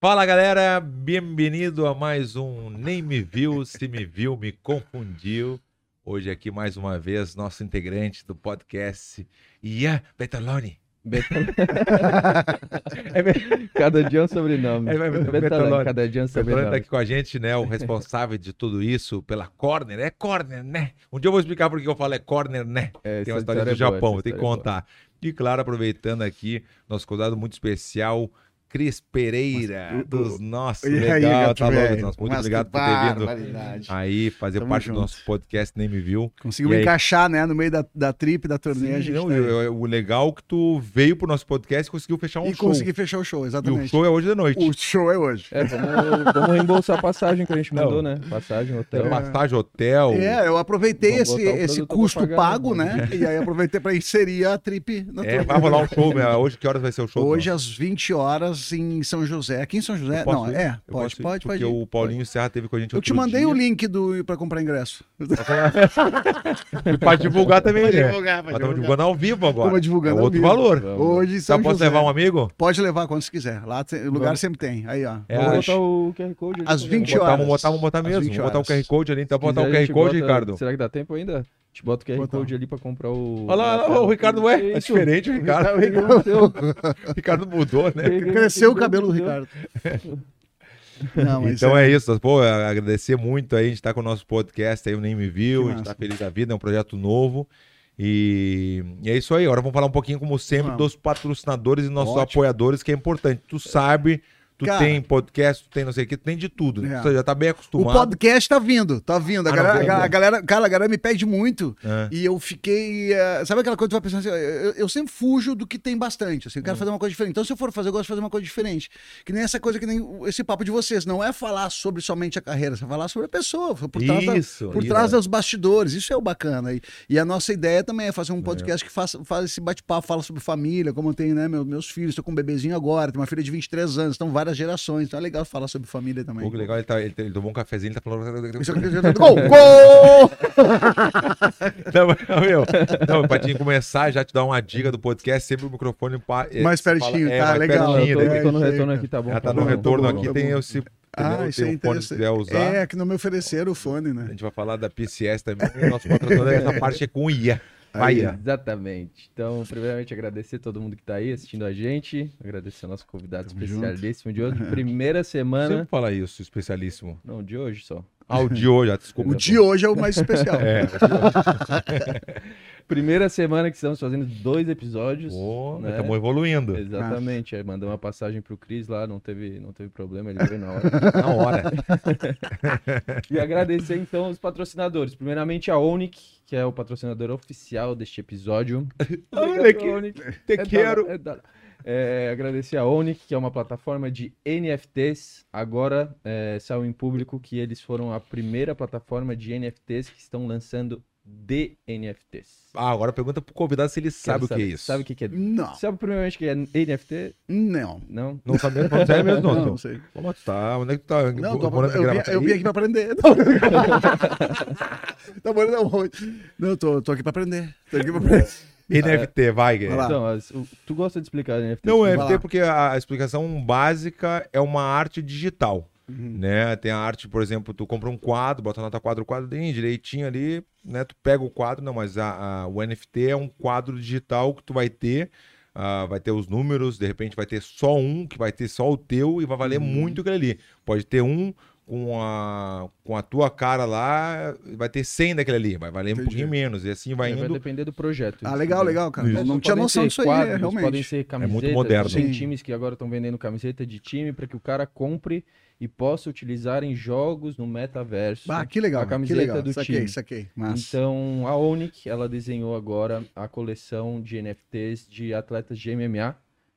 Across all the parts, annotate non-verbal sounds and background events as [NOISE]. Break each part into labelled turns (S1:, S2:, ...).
S1: Fala galera, bem-vindo a mais um Nem Me Viu, Se Me Viu, Me Confundiu. Hoje aqui mais uma vez, nosso integrante do podcast, Ian Betaloni. [LAUGHS]
S2: É be- Cada dia é um sobrenome.
S1: É, é,
S2: Betalani,
S1: Betalani.
S2: Cada dia é um
S1: tá
S2: sobrenome.
S1: aqui com a gente, né? O responsável de tudo isso pela Corner. É Corner, né? Um dia eu vou explicar por que eu falo é Corner, né?
S2: É,
S1: Tem uma
S2: essa
S1: história do
S2: é boa,
S1: Japão, vou ter que
S2: história é
S1: contar. E claro, aproveitando aqui, nosso convidado muito especial, Cris Pereira,
S3: Mas, o-
S1: dos nossos.
S3: E aí,
S1: Legal, tá louco. muito
S3: Mas
S1: obrigado por ter vindo aí fazer
S3: Tamo
S1: parte do
S3: junto.
S1: nosso podcast Nem Me Viu.
S3: Conseguimos
S1: E aí?
S3: encaixar, né, no meio da, da trip, da turnê, a
S1: Sim,
S3: gente
S1: não,
S3: tá aí.
S1: e- o legal é que tu veio pro nosso podcast e conseguiu fechar um
S3: E
S1: show.
S3: consegui fechar o show,
S1: E o
S3: exatamente.
S1: show é hoje de noite.
S3: O show é hoje.
S2: É, vamos, vamos reembolsar a passagem que a gente
S1: Não.
S2: mandou, né? Passagem, hotel.
S1: Tem Passagem, hotel.
S3: É, eu aproveitei
S2: Vamos
S3: esse, esse custo
S2: pagar,
S3: pago,
S2: né?
S3: né? [LAUGHS] E aí aproveitei para inserir a trip na
S1: É,
S3: turnê.
S1: vai rolar um show. né? Hoje, que horas vai ser o show?
S3: Hoje às 20 horas em São José. Aqui em São José? Não,
S1: ir?
S3: é,
S1: Eu
S3: pode,
S1: posso ir,
S3: pode,
S1: Porque
S3: pode. ir.
S1: o Paulinho Serra teve com a gente
S3: Eu
S1: outro
S3: te mandei
S1: dia.
S3: o link do para comprar ingresso. [LAUGHS]
S1: E pra divulgar também, né?
S3: divulgar,
S1: Nós estamos divulgando ao vivo agora.
S3: Estamos divulgando
S1: é
S3: ao
S1: outro
S3: vivo.
S1: valor.
S2: Vamos.
S3: Hoje em
S1: Só
S3: São
S1: posso
S3: José.
S1: levar um amigo?
S3: Pode levar quando você quiser. Lá tem- lugar
S2: Vamos.
S3: sempre tem. Aí, ó.
S1: É,
S2: Vamos
S1: acho-
S2: botar o QR Code ali.
S3: Às
S2: pra
S3: 20
S2: galera.
S1: Botar,
S3: horas.
S1: vamos botar, vamos botar mesmo.
S3: 20
S1: Vamos botar o. QR Code ali. Então, botar o QR Code, Ricardo.
S2: Será que dá tempo ainda? Gente bota o QR
S3: Botar.
S2: Code ali pra comprar o.
S1: Olha lá, olha lá, o Ricardo, ué, é diferente o Ricardo. O Ricardo mudou, né?
S3: Cresceu o cabelo do Ricardo. [LAUGHS] Não,
S1: Então é isso, pô, agradecer muito aí, a gente tá com o nosso podcast aí, o Nem Me Viu,
S3: Que
S1: a gente tá
S3: massa.
S1: feliz da vida, é um projeto novo. E, e é isso aí, agora vamos falar um pouquinho, como sempre,
S3: Vamos.
S1: dos patrocinadores e nossos
S3: Ótimo.
S1: apoiadores, que é importante. Tu sabe, tu
S3: Cara.
S1: tem podcast, tu tem não sei o que, tu tem de tudo.
S3: É.
S1: Tu já tá bem
S3: O
S1: acostumado.
S3: podcast tá vindo, tá vindo. A
S1: Ah,
S3: galera,
S1: não,
S3: a, galera, cara, a galera me pede muito.
S1: É.
S3: E eu fiquei. eh, sabe aquela coisa que tu vai pensando assim? Eu, eu sempre fujo do que tem bastante. Assim, eu quero
S1: Hum.
S3: fazer uma coisa diferente. Então, se eu for fazer, eu gosto de fazer uma coisa diferente. Que nem essa coisa, que nem esse papo de vocês. Não é falar sobre somente a carreira, você falar sobre a pessoa, por trás, da-
S1: Isso,
S3: por
S1: isso.
S3: trás dos bastidores. Isso é o bacana. E, e a nossa ideia também é fazer um podcast que faça, faz esse bate-papo, fala sobre família, como eu tenho, né, meu- meus filhos. Estou com um bebezinho agora, tenho uma filha de 23 anos, então várias gerações. Então é legal falar sobre família também.
S1: Pô, que legal, ele, tá, ele, ele tomou um cafezinho, ele tá falando.
S3: É- [LAUGHS] Gol! Gol!
S1: Não, meu, não, pra te começar, já te dar uma dica do podcast, sempre o microfone é,
S3: Mais
S1: fala-
S3: pertinho,
S1: é,
S3: tá
S1: mais
S3: legal.
S1: pertinho,
S2: Eu tô,
S1: daí
S2: eu tô no retorno aqui, tá bom.
S1: Já tá
S2: tá
S1: no
S2: bom,
S1: retorno
S2: tá bom,
S1: aqui,
S2: tá
S1: tem
S2: bom.
S1: esse.
S3: Ah,
S1: tem
S3: isso é interessante. É, que não me ofereceram o fone,
S1: A
S3: né?
S1: gente vai falar da PCS também. o Nosso patrocinador, essa parte é com o IA. Vai,
S3: Aí.
S2: Exatamente. Então, primeiramente, agradecer todo mundo que tá aí assistindo a gente. Agradecer ao nosso convidado
S3: Tamo
S2: especialíssimo de hoje. [LAUGHS] Primeira semana.
S1: Sempre fala isso, especialíssimo.
S2: Não, de hoje só.
S1: Ah, o de hoje, ah, desculpa.
S3: O de hoje é o mais especial.
S1: É. [LAUGHS]
S2: Primeira semana que estamos fazendo dois episódios. Né?
S1: estamos evoluindo.
S2: Exatamente. Aí mandou uma passagem pro Cris lá, não teve, não teve problema, ele veio na hora. [LAUGHS]
S1: Na hora. [LAUGHS]
S2: E agradecer então os patrocinadores. Primeiramente a Onic, que é o patrocinador oficial deste episódio. [LAUGHS]
S1: Onic. Te
S2: É da-
S1: quero.
S2: é da- É, agradecer a Onic, que é uma plataforma de NFTs. Agora é, saiu em público que eles foram a primeira plataforma de NFTs que estão lançando de NFTs.
S1: Ah, agora pergunta pro convidado se ele sabe o que é isso.
S2: Sabe o que, que é?
S3: Não,
S2: Sabe primeiramente o que é NFT?
S3: não.
S2: Não?
S1: Não sabe mesmo? Falando sério mesmo, não.
S3: Não,
S1: então.
S3: não sei.
S1: Como tu tá? Onde é que tu tá?
S3: Não, tô,
S1: morando
S3: eu, vim,
S1: Gravataí?
S3: eu vim aqui pra aprender. [LAUGHS] [LAUGHS] tá morando aonde? Não, eu tô, tô aqui pra aprender. Tô aqui pra aprender. [LAUGHS]
S1: NFT, vai, Guilherme.
S2: Então, tu gosta de explicar NFT?
S1: Não, NFT
S3: lá.
S1: porque a explicação básica é uma arte digital, né? Tem a arte, por exemplo, tu compra um quadro, bota nota quadro, quadro direitinho ali, né? Tu pega o quadro, não, mas a, a- o NFT é um quadro digital que tu vai ter, ah, vai ter os números, de repente vai ter só um, que vai ter só o teu e vai valer muito aquele ali. Pode ter um com a, com a tua cara lá, vai ter 100 daquele ali, vai valer um
S3: Entendi.
S1: pouquinho menos, e assim vai
S2: Vai
S1: indo.
S2: depender do projeto.
S3: Ah, legal, legal, cara.
S1: Isso.
S3: Não, tinha noção disso aí,
S2: quadros,
S3: é, realmente.
S2: Podem ser camisetas.
S1: moderno.
S2: Tem times que agora estão vendendo camiseta de time para que o cara compre e possa utilizar em jogos no metaverso.
S3: Ah, que legal.
S2: A camiseta
S3: legal.
S2: do
S3: saquei,
S2: time.
S3: saquei. Massa.
S2: Então, a Onic, ela desenhou agora a coleção de NFTs de atletas de MMA,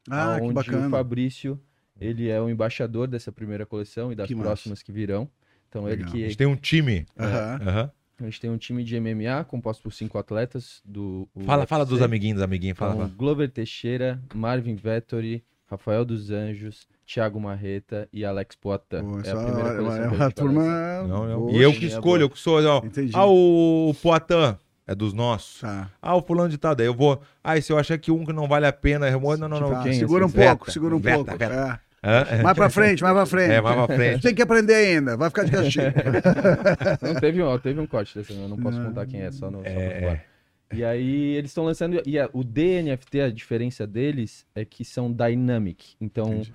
S3: ah, que
S2: onde o
S3: bacana.
S2: Fabrício, ele é o embaixador dessa primeira coleção e das
S3: Que massa.
S2: próximas que virão. Então, ele
S3: Legal.
S1: A
S2: que
S1: gente tem um time.
S3: Aham.
S1: Aham.
S2: a gente tem um time de MMA composto por cinco atletas do
S1: Fala, fala dos
S2: UFC.
S1: amiguinhos, dos amiguinhos, fala,
S2: Então,
S1: fala.
S2: Glover Teixeira, Marvin Vettori, Rafael dos Anjos, Thiago Marreta e Alex Poitin.
S3: Pô,
S2: é a primeira
S3: é
S2: coleção
S3: é
S2: a
S3: uma turma.
S1: Não, não.
S3: boa.
S1: E eu que
S2: é
S1: escolho, eu que sou, ó.
S3: Entendi.
S1: Ah, o Poitin é dos nossos.
S3: Tá.
S1: Ah, o fulano de tal, daí eu vou. Ah, e se eu achar que um que não vale a pena, eu vou. Não, não, não.
S3: Tá,
S2: quem é
S3: segura um
S2: esse?
S3: pouco, segura um
S1: Veta,
S3: pouco.
S1: Veta.
S3: É.
S1: Hã?
S3: Mais pra frente, mais pra [LAUGHS] frente.
S1: É, mais pra frente.
S3: Tem que aprender ainda, vai ficar de castigo. [LAUGHS]
S2: Não teve um, ó, teve um corte desse, eu não posso
S3: Não.
S2: contar quem é, só no. Só
S1: É.
S2: ar. E aí eles estão lançando. E a- o DNFT, a diferença deles é que são dynamic. Então,
S3: Entendi.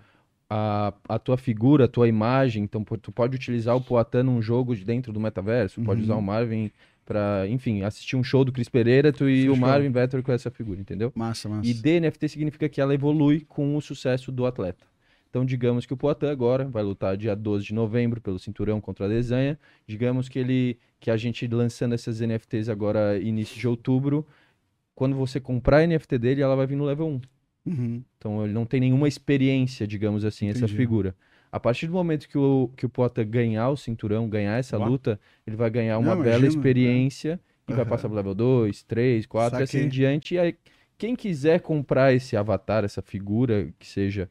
S2: a, a tua figura, a tua imagem, então tu pode utilizar o Poatan num jogo de dentro do metaverso, pode
S3: Uhum.
S2: usar o Marvin pra, enfim, assistir um show do Chris Pereira tu e o. Marvin Vettel com essa figura, entendeu?
S3: Massa, massa.
S2: E DNFT significa que ela evolui com o sucesso do atleta. Então, digamos que o Poitin agora vai lutar dia 12 de novembro pelo cinturão contra a Desanha. Digamos que ele que a gente lançando essas NFTs agora início de outubro, quando você comprar a NFT dele, ela vai vir no level 1.
S3: Uhum.
S2: Então, ele não tem nenhuma experiência, digamos assim, essa
S3: Entendi.
S2: figura. A partir do momento que o, que o Poitin ganhar o cinturão, ganhar essa
S1: Uau.
S2: luta, ele vai ganhar uma
S3: Não,
S2: bela
S3: imagino,
S2: experiência e vai
S3: Aham.
S2: passar pro level 2, 3, 4 e assim em diante. E aí, quem quiser comprar esse avatar, essa figura, que seja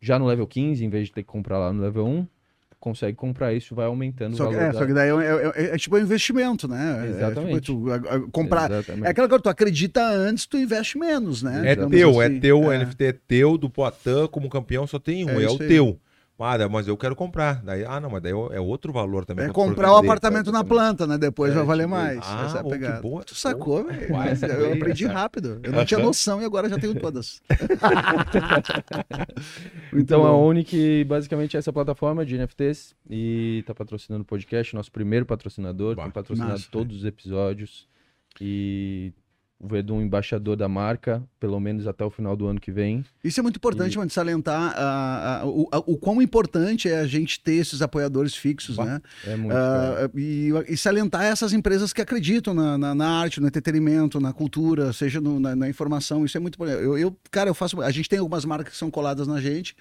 S2: já no level 15, em vez de ter que comprar lá no level 1, consegue comprar isso, vai aumentando
S3: Só
S2: o
S3: que,
S2: valor
S3: é,
S2: da...
S3: só que daí é, é- é- é tipo um investimento, né? É-
S2: Exatamente.
S3: É, tipo, tu, comprar.
S2: Exatamente.
S3: É aquela coisa, tu acredita antes, tu investe menos, né?
S1: É
S3: Digamos
S1: teu, é
S3: assim.
S1: teu, o
S3: É.
S1: NFT é teu, do Poitin como campeão só tem um,
S3: É
S1: é, o
S3: aí.
S1: teu. Ah, mas eu quero comprar. Daí, ah, não, mas daí é outro valor também.
S3: É comprar o apartamento na planta, né? Depois
S2: É,
S3: vai valer
S2: tipo
S3: mais.
S1: Ah,
S3: Essa é
S1: que boa.
S3: Tu sacou, velho? Eu
S1: sacou
S3: aprendi
S1: aí,
S3: rápido. Eu não tinha noção e agora já tenho todas. [LAUGHS] [LAUGHS]
S2: Então a
S3: bom.
S2: Unic basicamente é essa plataforma de NFTs e tá patrocinando o podcast, nosso primeiro patrocinador,
S1: Bah,
S2: tem patrocinado
S3: massa.
S2: todos os episódios e o Verdun embaixador da marca, pelo menos até o final do ano que vem.
S3: Isso é muito importante, mano, de salientar ah, ah, o, a- o quão importante é a gente ter esses apoiadores fixos,
S1: Bah,
S3: né?
S2: É muito.
S3: Ah, e, e salientar essas empresas que acreditam na, na, na arte, no entretenimento, na cultura, seja no- na, na informação. Isso é muito importante. Eu, eu, cara, eu faço. A gente tem algumas marcas que são coladas na gente.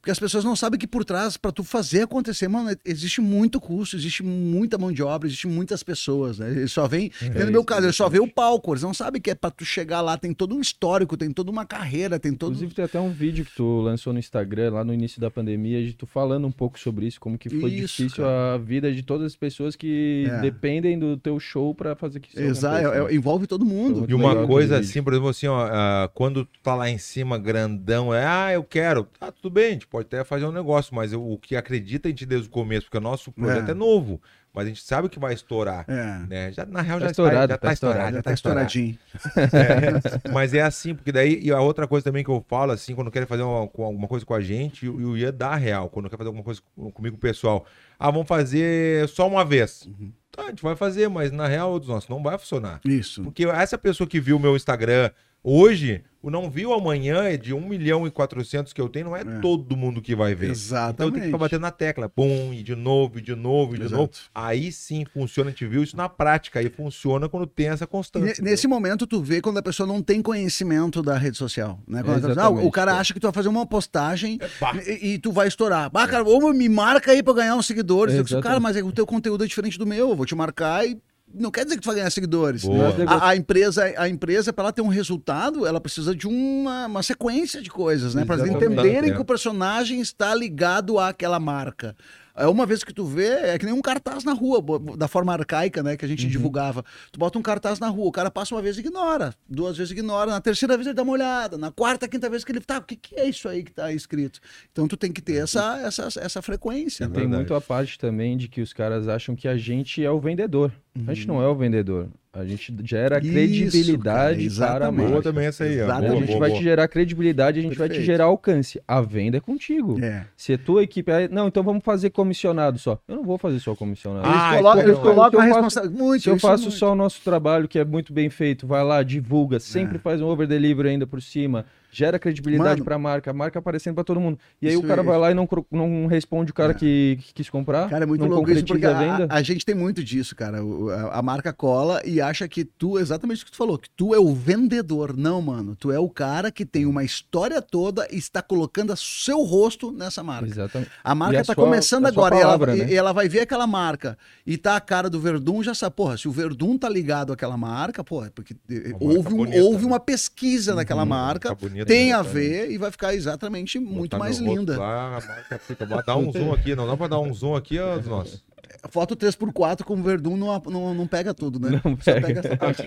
S3: Porque as pessoas não sabem que por trás, para tu fazer acontecer, mano, existe muito custo, existe muita mão de obra, existe muitas pessoas, né? Eles só vem,
S2: É,
S3: no meu caso, eles só vê o palco, eles não sabem que é para tu chegar lá, tem todo um histórico, tem toda uma carreira, tem todo
S2: Inclusive tem até um vídeo que tu lançou no Instagram lá no início da pandemia, de tu falando um pouco sobre isso, como que foi
S3: Isso,
S2: difícil
S3: cara.
S2: a vida de todas as pessoas que
S3: É.
S2: dependem do teu show pra fazer que isso
S3: Exato, é-
S2: né?
S3: é- envolve todo mundo.
S1: E uma coisa assim, por exemplo, assim, ó, ah, quando tu tá lá em cima, grandão, é, ah, eu quero. Tá, tudo bem, gente pode até fazer um negócio, mas eu- o que acredita em ti desde o começo, porque o nosso projeto
S3: É.
S1: é, novo, mas a gente sabe que vai estourar.
S3: É.
S1: Né? Já, na real,
S2: Tá
S1: já
S2: estourado,
S1: está, já
S2: tá
S1: tá
S2: estourado,
S1: estourado,
S3: Já tá
S1: tá estourado.
S3: estouradinho. [LAUGHS]
S1: É, mas é assim, porque daí, e a outra coisa também que eu falo, assim, quando querem fazer uma, com alguma coisa com a gente, e o Ian dá a real, quando quer fazer alguma coisa com- comigo, pessoal, ah, vamos fazer só uma vez. Tá, a gente vai fazer, mas na real, nossa, não vai funcionar.
S3: Isso.
S1: Porque essa pessoa que viu o meu Instagram hoje, o não viu amanhã, é de 1 milhão e 400 que eu tenho, não é,
S3: É.
S1: todo mundo que vai ver. Então eu
S3: Exatamente.
S1: tenho que ficar batendo na tecla, bum, e de novo, e de novo, e de
S3: Exato.
S1: novo. Aí sim funciona, a gente viu isso na prática, aí funciona quando tem essa constância.
S3: ne- Nesse momento, tu vê quando a pessoa não tem conhecimento da rede social. Né? Quando ah,
S2: Exatamente,
S3: o cara
S2: é.
S3: acha que tu vai fazer uma postagem
S1: Bah.
S3: e, e tu vai estourar. Ah, cara, ou me marca aí pra ganhar uns seguidores. Eu digo, cara,
S2: Exatamente.
S3: mas é o teu conteúdo é diferente do meu. Eu vou te marcar e não quer dizer que tu vai ganhar seguidores. A, a empresa, a empresa para ela ter um resultado, ela precisa de uma, uma sequência de coisas, né? Para eles entenderem
S1: É.
S3: que o personagem está ligado àquela marca. É uma vez que tu vê, é que nem um cartaz na rua, da forma arcaica, né, que a gente divulgava. Tu bota um cartaz na rua, o cara passa uma vez e ignora, duas vezes ignora, na terceira vez ele dá uma olhada, na quarta, quinta vez que ele tá, o que, que é isso aí que tá escrito? Então tu tem que ter essa, essa, essa frequência,
S2: E
S3: né?
S2: tem
S1: verdade.
S2: muito a parte também de que os caras acham que a gente é o vendedor. A gente não é o vendedor. A gente gera
S3: Isso,
S2: credibilidade
S3: cara,
S2: para a marca.
S1: Boa também essa aí, ó.
S3: Exatamente.
S2: A
S1: Boa,
S2: gente
S1: boa,
S2: vai
S1: boa.
S2: te gerar credibilidade, a gente vai te
S3: Perfeito.
S2: gerar alcance. A venda é contigo.
S3: É.
S2: Se a tua equipe. é- Não, então vamos fazer comissionado só. Eu não vou fazer só comissionado.
S3: Eles
S1: Ah,
S3: colocam,
S1: então
S3: eles colocam
S2: Se eu
S3: a
S2: faço-
S3: responsabilidade. Muito,
S2: Se eu
S3: é
S2: faço
S3: muito.
S2: só o nosso trabalho, que é muito bem feito, vai lá, divulga, sempre
S3: É.
S2: faz um over delivery ainda por cima, gera credibilidade
S3: Mano,
S2: para a marca, a marca aparecendo para todo mundo. E aí o cara
S3: é-
S2: vai lá e não, não responde o cara
S3: É.
S2: que, que quis comprar,
S3: Cara, é muito
S2: não
S3: louco isso,
S2: concretiza
S3: porque
S2: a
S3: a,
S2: venda.
S3: a gente tem muito disso, cara. A, a marca cola e acha que tu, exatamente o que tu falou, que tu é o vendedor. Não, mano. Tu é o cara que tem uma história toda e está colocando a seu rosto nessa marca.
S2: Exatamente.
S3: A marca
S2: E a
S3: tá
S2: sua-
S3: começando
S2: a
S3: agora
S2: palavra,
S3: e, ela,
S2: né?
S3: e ela vai ver aquela marca e tá a cara do Verdun, já sabe, porra, se o Verdun tá ligado àquela marca, porra, porque eh,
S1: Uma
S3: houve,
S1: marca
S3: um-
S1: bonita,
S3: houve
S1: né?
S3: uma pesquisa naquela
S1: Uhum,
S3: marca,
S1: tá bonita,
S3: tem a ver e vai ficar exatamente muito mais linda.
S1: Lá, fica, dá um zoom aqui, não dá pra dar um zoom aqui, ó, nossa.
S3: Foto 3x4 com o Verdun não, não, não pega tudo, né?
S2: Não
S3: Só
S2: pega.
S3: pega essa [LAUGHS] parte.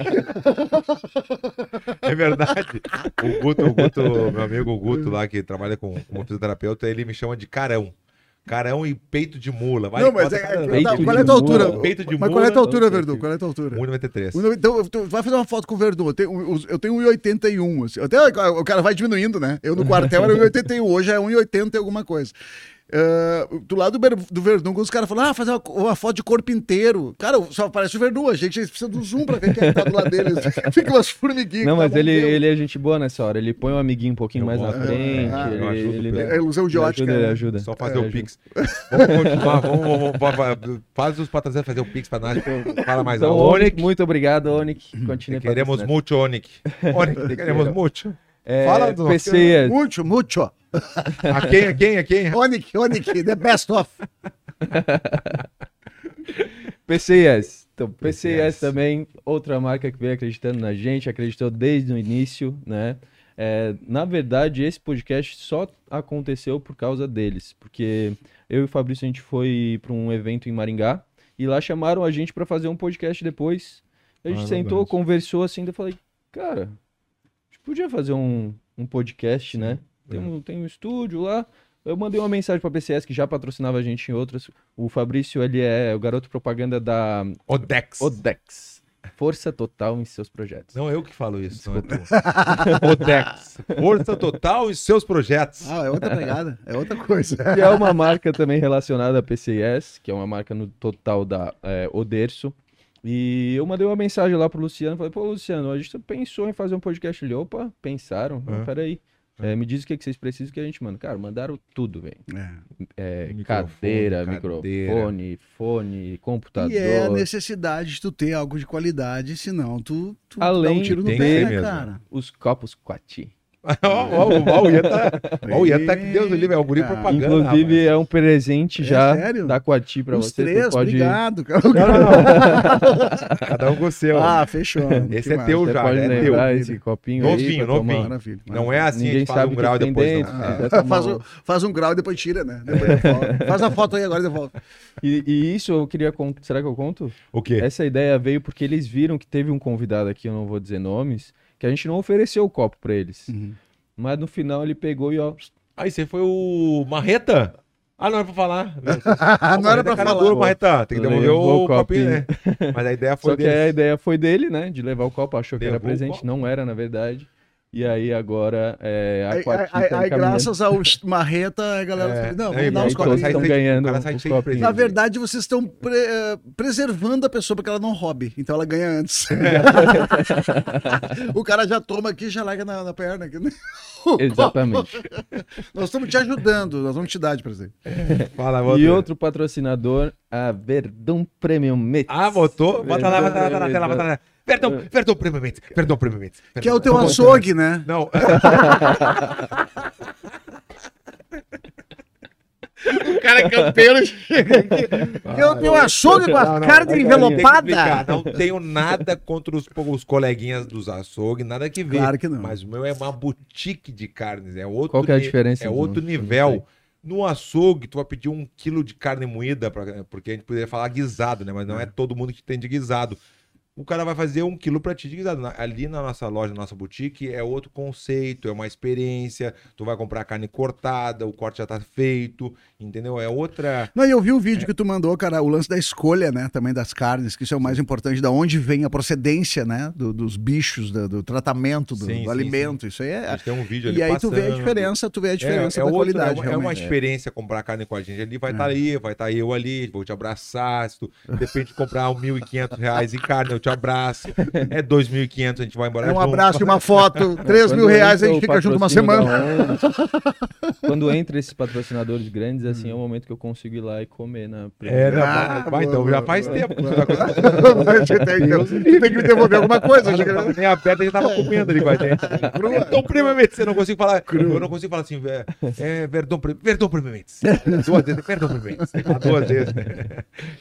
S1: É verdade. O Guto, o Guto, meu amigo Guto lá, que trabalha com, como fisioterapeuta, ele me chama de carão. Carão e peito de mula. Vai,
S3: Não, mas é, é-
S2: Peito
S3: tá,
S2: de
S3: qual é a tua
S2: mula.
S3: altura?
S1: Peito de
S3: Mas qual é a tua
S1: mula,
S3: altura, Verdun? Qual é a tua altura?
S1: 1,93.
S3: Um- Então, tu vai fazer uma foto com o Verdun. Eu tenho, eu tenho 1,81. Assim. Até o cara vai diminuindo, né? Eu no quartel era 1,81, hoje é 1,80 e alguma coisa. Ah, do lado do, Ber- do Verdun, quando os caras falam, ah, fazer uma, uma foto de corpo inteiro. Cara, só aparece o Verdun, a gente precisa do zoom pra ver quem é que tá do lado dele. [LAUGHS] Fica umas formiguinhas.
S2: Não, mas
S3: tá
S2: ele, ele é gente boa nessa hora. Ele põe um amiguinho um pouquinho
S1: Eu
S2: mais na frente.
S3: Ah,
S2: ele,
S1: eu ajudo
S2: ele,
S1: o
S2: dá-
S3: É ilusão de
S2: ele
S3: ótica.
S2: ajuda, ele
S3: né?
S2: ajuda.
S1: Só fazer
S2: É,
S1: o
S2: ajuda.
S1: Pix. [LAUGHS] Vamos continuar, vamos, vamos, vamos- faz os patrocinadores fazer o Pix pra nós. Fala mais
S2: Então. Onic, muito obrigado, Onic. Continue
S1: queremos muito, Onic. Onic, [LAUGHS] queremos muito.
S2: É,
S1: Fala do-
S2: PCs.
S3: Muito, muito. [LAUGHS]
S1: A quem, a quem, a quem?
S3: Onic, Onic, the best of. [LAUGHS]
S2: PCS. Então, PCS
S1: PCS.
S2: também, outra marca que veio acreditando na gente, acreditou desde o início, né? É, na verdade, esse podcast só aconteceu por causa deles, porque eu e o Fabrício a gente foi para um evento em Maringá e lá chamaram a gente para fazer um podcast depois. A gente
S1: Ah,
S2: sentou,
S1: verdade.
S2: conversou assim, daí eu falei, cara, a gente podia fazer um, um podcast, né? Tem
S1: É.
S2: um, tem um estúdio lá. Eu mandei uma mensagem pra PCS que já patrocinava a gente em outras. O Fabrício, ele é o garoto propaganda da
S1: Odex.
S2: Odex. Força total em seus projetos.
S1: Não, eu que falo isso. Não é tu. Odex. Força total em seus projetos.
S3: Ah, é outra pegada, é outra coisa. [LAUGHS]
S2: Que é uma marca também relacionada à PCS, que é uma marca no total da é, Oderso. E eu mandei uma mensagem lá pro Luciano, falei, pô, Luciano, a gente pensou em fazer um podcast. Ele, opa, pensaram?
S1: Ah,
S2: peraí. É, me diz o que, que vocês precisam que a gente manda. Cara, mandaram tudo, velho.
S3: É.
S2: É,
S1: Microfone,
S2: cadeira,
S1: cadeira.
S2: microfone, fone, computador.
S3: E é a necessidade de tu ter algo de qualidade, senão tu, tu
S2: Além
S3: dá um tiro no pé, né,
S1: mesmo.
S3: cara?
S2: Os copos Quati. [LAUGHS]
S1: Ó, o Ian tá. ó, o Ian tá que Deus livre, é o guri propaganda.
S2: Inclusive,
S1: rapaz.
S2: é um presente
S3: É
S2: já
S3: sério?
S2: da Quati pra
S3: Os
S2: você.
S3: três,
S2: você pode,
S3: obrigado. Cara.
S1: Não, não. [LAUGHS] Cada um com o seu.
S3: Ah, fechou.
S1: Esse é teu
S2: você
S1: já,
S2: pode
S1: é teu.
S2: esse copinho aí.
S1: Novinho,
S2: tomar.
S1: novinho.
S3: Maravilha.
S1: Não é assim, a
S2: Ninguém
S1: gente faz
S2: sabe
S1: um grau e depois
S2: dentro.
S1: não. Ah.
S3: Faz,
S2: um-
S3: faz um grau e depois tira, né? Depois [LAUGHS] faz a foto aí agora e devolve.
S2: E, e isso eu queria contar. Será que eu conto?
S1: O quê?
S2: Essa ideia veio porque eles viram que teve um convidado aqui, eu não vou dizer nomes, que a gente não ofereceu o copo pra eles.
S3: Uhum.
S2: Mas no final ele pegou e ó.
S1: Aí você foi o Marreta? Ah, não era pra falar. [LAUGHS]
S3: não era pra falar.
S1: duro, Marreta. Tem que devolver o
S2: o
S1: copinho, né? [LAUGHS] Mas a ideia foi
S2: Só que
S1: dele.
S2: a ideia foi dele, né? De levar o copo, achou que era presente, não era, na verdade. E aí agora é, a
S3: Aí, aí-
S2: tá
S3: aí, graças ao Marreta, a galera.
S1: É.
S3: Não,
S1: Aí,
S3: vamos dar
S2: aí
S3: uns copinhos.
S1: sai
S2: estão
S1: cheio-
S2: ganhando
S1: de
S2: copinhos.
S3: Na verdade, vocês estão pre- eh, preservando a pessoa para que ela não roube. Então ela ganha antes. [LAUGHS] o cara já toma aqui e já larga na, na perna. Aqui, né? [LAUGHS]
S2: Exatamente.
S3: Nós estamos te ajudando, nós vamos te dar de presente.
S1: Fala,
S2: E
S1: outro
S2: patrocinador, a Verdun Premium Mix.
S1: Ah, botou? Bota lá, bota lá, bota lá, bota lá, bota lá. Perdão, perdão, previamente. Perdão, previamente.
S3: Que é o teu açougue, né?
S1: Não. [LAUGHS]
S3: O cara é campeiro chega aqui. Que é o teu açougue com
S1: que explicar,
S3: envelopadas.
S1: Não tenho nada contra os, os coleguinhas dos açougues, nada que ver.
S3: Claro que não.
S1: Mas o meu é uma boutique de carnes, é outro
S2: Qual que é a diferença,
S1: É
S2: então?
S1: outro
S2: Eu não
S1: nível. No açougue, tu vai pedir um quilo de carne moída, pra- porque a gente poderia falar guisado, né? Mas não é todo mundo que tem de guisado. O cara vai fazer um quilo pra ti Ali na nossa loja, na nossa boutique, é outro conceito, é uma experiência. Tu vai comprar carne cortada, o corte já tá feito, entendeu? É outra.
S3: Não, e eu vi o vídeo que tu mandou, cara, o lance da escolha, né, também das carnes, que isso é o mais importante, da onde vem a procedência, né, do- dos bichos, do, do tratamento, do,
S1: Sim,
S3: do
S1: sim,
S3: alimento, isso aí é...
S1: tem um vídeo ali
S3: E aí tu vê a
S1: passando.
S3: diferença, tu vê a diferença
S1: é, é
S3: da
S1: outro-
S3: qualidade,
S1: é uma- é, uma
S3: realmente.
S1: experiência comprar carne com a gente. Ali vai estar ali, vai estar eu ali, vou te abraçar. Se tu de repente comprar um 1.500 reais em carne, eu te abraço. É 2.500, a gente vai embora
S3: É um
S1: junto.
S3: abraço e uma foto, [LAUGHS] 3 mil reais a gente fica junto uma semana. [LAUGHS]
S2: Quando entra esses patrocinadores grandes, assim, é o momento que eu consigo ir lá e comer na
S1: É, não,
S3: Ah,
S1: vai, então já faz tempo. [LAUGHS]
S3: Você tem, tem que me devolver alguma coisa.
S1: Nem aberto, a gente tava comendo ali com a gente. Então, primamente, eu não consigo falar. Eu não consigo falar assim, é, é Verdão, Verdão Primamente. Duas vezes, Verdão falar Duas vezes.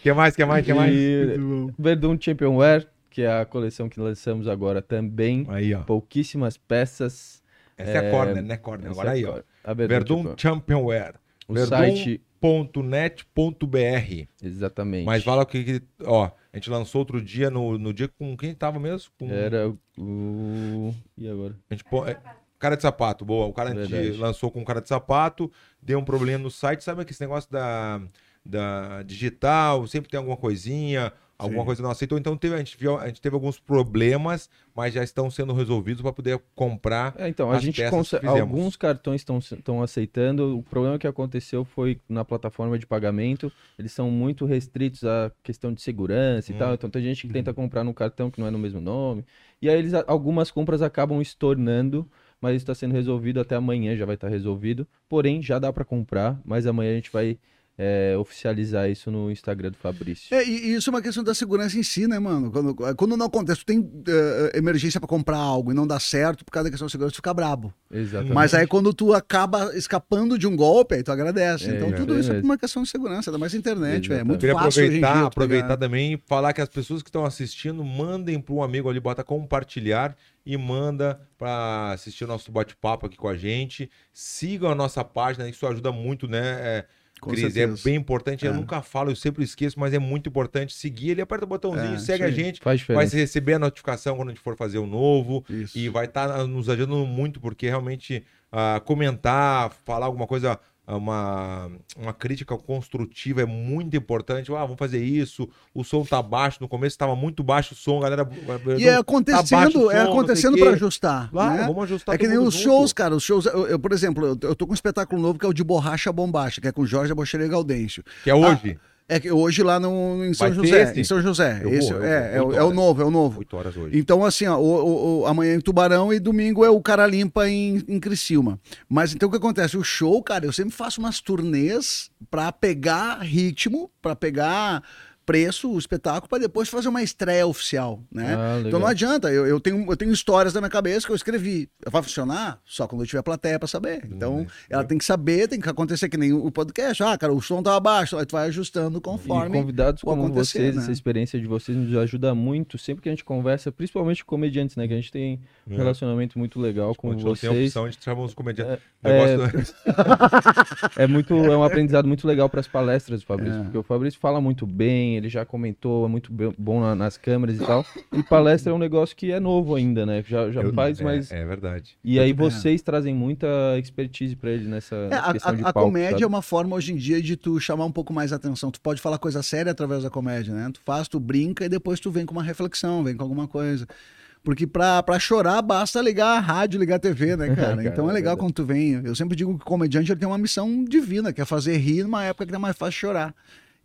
S1: que mais, que mais, que mais?
S2: E Verdun Championware, que é a coleção que lançamos agora também.
S1: Aí, ó.
S2: Pouquíssimas peças.
S1: Essa é a corner, né? Corner. Agora
S2: é
S1: aí, ó.
S2: a Verdun Champion-
S1: Championware.
S2: O
S1: Verdun
S2: site
S1: nft.net.br.
S2: Exatamente.
S1: Mas fala o que, ó, a gente lançou outro dia no, no dia com quem tava mesmo? Com,
S2: Era o. E agora?
S1: a gente pô- é, cara de sapato, boa. O cara a gente lançou com cara de sapato, deu um problema no site, sabe esse negócio da, da digital, sempre tem alguma coisinha, alguma
S3: Sim.
S1: coisa não aceitou. Então teve, a, gente viu, a gente teve alguns problemas, mas já estão sendo resolvidos para poder comprar.
S2: É, então, a gente. Alguns cartões estão aceitando. O problema que aconteceu foi na plataforma de pagamento. Eles são muito restritos à questão de segurança e
S1: Hum.
S2: tal. Então tem gente que tenta comprar num cartão que não é no mesmo nome. E aí eles, algumas compras acabam estornando. Mas isso está sendo resolvido até amanhã, já vai estar resolvido. Porém, já dá para comprar, mas amanhã a gente vai é, oficializar isso no Instagram do Fabrício.
S3: É, e, isso é uma questão da segurança em si, né, mano? Quando, quando não acontece, tu tem eh, emergência pra comprar algo e não dá certo por causa da questão da segurança, tu fica brabo.
S2: Exatamente.
S3: Mas aí quando tu acaba escapando de um golpe, aí tu agradece.
S2: É,
S3: então
S2: é
S3: tudo isso é uma questão de segurança, ainda mais na internet, velho. É muito
S1: Queria
S3: fácil
S1: aproveitar,
S3: dia tu
S1: aproveitar
S3: pegar-
S1: também e falar que as pessoas que estão assistindo, mandem para um amigo ali, bota compartilhar e manda para assistir o nosso bate-papo aqui com a gente. Sigam a nossa página, isso ajuda muito, né? É,
S3: Com
S1: Cris, é
S3: certeza.
S1: bem importante. Eu
S3: É.
S1: nunca falo, eu sempre esqueço, mas é muito importante seguir ele. Aperta o botãozinho,
S3: É,
S1: segue
S3: isso
S1: a gente.
S2: Faz
S1: Vai receber a notificação quando a gente for fazer o novo.
S3: Isso.
S1: E vai estar nos ajudando muito, porque realmente ah, comentar, falar alguma coisa, uma, uma crítica construtiva é muito importante. Ah, vamos fazer isso. O som tá baixo. No começo estava muito baixo o som, galera.
S3: E é
S1: Tá
S3: acontecendo,
S1: o
S3: é
S1: som,
S3: acontecendo
S1: quê.
S3: ajustar.
S1: Claro,
S3: né?
S1: vamos ajustar
S3: É que nem os
S1: junto.
S3: shows, cara. Os shows, eu, eu, por exemplo, eu, eu tô com um espetáculo novo que é o de Borracha Bombacha, que é com Jorge Abocheira e Gaudêncio.
S1: Que é hoje.
S3: É que hoje lá no, em São
S1: Vai
S3: José.
S1: esse?
S3: Em São José.
S1: Eu
S3: Esse
S1: vou,
S3: é, é, o-
S1: Oito
S3: é o novo, é o novo.
S1: 8 horas hoje.
S3: Então, assim, ó, o, o- o- amanhã em Tubarão e domingo é o Cara Limpa em, em Criciúma. Mas então o que acontece? O show, cara, eu sempre faço umas turnês pra pegar ritmo, pra pegar preço, o espetáculo, pra depois fazer uma estreia oficial, né?
S2: Ah.
S3: Então não adianta, eu, eu, tenho, eu tenho histórias na minha cabeça que eu escrevi. Vai funcionar só quando eu tiver plateia pra saber. Então, ela tem que saber, tem que acontecer que nem o podcast. Ah, cara, o som tava baixo, aí tu vai ajustando
S2: E
S3: conforme.
S2: convidados
S3: o
S2: como vocês,
S3: né?
S2: essa experiência de vocês nos ajuda muito sempre que a gente conversa, principalmente com comediantes, né? Que a gente tem um
S1: É.
S2: relacionamento muito legal com
S1: Quando a gente tem
S2: vocês.
S1: opção, a gente chama os comediantes.
S2: É,
S1: negócio- [LAUGHS]
S2: É muito, é um aprendizado muito legal para as palestras do Fabrício,
S3: É.
S2: porque o Fabrício fala muito bem, ele já comentou, é muito bom na- nas câmeras e tal. E palestra é um negócio que é novo ainda, né? Já, já
S1: Eu-
S2: faz,
S1: é,
S2: mas
S1: É verdade.
S2: e aí
S3: É.
S2: vocês trazem muita expertise para ele nessa
S3: É, a,
S2: questão de
S3: a- a
S2: palco.
S3: comédia
S2: sabe?
S3: é uma forma hoje em dia de tu chamar um pouco mais a atenção. Tu pode falar coisa séria através da comédia, né? Tu faz, tu brinca e depois tu vem com uma reflexão, vem com alguma coisa. Porque pra, pra chorar basta ligar a rádio, ligar a TV, né, [LAUGHS] cara?
S2: Cara,
S3: então é
S2: é
S3: legal
S2: verdade.
S3: quando tu vem. Eu sempre digo que o comediante ele tem uma missão divina, que é fazer rir numa época que é mais fácil chorar.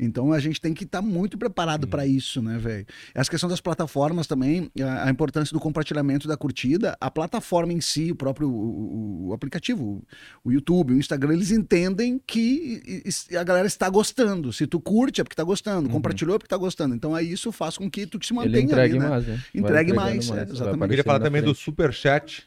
S3: Então a gente tem que estar muito preparado pra isso, né, velho? Essa questão das plataformas também, a, a importância do compartilhamento da curtida, a plataforma em si, o próprio o, o- o aplicativo, o YouTube, o Instagram, eles entendem que a galera está gostando. Se tu curte é porque tá gostando, compartilhou é porque tá gostando. Então aí isso faz com que tu se mantenha
S2: Ele entregue
S3: ali, né?
S2: mais, né?
S3: Entregue
S2: entregando
S3: mais, é, exatamente.
S1: Eu queria falar também do
S2: frente.
S1: superchat.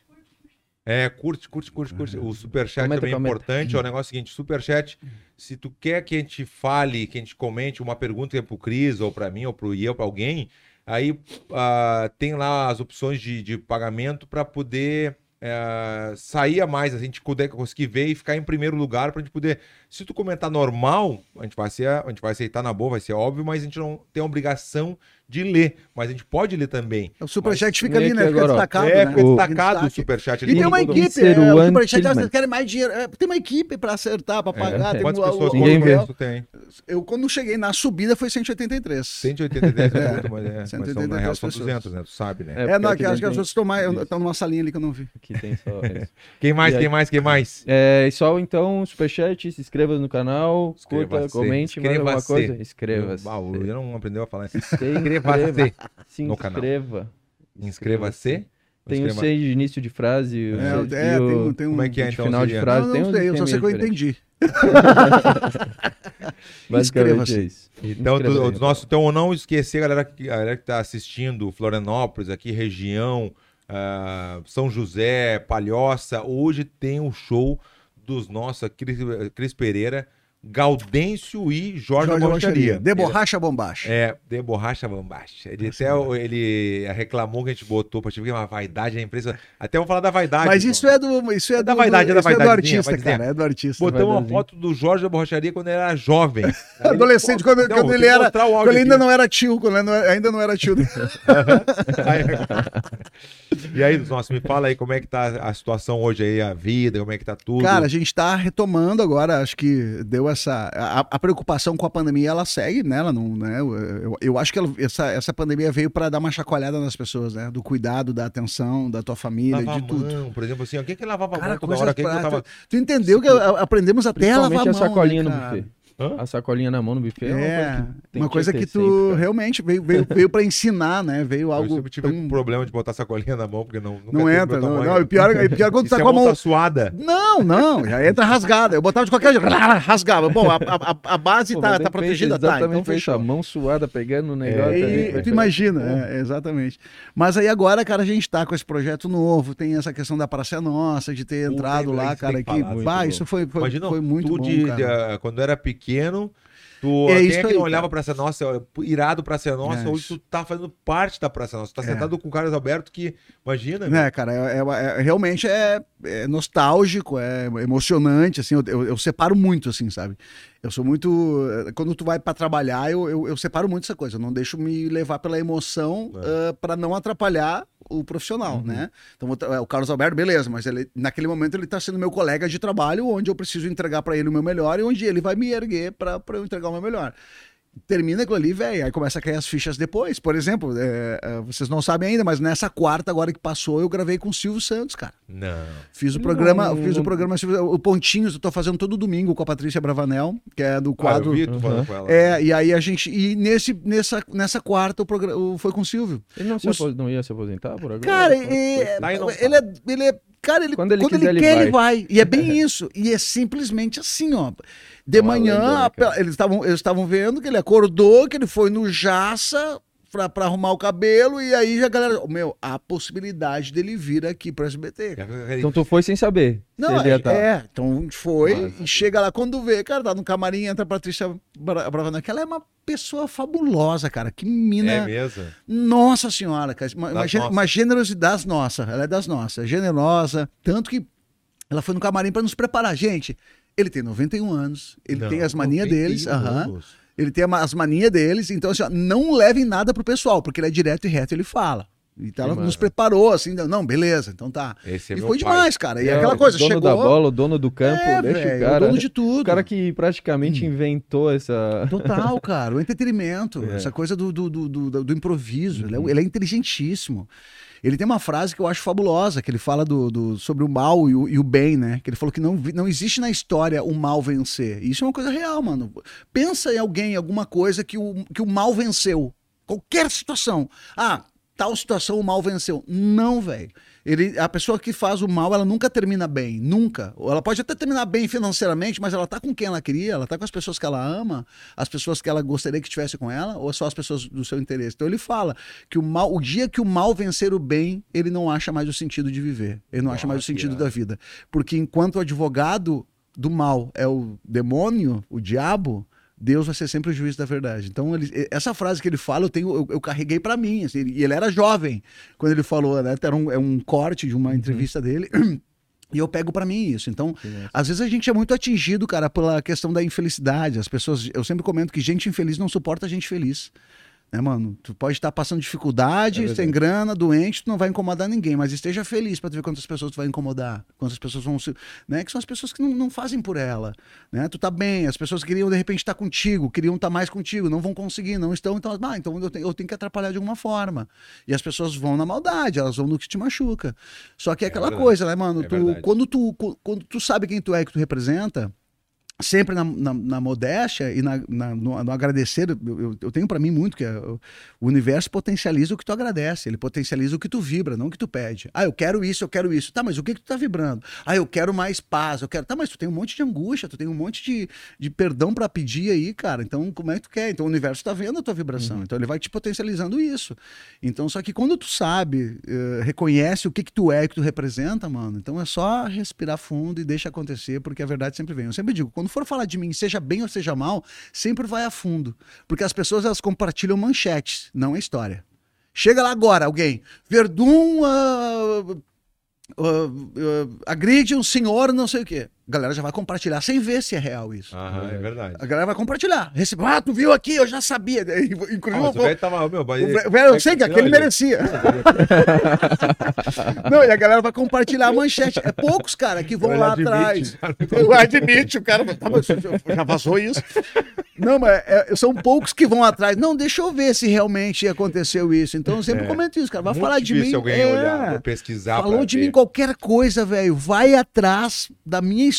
S1: É, curte, curte, curte, curte. O superchat
S2: Comenta,
S1: também é
S2: comenta.
S1: importante. É o negócio seguinte, superchat, se tu quer que a gente fale, que a gente comente uma pergunta que é pro Cris, ou pra mim, ou pro ou pra alguém, aí ah, tem lá as opções de, de pagamento pra poder eh, sair a mais, a gente poder conseguir ver e ficar em primeiro lugar pra gente poder... Se tu comentar normal, a gente vai, ser, a gente vai aceitar na boa, vai ser óbvio, mas a gente não tem a obrigação de ler. Mas a gente pode ler também.
S3: O superchat fica ali, né?
S2: aqui
S3: Fica
S2: agora,
S3: destacado,
S1: é,
S3: né?
S1: fica
S2: O-
S1: destacado o
S3: destaque.
S1: superchat.
S3: E tem uma equipe, é,
S2: o
S3: o superchat elas querem mais dinheiro. É, tem uma equipe pra acertar, pra pagar. tem
S1: Quantas
S3: o- o-
S1: pessoas
S3: o-
S2: Ninguém
S3: o-
S2: vê.
S1: tem?
S3: Eu, quando cheguei na subida, foi 183.
S1: 183 [LAUGHS] é muito, mas, é, mas são, na
S3: 183
S1: real são
S3: pessoas.
S1: 200, né? Tu sabe, né?
S2: É,
S3: É, não, acho que as outras estão mais.
S2: Isso.
S3: Estão numa salinha ali que eu não vi.
S2: Aqui tem só [LAUGHS] isso.
S1: Quem mais, quem mais, quem mais?
S2: É, e só então, superchat, se inscreva no canal, curta, comente, manda alguma coisa. Inscreva-se.
S1: O Luiz não aprendeu a falar isso. Inscreva-se [LAUGHS]
S2: Se
S1: no canal.
S2: inscreva.
S1: Inscreva-se.
S2: Tem o
S1: Inscreva-
S2: C de início de frase. o
S3: É, é, tem, um- tem um.
S1: Como é que é, então?
S2: final de frase.
S3: Não,
S2: tem
S3: não
S2: uns
S3: sei, eu só sei que eu entendi. Inscreva-se.
S2: é isso.
S1: Então,
S2: Inscreva-se.
S1: do, nosso, então, não esquecer, galera que, a galera que tá assistindo, Florianópolis, aqui, região, ah, São José, Palhoça, hoje tem o show dos nossos, Cris, Cris Pereira, Gaudêncio e Jorge,
S3: Jorge
S1: Borracharia.
S3: De borracha bombacha.
S1: É, de borracha bombacha. Ele até ele reclamou que a gente botou pra tipo, é uma vaidade na empresa. Até vamos falar da vaidade.
S3: Mas
S1: então.
S3: isso é do. Isso é,
S1: É da
S3: do-
S1: vaidade, é da
S3: isso do
S1: vaidadezinha,
S3: artista, cara. É do artista.
S1: Botamos uma foto do Jorge da Borracharia quando ele era jovem. [LAUGHS]
S3: Adolescente, quando,
S1: Não,
S3: quando ele era. Quando ele ainda não era tio, quando ele não era- ainda não era tio. [LAUGHS]
S1: E aí, nossa, me fala aí como é que tá a situação hoje aí, a vida, como é que tá tudo.
S3: Cara, a gente tá retomando agora, acho que deu essa. A, a preocupação com a pandemia, ela segue, né? Ela não, né? Eu, eu, eu acho que ela- essa, essa pandemia veio pra dar uma chacoalhada nas pessoas, né? Do cuidado, da atenção, da tua família,
S1: lavar
S3: de tudo.
S1: mão, por exemplo, assim, alguém que lavava a
S3: Cara,
S1: mão toda
S3: coisas
S1: hora, quem que
S3: práticas.
S1: botava...
S3: Tu entendeu que aprendemos até a lavar a mão.
S2: a sacolinha
S3: né,
S2: no buffet.
S1: Hã?
S2: A sacolinha na mão no buffet é uma coisa
S3: É,
S2: que tem
S3: uma coisa que tu
S2: sempre,
S3: realmente veio, veio, veio para ensinar, né? Veio
S1: Eu
S3: algo.
S1: sempre tive
S3: tão-
S1: um problema de botar sacolinha na mão, porque não, nunca
S3: Não entra, não. não e pior, e pior quando
S1: E
S3: tu tá com a mão.
S1: tá suada.
S3: Não, não, já entra rasgada. Eu botava de qualquer jeito, [LAUGHS] rasgava. Bom, a, a, a base
S2: Pô,
S3: tá, tá protegida, tá, então fechou.
S2: a mão suada pegando o negócio.
S3: É, e
S2: vai
S3: tu imagina, é, exatamente. Mas aí agora, cara, a gente tá com esse projeto novo, tem essa questão da Praça é Nossa, de ter entrado lá, cara,
S1: que
S3: que, bah,
S1: bom.
S3: isso foi, foi,
S1: Imagina,
S3: foi muito bom,
S1: quando era pequeno, tu
S3: É
S1: quem
S3: isso
S1: é que não olhava pra essa nossa, irado pra essa nossa,
S3: É
S1: hoje
S3: isso.
S1: tu tá fazendo parte da Praça Nossa, tu tá
S3: É.
S1: sentado com o Carlos Alberto que, imagina,
S3: Né, cara, é, é- é- realmente é, é nostálgico, é emocionante, assim, eu, eu, eu separo muito, assim, sabe? Eu sou muito. Quando tu vai pra trabalhar, eu, eu, separo muito essa coisa. Eu não deixo me levar pela emoção
S1: É.
S3: ah, pra não atrapalhar o profissional, né? Então, tra- o Carlos Alberto, beleza, mas ele, naquele momento ele tá sendo meu colega de trabalho, onde eu preciso entregar pra ele o meu melhor e onde ele vai me erguer pra eu entregar o meu melhor. Termina aquilo ali, velho. Aí começa a cair as fichas depois. Por exemplo, é, é, vocês não sabem ainda, mas nessa quarta agora que passou, eu gravei com o Silvio Santos, cara.
S1: Não.
S3: Fiz o programa,
S2: Não,
S3: fiz o programa Silvio- o Pontinhos, eu tô fazendo todo domingo com a Patrícia Bravanel, que é do
S1: Ah, eu
S3: quadro.
S1: vi tu
S2: Uhum.
S1: falando com ela.
S3: é, e aí a gente. E nesse, nessa, nessa quarta o programa foi com o Silvio.
S2: Ele não, se
S3: Os-
S2: apos- não ia se aposentar por agora?
S3: Cara,
S2: é-
S1: Tá
S3: ele, é, ele é. Cara, ele,
S2: Quando
S3: quando
S2: ele
S3: ele,
S2: quiser, ele
S3: quer,
S2: vai.
S3: ele vai. E é bem [LAUGHS] isso. E é simplesmente assim, ó. De
S2: uma
S3: manhã,
S2: lenda, né,
S3: eles estavam eles estavam vendo que ele acordou, que ele foi no Jaça pra, pra arrumar o cabelo, e aí já a galera. Meu, há possibilidade dele vir aqui pro SBT.
S2: Então tu foi sem saber
S3: Não, é, é, então foi
S2: Massa.
S3: e chega lá quando vê, cara, tá no camarim, entra a Patrícia Bra- Bravanel, que ela é uma pessoa fabulosa, cara, que mina,
S1: É mesmo?
S3: nossa senhora, cara, uma, uma,
S1: nossas.
S3: uma generosidade das nossas, ela é das nossas, generosa, tanto que ela foi no camarim pra nos preparar, gente, ele tem 91 anos, ele
S1: Não,
S3: tem as manias
S1: 91
S3: deles, aham,
S1: anos.
S3: Ele tem as manias deles, então assim, ó, não levem nada pro pessoal, porque ele é direto e reto, ele fala. Então ela nos preparou, assim, não, beleza, então tá.
S1: Esse é
S3: e foi
S1: pai.
S3: demais, cara. E
S2: É,
S3: aquela
S2: o
S3: coisa,
S2: dono
S3: chegou.
S2: da bola, o dono do campo,
S3: é,
S2: deixa
S3: velho,
S2: o cara.
S3: o dono de tudo.
S2: O cara que praticamente inventou essa.
S3: Total, [LAUGHS] cara. O entretenimento,
S2: É.
S3: essa coisa do, do, do, do- do improviso. Ele, é, ele é inteligentíssimo. Ele tem uma frase que eu acho fabulosa, que ele fala do, do- sobre o mal e o, e o bem, né? Que ele falou que não, não existe na história o mal vencer. E isso é uma coisa real, mano. Pensa em alguém, alguma coisa que o, que o mal venceu. Qualquer situação. Ah, tal situação o mal venceu. Não, velho. Ele, a pessoa que faz o mal, ela nunca termina bem, nunca. Ela pode até terminar bem financeiramente, mas ela tá com quem ela queria, ela tá com as pessoas que ela ama, as pessoas que ela gostaria que tivesse com ela, ou só as pessoas do seu interesse. Então ele fala que o mal, o dia que o mal vencer o bem, ele não acha mais o sentido de viver. Ele não acha mais o sentido
S1: irado.
S3: da vida. Porque enquanto o advogado do mal é o demônio, o diabo, Deus vai ser sempre o juiz da verdade. Então, ele- essa frase que ele fala, eu, tenho, eu, eu carreguei pra mim. assim, e ele era jovem quando ele falou, né? Era um, é um corte de uma entrevista dele. [CLEARS THROAT] E eu pego pra mim isso. Então, às vezes a gente é muito atingido, cara, pela questão da infelicidade. As pessoas, eu sempre comento que gente infeliz não suporta gente feliz. Né, mano? Tu pode estar passando dificuldade,
S2: É
S3: sem grana, doente, tu não vai incomodar ninguém, mas esteja feliz tu ver quantas pessoas tu vai incomodar, quantas pessoas vão se. Né? Que são as pessoas que não, não fazem por ela. Né? Tu tá bem, as pessoas queriam de repente estar contigo, queriam estar mais contigo, não vão conseguir, não estão, então, ah, então eu tenho, eu tenho que atrapalhar de alguma forma. E as pessoas vão na maldade, elas vão no que te machuca. Só que é aquela
S1: verdade.
S3: coisa, né, mano?
S1: É
S3: Tu- quando, tu, quando tu sabe quem tu é que tu representa, sempre na, na, na modéstia e na, no, no agradecer, eu, eu- tenho pra mim muito que é, o universo potencializa o que tu agradece, ele potencializa o que tu vibra, não o que tu pede. Ah, eu quero isso, eu quero isso. Tá, mas o que que tu tá vibrando? Ah, eu quero mais paz, eu quero. Tá, mas tu tem um monte de angústia, tu tem um monte de, de perdão pra pedir aí, cara. Então, como é que tu quer? Então, o universo tá vendo a tua vibração, então ele vai te potencializando isso. Então, só que quando tu sabe, eh, reconhece o que que tu é o que tu representa, mano, então é só respirar fundo e deixa acontecer, porque a verdade sempre vem. Eu sempre digo, quando quando for falar de mim, seja bem ou seja mal, sempre vai a fundo. Porque as pessoas elas compartilham manchetes, não a história. Chega lá agora, alguém. Verdun uh, uh, uh, agride um senhor, não sei o quê. A galera já vai compartilhar sem ver se é real isso.
S1: Aham, é verdade.
S3: A galera vai compartilhar. Recebe, ah, tu viu aqui, eu já sabia. [LAUGHS] Inclusive,
S1: Ah, o velho tava, meu, mas-
S3: o ve- velho, eu sei que aquele
S1: ele-
S3: merecia. [LAUGHS] Não, e a galera vai compartilhar a manchete. É poucos, cara, que vão lá
S1: admite,
S3: atrás. [LAUGHS] Eu admito, o cara tá, mas já vazou isso. Não, mas é, são poucos que vão atrás. Não, deixa eu ver se realmente aconteceu isso. Então eu sempre
S1: É.
S3: comento isso, cara. Vai
S1: Muito
S3: falar de mim.
S1: alguém
S3: é.
S1: olhar, pesquisar
S3: Falou de
S1: ver.
S3: mim qualquer coisa, velho. Vai atrás da minha história,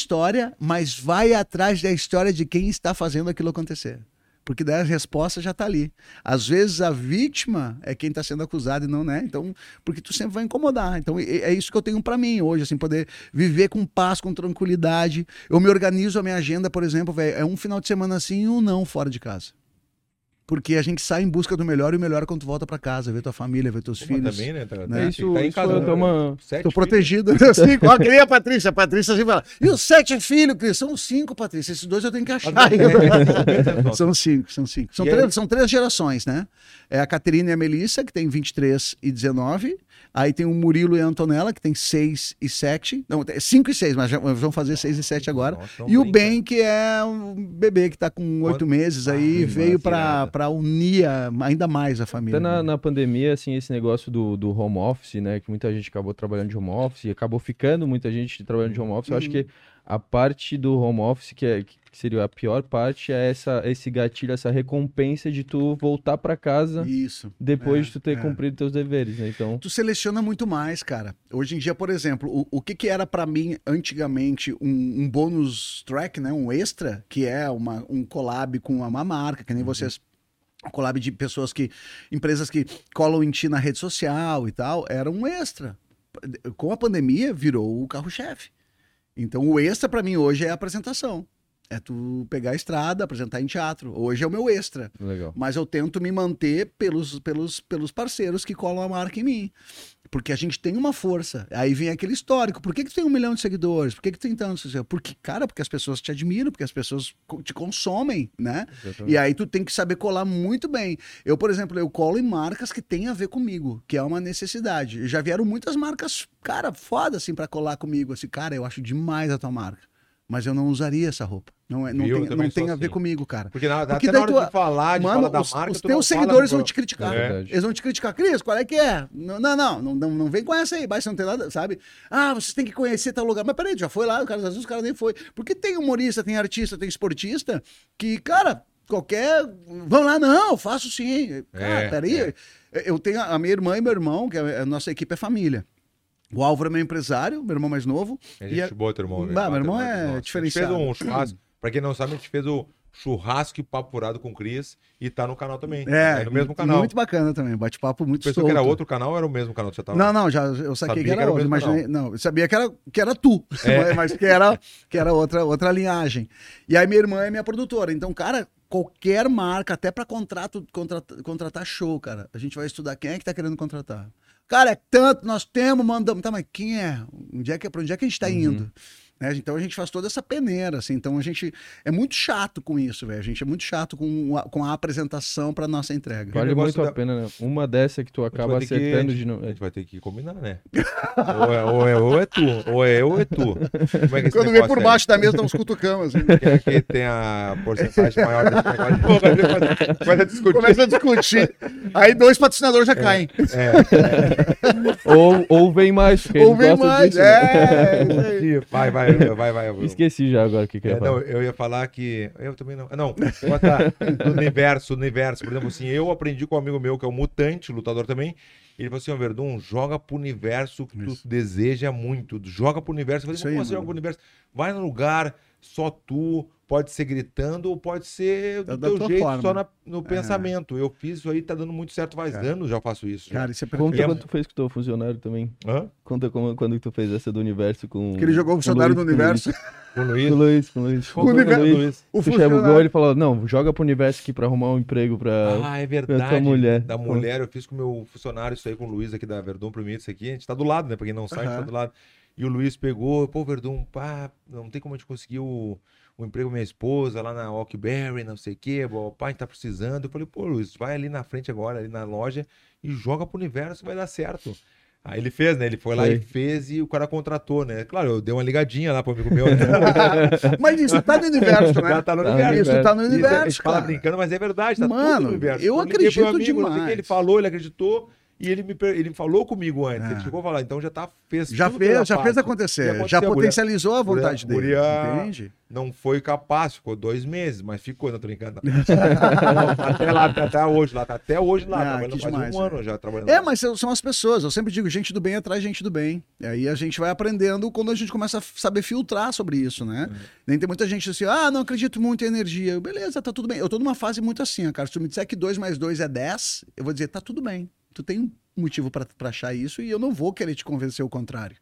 S3: mas vai atrás da história de quem está fazendo aquilo acontecer. Porque daí a resposta já tá ali. Às vezes a vítima é quem está sendo acusado e não, né? Então, porque tu sempre vai incomodar. Então, é isso que eu tenho para mim hoje, assim, poder viver com paz, com tranquilidade. Eu me organizo a minha agenda, por exemplo, velho, é um final de semana assim e um não fora de casa. Porque a gente sai em busca do melhor e o melhor é quando tu volta para casa, ver tua família, ver teus
S1: Pô,
S3: filhos.
S1: também, né? Tá,
S3: Né?
S2: Isso,
S1: tá em casa,
S2: foi
S1: né?
S2: até uma...
S3: Tô protegido. Assim, ó, que nem a Patrícia. A Patrícia sempre fala. E os sete filhos, Cris? São cinco, Patrícia. Esses dois eu tenho que achar.
S1: É, [LAUGHS]
S3: são cinco, são cinco. São três, são três gerações, né? É a Caterina e a Melissa, que tem 23 e 19. Aí tem o Murilo e a Antonella, que tem 6 e 7. Não, 5 e 6, mas já vão fazer 6 e 7 agora.
S1: Nossa, não
S3: E o. Ben, que é um bebê que tá com oito meses aí,
S1: Ah,
S3: veio pra unir ainda mais a família.
S2: Até na,
S3: né?
S2: na pandemia, assim, esse negócio do, do home office, né? Que muita gente acabou trabalhando de home office e acabou ficando muita gente trabalhando de home office. Eu acho
S3: Uhum.
S2: que a parte do home office, que, é, que seria a pior parte, é essa, esse gatilho, essa recompensa de tu voltar pra casa
S3: Isso.
S2: depois
S3: É,
S2: de tu ter
S3: é.
S2: cumprido teus deveres, né? Então,
S3: tu seleciona muito mais, cara. Hoje em dia, por exemplo, o, o que, que era pra mim antigamente um, um bônus track, né, um extra, que é uma, um collab com uma marca, que nem vocês um collab de pessoas que empresas que colam em ti na rede social e tal, era um extra. Com a pandemia virou o carro-chefe. Então o extra pra mim hoje é a apresentação. É tu pegar a estrada, apresentar em teatro. Hoje é o meu extra
S2: legal.
S3: mas eu tento me manter pelos, pelos, pelos parceiros que colam a marca em mim. Porque a gente tem uma força. Aí vem aquele histórico. Por que, que tu tem um milhão de seguidores? Por que, que tu tem tantos? Porque, cara, porque as pessoas te admiram, porque as pessoas te consomem, né? E aí tu tem que saber colar muito bem. Eu, por exemplo, eu colo em marcas que têm a ver comigo, que é uma necessidade. Já vieram muitas marcas, cara, foda assim pra colar comigo, assim, cara, eu acho demais a tua marca, mas eu não usaria essa roupa. Não é, não
S1: Viu?
S3: Tem, não tem a ver
S1: assim.
S3: comigo, cara.
S1: Porque, na,
S3: Porque
S1: até na de falar, de
S3: Mano,
S1: falar da
S3: os,
S1: marca,
S3: os teus seguidores vão te criticar.
S2: É.
S3: Eles vão te criticar. Cris, qual é que é? Não, não, não, não, não, vem com essa aí, basta não ter nada, sabe? Ah, vocês têm que conhecer tal lugar. Mas peraí, já foi lá, o cara, às vezes o cara nem foi. Porque tem humorista, tem artista, tem esportista que, cara, qualquer. Vão lá, não, eu faço sim. Cara,
S1: É,
S3: peraí.
S1: é.
S3: Eu tenho a minha irmã e meu irmão, que a a nossa equipe é família. O Álvaro é meu empresário, meu irmão mais novo.
S1: É
S3: e
S1: gente
S3: a-
S1: boa, teu irmão.
S3: Bah, meu irmão é diferenciado.
S1: A gente fez um churrasco. [CLEARS THROAT] Pra quem não sabe, a gente fez o churrasco e papo furado com o Cris e tá no canal também.
S3: É,
S1: no mesmo canal.
S3: Muito bacana também, bate-papo muito
S1: Pensou
S3: solto.
S1: que era outro canal ou era o mesmo canal que você tava?
S3: Não, não, já eu saquei
S1: Sabia
S3: que era,
S1: que era o
S3: outro.
S1: mesmo
S3: Imaginei, não, eu sabia que era, que era tu, [LAUGHS] [LAUGHS]
S1: É.
S3: mas que era, que era outra, outra linhagem. E aí minha irmã é minha produtora. Então, cara, qualquer marca, até pra contrato, contratar, contratar show, cara, a gente vai estudar quem é que tá querendo contratar. Cara, é tanto, nós temos, mandamos. Tá, mas quem é? Onde é que, pra onde é que a gente tá indo? Né? Então a gente faz toda essa peneira, assim. Então a gente é muito chato com isso, velho. A gente é muito chato com a, com a apresentação pra nossa entrega.
S2: Vale muito
S1: da-
S2: a pena, né? Uma dessa que tu acaba
S1: vai ter que-
S2: acertando de novo.
S1: A gente vai ter que combinar, né? ou, é, ou, é, ou é tu, ou é eu ou é tu. Como é que
S3: Quando vem por
S1: aí?
S3: baixo da mesa, uns cutucamos, assim.
S1: Quem é que tem a porcentagem maior desse negócio? Pô, vai Começa a discutir.
S3: Começa a discutir. Aí dois patrocinadores já caem.
S2: Ou, ou vem mais,
S3: Ou vem mais.
S2: disso, né?
S3: É, isso aí.
S1: Vai, vai, vai, vai. vai.
S2: Esqueci já agora o que, que eu
S1: É,
S2: ia falar.
S1: não, eu ia falar que. Eu também não. Não, botar do universo, universo. Por exemplo, assim, eu aprendi com um amigo meu que é um mutante, lutador também. Ele falou assim: ó, Verdun, joga pro universo que tu
S3: Isso.
S1: deseja muito. Joga pro universo. Eu falei,
S3: Isso aí,
S1: como assim
S3: mano.
S1: joga pro universo? Vai no lugar, só tu. Pode ser gritando ou pode ser do
S3: Da-
S1: teu jeito,
S3: forma.
S1: só na- no pensamento. Eu fiz isso aí, tá dando muito certo. Faz
S3: É.
S1: anos já faço isso.
S3: Cara, isso é
S2: Conta
S3: perfeito.
S2: quando tu fez com o teu funcionário também.
S1: Hã?
S2: Conta como, quando tu fez essa do universo com.
S3: Que ele jogou o funcionário no
S2: Luiz, com
S3: universo.
S1: Com o
S2: Com
S1: Luiz.
S2: o Luiz, com o Luiz.
S1: Com o
S3: universo-
S1: Luiz.
S3: O
S2: Tu chegou
S3: funcionário.
S2: ele falou: Não, joga pro universo aqui pra arrumar um emprego pra.
S1: Ah, é verdade.
S2: tua mulher.
S1: Da mulher, eu fiz com o meu funcionário isso aí com o Luiz aqui da Verdun Promito, isso aqui. A gente tá do lado, né? Pra quem não sabe, a gente tá do lado. E o Luiz pegou, pô, Verdun, pá, não tem como a gente conseguir o, o emprego da minha esposa lá na Oakberry, não sei o quê, o pai tá precisando. Eu falei, pô, Luiz, vai ali na frente agora, ali na loja, e joga pro universo, vai dar certo. Aí ele fez, né? Ele foi lá
S2: Foi.
S1: e fez e o cara contratou, né? Claro, eu dei uma ligadinha lá pro amigo meu. Né? [LAUGHS]
S3: Mas isso tá no universo, né?
S1: Tá no
S2: Tá
S1: universo.
S3: Isso tá no
S1: Isso, a
S3: universo,
S1: gente fala
S3: cara.
S1: brincando, mas é verdade, tá
S3: Mano,
S1: tudo no universo.
S3: eu
S1: meu
S3: acredito
S1: não sei o
S3: demais.
S1: que, Ele falou, ele acreditou e ele me ele falou comigo antes.
S3: É.
S1: Ele chegou a falar, então já tá fez
S3: Já fez, já
S1: parte.
S3: fez acontecer. Já
S1: guria-
S3: potencializou a vontade
S1: guria-
S3: dele.
S1: guria-
S3: Entende?
S1: Não foi capaz, ficou dois meses, mas ficou, não tô brincando. Não, [LAUGHS] até lá, até, hoje lá, tá até hoje lá,
S3: Ah,
S1: trabalhando faz
S3: demais,
S1: um
S3: é.
S1: ano já trabalhando.
S3: É,
S1: lá.
S3: mas são as pessoas. Eu sempre digo, gente do bem atrai gente do bem. E aí a gente vai aprendendo quando a gente começa a saber filtrar sobre isso, né? Nem tem muita gente assim, ah, não acredito muito em energia. Eu, Beleza, tá tudo bem. Eu tô numa fase muito assim, cara. Se tu me disser que 2 mais 2 é 10, eu vou dizer, tá tudo bem. Tu tem um motivo pra pra achar isso e eu não vou querer te convencer o contrário.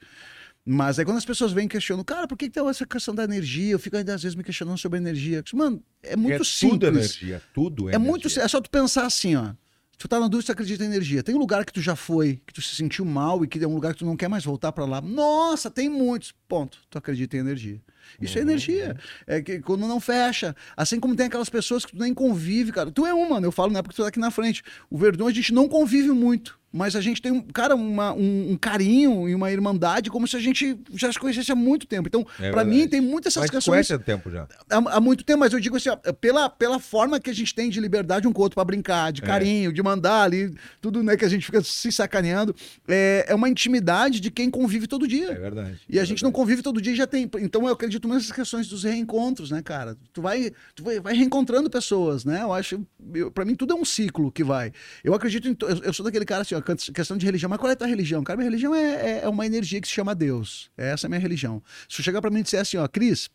S3: Mas aí quando as pessoas vêm questionando, cara, por que, que tem essa questão da energia? Eu fico ainda às vezes me questionando sobre energia. Mano, é muito
S1: é
S3: simples.
S1: tudo energia, tudo é,
S3: É muito.
S1: energia.
S3: É só tu pensar assim, ó. Tu tá na dúvida, tu acredita em energia. Tem um lugar que tu já foi, que tu se sentiu mal e que é um lugar que tu não quer mais voltar pra lá. Nossa, tem muitos. Ponto. Tu acredita em energia. Isso é
S1: Uhum.
S3: energia. É que quando não fecha. Assim como tem aquelas pessoas que tu nem convive, cara. Tu é um, mano. Eu falo na época que tu tá aqui na frente. O Verdun a gente não convive muito. Mas a gente tem, um- cara, uma- um, um carinho e uma irmandade como se a gente já se conhecesse há muito tempo. Então,
S1: É
S3: pra
S1: verdade.
S3: mim, tem muitas essas
S1: Mas
S3: questões
S1: conhece há tempo já.
S3: há, há muito tempo, mas eu digo assim, ó, pela, pela forma que a gente tem de liberdade um com o outro pra brincar, de
S1: É.
S3: carinho, de mandar ali, tudo né, que a gente fica se sacaneando, é, é uma intimidade de quem convive todo
S1: É
S3: dia.
S1: verdade.
S3: E a
S1: é
S3: gente não convive todo dia já tem. Então eu acredito nessas questões dos reencontros, né, cara? Tu vai, tu vai, vai reencontrando pessoas, né? Eu acho. Pra mim, tudo é um ciclo que vai. Eu acredito em. Eu, eu sou daquele cara assim, ó, questão de religião. Mas qual é a tua religião? Cara, minha religião é, é, é uma energia que se chama Deus. Essa é a minha religião. Se tu chegar pra mim e disser assim, ó, Cris,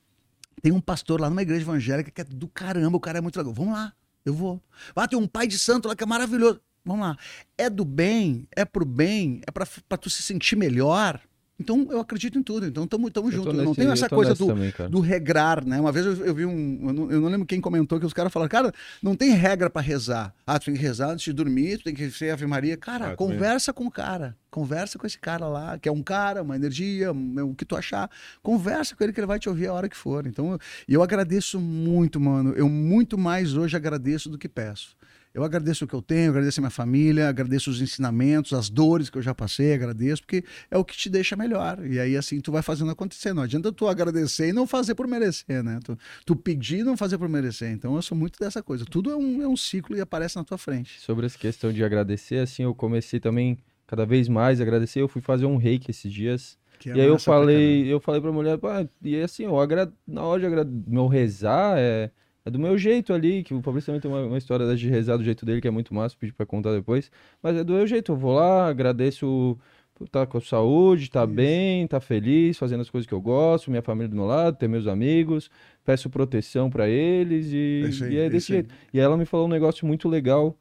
S3: tem um pastor lá numa igreja evangélica que é do caramba, o cara é muito legal. Vamos lá, eu vou. Ah, tem um pai de santo lá que é maravilhoso. Vamos lá. É do bem, é pro bem, é pra, pra tu se sentir melhor. Então eu acredito em tudo. Então tamo, tamo
S2: Eu tô
S3: junto. Eu não
S2: eu
S3: essa coisa do,
S2: também,
S3: do regrar, né? Uma vez eu, eu vi um. Eu não, eu não lembro quem comentou que os caras falaram, cara, não tem regra pra rezar. Ah, tu tem que rezar antes de dormir, tu tem que ser Ave Maria. Cara,
S1: Ah, eu também.
S3: conversa com o cara. Conversa com esse cara lá, que é um cara, uma energia, um- o que tu achar. Conversa com ele que ele vai te ouvir a hora que for. Então, eu- e eu agradeço muito, mano. Eu muito mais hoje agradeço do que peço. Eu agradeço o que eu tenho, agradeço a minha família, agradeço os ensinamentos, as dores que eu já passei, agradeço, porque é o que te deixa melhor. E aí, assim, tu vai fazendo acontecer. Não adianta tu agradecer e não fazer por merecer, né? Tu, tu pedir e não fazer por merecer. Então, eu sou muito dessa coisa. Tudo é um, é um ciclo e aparece na tua frente.
S2: Sobre essa questão de agradecer, assim, eu comecei também cada vez mais a agradecer. Eu fui fazer um reiki esses dias.
S3: que é
S2: e aí eu falei, eu falei pra mulher, pá, e assim, eu agra... na hora de agra... meu rezar é... é do meu jeito ali, que o Fabrício também tem uma, uma história de rezar do jeito dele, que é muito massa, pedi pra contar depois. Mas é do meu jeito, eu vou lá, agradeço por estar com saúde, tá
S3: Isso.
S2: bem, tá feliz, fazendo as coisas que eu gosto, minha família do meu lado, ter meus amigos, peço proteção pra eles e,
S3: É aí,
S2: e é
S3: é
S2: desse
S3: aí.
S2: jeito. E ela me falou um negócio muito legal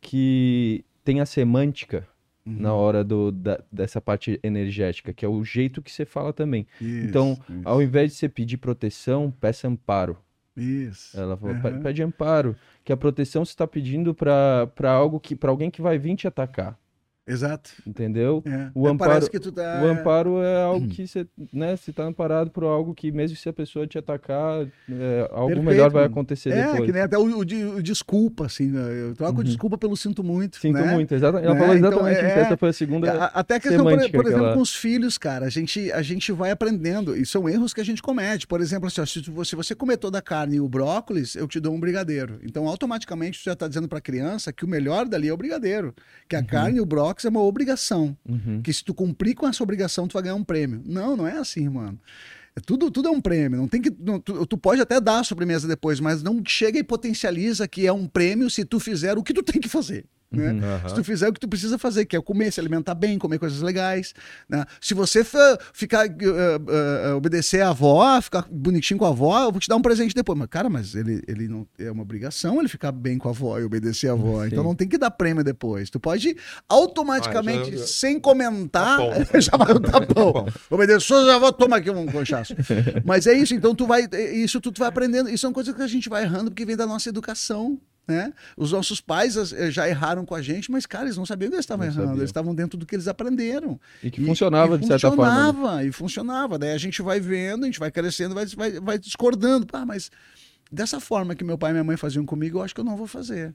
S2: que tem a semântica
S3: Uhum.
S2: na hora do, da- dessa parte energética, que é o jeito que você fala também.
S3: Isso,
S2: Então,
S3: isso,
S2: Ao invés de você pedir proteção, peça amparo.
S3: Isso.
S2: Ela falou, "Pe-
S3: Aham.
S2: pede amparo, que a proteção você está pedindo para para algo que para alguém que vai vir te atacar,
S3: Exato.
S2: entendeu?
S3: É.
S2: O
S3: É,
S2: amparo-
S3: tá.
S2: O amparo é algo que você, né, você tá amparado por algo que mesmo se a pessoa te atacar, é, algo
S3: Perfeito,
S2: melhor vai acontecer
S3: É,
S2: depois.
S3: que nem até o, o de- o desculpa, assim. né? Eu troco
S2: Uhum.
S3: desculpa pelo sinto muito.
S2: Sinto
S3: né?
S2: muito, exatamente. Ela
S3: Né?
S2: falou
S3: Então,
S2: exatamente isso.
S3: é-
S2: Essa foi a segunda.
S3: A- Até a questão, por, por exemplo, com os filhos, cara, a gente, a gente vai aprendendo, e são erros que a gente comete. Por exemplo, assim, ó, se, tu- se você comer toda a carne e o brócolis, eu te dou um brigadeiro. Então, automaticamente, tu já está dizendo para a criança que o melhor dali é o brigadeiro. Que a carne e o brócolis é uma obrigação.
S2: Uhum.
S3: Que se tu cumprir com essa obrigação, tu vai ganhar um prêmio. Não, não é assim, mano. É tudo, tudo é um prêmio. Não tem que, não, tu, tu pode até dar a sobremesa depois, mas não chega e potencializa que é um prêmio se tu fizer o que tu tem que fazer. Né?
S2: Uhum.
S3: Se tu fizer o que tu precisa fazer, que é comer, se alimentar bem, comer coisas legais. né? Se você ficar, eh, eh, obedecer a avó, ficar bonitinho com a avó, eu vou te dar um presente depois. Mas, cara, mas ele, ele não é uma obrigação ele ficar bem com a avó e obedecer a avó.
S2: Sim.
S3: Então não tem que dar prêmio depois. Tu pode automaticamente,
S1: Ah, já- já-
S3: sem comentar,
S1: Tá [LAUGHS]
S3: já vai o tapão.
S1: Tá bom.
S3: Obedeceu, já vou tomar aqui um conchaço. Mas é isso, então tu vai. Isso tu, tu vai aprendendo. Isso são coisas que a gente vai errando porque vem da nossa educação. Né? Os nossos pais eh, já erraram com a gente, mas, cara, eles não sabiam que eles estavam
S2: Não
S3: errando.
S2: sabiam.
S3: Eles estavam dentro do que eles aprenderam.
S2: E que funcionava
S3: e
S2: de certa forma. né?
S3: Funcionava, e funcionava. Daí a gente vai vendo, a gente vai crescendo, vai, vai, vai discordando. Pá, mas dessa forma que meu pai e minha mãe faziam comigo, eu acho que eu não vou fazer.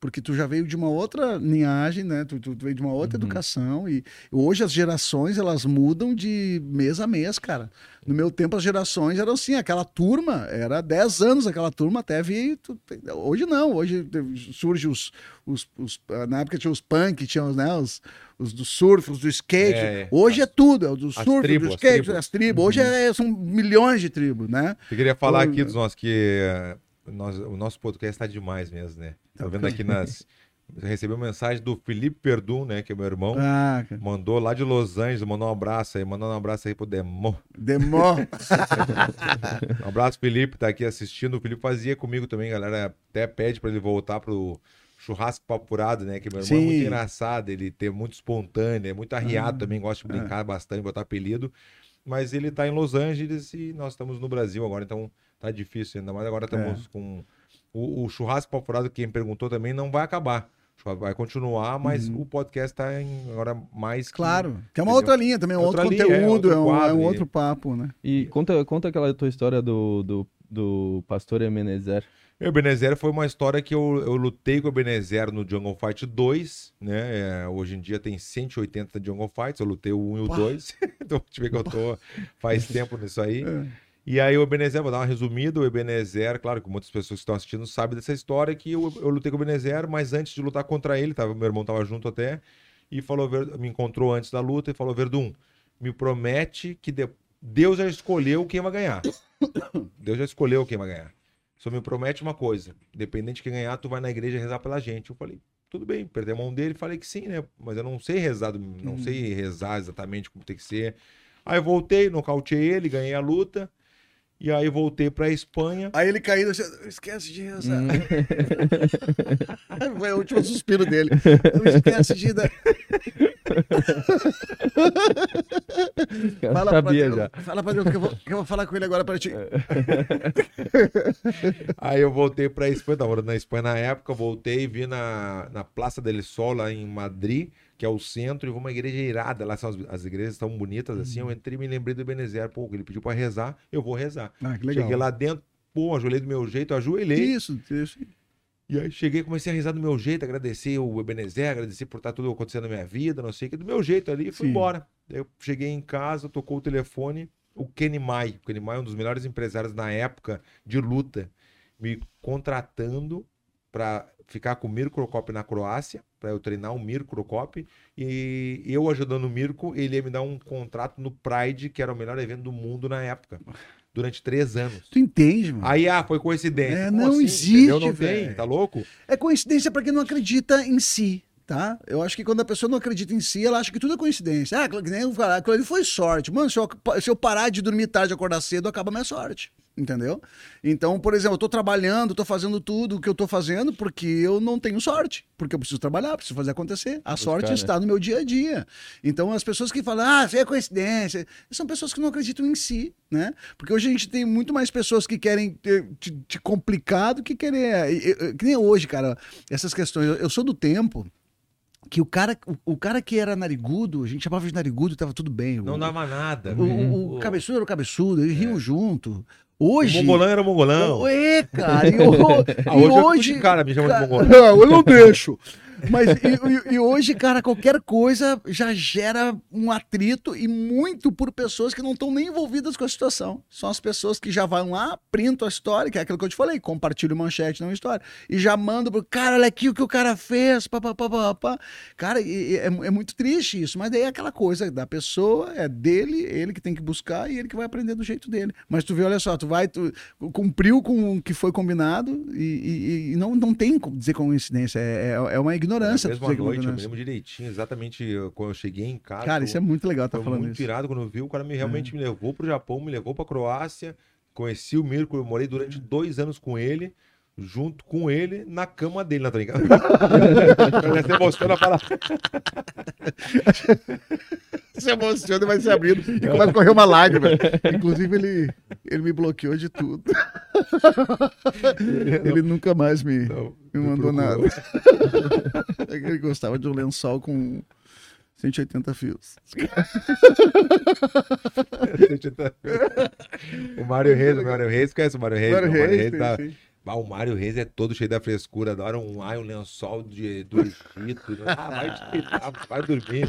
S3: Porque tu já veio de uma outra linhagem, né? Tu, tu veio de uma outra
S2: Uhum.
S3: educação. E hoje as gerações, elas mudam de mês a mês, cara. No meu tempo, as gerações eram assim, aquela turma, era 10 anos aquela turma, até vir. tu- Hoje não, hoje surge os, os, os- Na época tinha os punk, tinha os, né, os, os do surf, os do skate.
S1: É, é.
S3: hoje é tudo, é o do
S1: as
S3: surf, do
S1: as
S3: skate,
S1: tribos.
S3: as tribos. Hoje é- são milhões de tribos, né?
S1: Eu queria falar aqui dos nossos que nós, o nosso podcast está demais mesmo, né? Tô vendo aqui nas. Recebeu mensagem do Felipe Perdum, né? Que é meu irmão.
S3: Ah.
S1: Mandou lá de Los Angeles, mandou um abraço aí, mandou um abraço aí pro Demo.
S3: Demora. [LAUGHS]
S1: Um abraço, Felipe, tá aqui assistindo. O Felipe fazia comigo também, galera. Até pede pra ele voltar pro churrasco papurado, né? Que meu irmão é muito
S3: Sim.
S1: engraçado, ele é muito espontâneo, é muito arriado também, gosta de brincar bastante, botar apelido. Mas ele tá em Los Angeles e nós estamos no Brasil agora, então tá difícil ainda mais. Agora estamos com. O, o churrasco papurado, quem perguntou também, não vai acabar. O churrasco Vai continuar, mas o podcast tá em agora mais. que-
S3: Claro. Que é uma
S1: Entendeu?
S3: outra linha também, é um outro
S1: linha, é,
S3: conteúdo, é,
S1: outro
S3: um, é um outro papo, né?
S2: E conta, conta aquela tua história do, do, do pastor Emenezer.
S1: O Ebenezer foi uma história que eu, eu lutei com o Ebenezer no Jungle Fight 2, né? É, hoje em dia tem 180 Jungle Fights, eu lutei o 1 e o
S3: Pá.
S1: 2. [LAUGHS] então, te ver que eu tô faz tempo nisso aí.
S3: É.
S1: E aí o Ebenezer, vou dar uma resumida, o Ebenezer, claro que muitas pessoas que estão assistindo sabem dessa história, que eu, eu lutei com o Ebenezer, mas antes de lutar contra ele, tava, meu irmão tava junto até, e falou, me encontrou antes da luta e falou, Verdun, me promete que de- Deus já escolheu quem vai ganhar. [COUGHS] Deus já escolheu quem vai ganhar. Só me promete uma coisa, independente de quem ganhar, tu vai na igreja rezar pela gente. Eu falei, tudo bem, perdi a mão dele, falei que sim, né? Mas eu não sei rezar, não
S3: Uhum.
S1: sei rezar exatamente como tem que ser. Aí eu voltei, nocauteei ele, ganhei a luta. E aí voltei pra Espanha.
S3: Aí ele caindo, assim, esquece de rezar.
S2: Hum. [LAUGHS]
S3: Foi o último suspiro dele. Não esquece de Fala
S2: sabia
S3: pra
S2: já.
S3: Deus, fala pra Deus que eu, vou, que eu vou falar com ele agora pra ti. [LAUGHS]
S1: Aí eu voltei pra Espanha, tava morando na Espanha na época, voltei, vi na, na Plaça del Sol, lá em Madrid, que é o centro, e vi uma igreja irada. Lá são as, as igrejas tão bonitas assim. Eu entrei e me lembrei do Ebenezer. Pô, ele pediu pra rezar, eu vou rezar.
S3: Ah, que legal.
S1: Cheguei lá dentro, pô, ajoelhei do meu jeito, ajoelhei.
S3: Isso, isso.
S1: E aí cheguei, comecei a rezar do meu jeito, agradecer o Ebenezer, agradecer por estar tudo acontecendo na minha vida, não sei o que, do meu jeito ali, e fui
S3: Sim.
S1: embora. Daí eu cheguei em casa, tocou o telefone, o Kenny Mai, o Kenny Mai é um dos melhores empresários na época de luta, me contratando para ficar com o Mirko Krokop na Croácia, para eu treinar o Mirko Krokop, e eu ajudando o Mirko, ele ia me dar um contrato no Pride, que era o melhor evento do mundo na época, durante três anos.
S3: Tu entende, mano?
S1: Aí, ah, foi coincidência.
S3: É, não
S1: assim,
S3: existe,
S1: entendeu? Não tem,
S3: velho.
S1: tá louco?
S3: É coincidência pra quem não acredita em si, tá? Eu acho que quando a pessoa não acredita em si, ela acha que tudo é coincidência. Ah, aquilo ali foi sorte. Mano, se eu, se eu parar de dormir tarde e acordar cedo, acaba a minha sorte. Entendeu? Então, por exemplo, eu tô trabalhando, tô fazendo tudo o que eu tô fazendo porque eu não tenho sorte. Porque eu preciso trabalhar, preciso fazer acontecer. A sorte
S2: né?
S3: está no meu dia a dia. Então, as pessoas que falam, ah, é coincidência, são pessoas que não acreditam em si, né? Porque hoje a gente tem muito mais pessoas que querem ter- te, te complicar do que querer. e- e- Que nem hoje, cara, essas questões. Eu, eu sou do tempo que o cara, o, o cara que era narigudo, a gente chamava de narigudo e tava tudo bem.
S1: Não
S3: o,
S1: dava nada.
S3: o, o, o cabeçudo era o cabeçudo, eles
S1: É.
S3: riam junto.
S1: O
S3: Hoje.
S1: mongolão era o mongolão.
S3: É, cara. E, o- [LAUGHS]
S1: Ah,
S3: e
S1: hoje, eu
S3: hoje.
S1: de cara, me chama de mongolão.
S3: Não, eu não deixo. Mas e, e- hoje, cara, qualquer coisa já gera um atrito e muito por pessoas que não estão nem envolvidas com a situação. São as pessoas que já vão lá, printam a história, que é aquilo que eu te falei, compartilham manchete, não história, e já mandam pro cara, olha aqui o que o cara fez, pá, pá. Cara, e- é, é muito triste isso, mas daí é aquela coisa da pessoa, é dele, ele que tem que buscar e ele que vai aprender do jeito dele. Mas tu vê, olha só, tu vai, tu cumpriu com o que foi combinado e, e- e não, não tem dizer coincidência, é, é, é uma ignorância.
S1: Mesma
S3: que é uma
S1: noite, eu me
S3: ignorância.
S1: lembro direitinho, exatamente eu- quando eu cheguei em casa.
S3: Cara, isso é muito legal tá falando
S1: muito
S3: isso.
S1: irado quando eu vi. O cara me, realmente me levou pro Japão, me levou pra Croácia. Conheci o Mirko, eu morei durante dois anos com ele, junto com ele, na cama dele, na tá ligado? Ele se emociona fala. [LAUGHS] [LAUGHS]
S3: se emociona e vai se abrindo e começa a correr uma lágrima. Inclusive, ele, ele me bloqueou de tudo. [LAUGHS] ele nunca mais me,
S1: Não,
S3: Me mandou nada. [LAUGHS] É Ele gostava de um lençol com 180 fios.
S1: o Mário Reis, o Mário Reis, conhece o Mário Reis?
S3: Mário
S1: O
S3: Reis,
S1: tá-
S3: sim, sim.
S1: Ah, o Mário Reis é todo cheio da frescura, adora um, ai, um lençol de, do Egito. né? [LAUGHS] Ah, vai, deitar, vai dormir.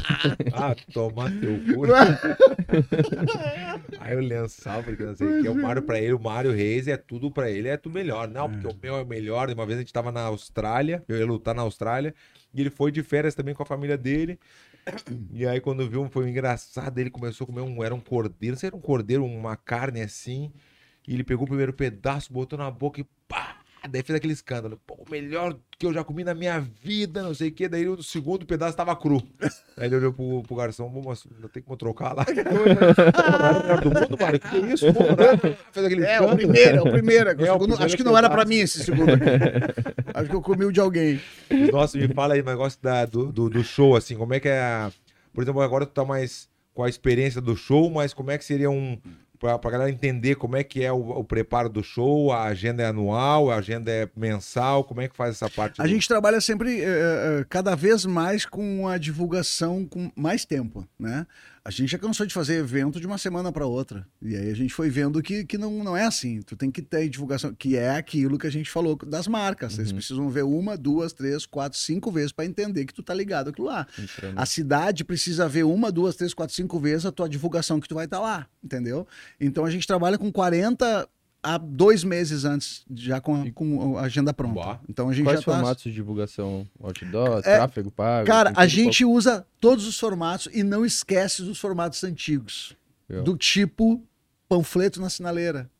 S1: Ah, tomar teu cu. [LAUGHS] Aí o lençol, porque não sei o que. O Mário, pra ele, o Mário Reis é tudo pra ele, é tudo melhor. Não, porque o meu é melhor. Uma vez a gente tava na Austrália, eu ia lutar na Austrália, e ele foi de férias também com a família dele. [COUGHS] E aí, quando viu, foi engraçado. Ele começou a comer um. Era um cordeiro, não sei, era um cordeiro, uma carne assim. E ele pegou o primeiro pedaço, botou na boca e pá! Daí fez aquele escândalo. Pô, o melhor que eu já comi na minha vida, não sei o quê. Daí o segundo pedaço tava cru. Aí ele olhou pro, pro garçom, "Pô, mas não tem como trocar lá. [LAUGHS] o melhor do mundo, Mário. Que isso? Pô, né? Fez aquele
S3: É, o
S1: escândalo.
S3: primeiro, é o primeiro. é que o
S1: É, o
S3: segundo-
S1: primeiro
S3: acho que não era pra mim esse segundo. Acho que eu comi o de alguém.
S1: Nossa, me fala aí o negócio da, do, do, do show, assim, como é que é. a- Por exemplo, agora tu tá mais com a experiência do show, mas como é que seria um. Pra, pra galera entender como é que é o, o preparo do show, a agenda é anual, a agenda é mensal, como é que faz essa parte?
S3: A
S1: do-
S3: gente trabalha sempre, eh, cada vez mais com a divulgação com mais tempo, né? A gente já cansou de fazer evento de uma semana para outra. E aí a gente foi vendo que, que não, não é assim. Tu tem que ter divulgação, que é aquilo que a gente falou das marcas. Eles precisam ver uma, duas, três, quatro, cinco vezes para entender que tu tá ligado aquilo lá. A cidade precisa ver uma, duas, três, quatro, cinco vezes a tua divulgação que tu vai estar lá, entendeu? Então a gente trabalha com 40 a dois meses antes, já com a, com a agenda pronta.
S1: Boa.
S3: Então a gente
S2: Quais
S3: já tá...
S2: formatos de divulgação? Outdoor,
S3: É,
S2: tráfego pago?
S3: Cara, a gente usa todos os formatos e não esquece dos formatos antigos.
S2: Legal.
S3: Do tipo panfleto na sinaleira.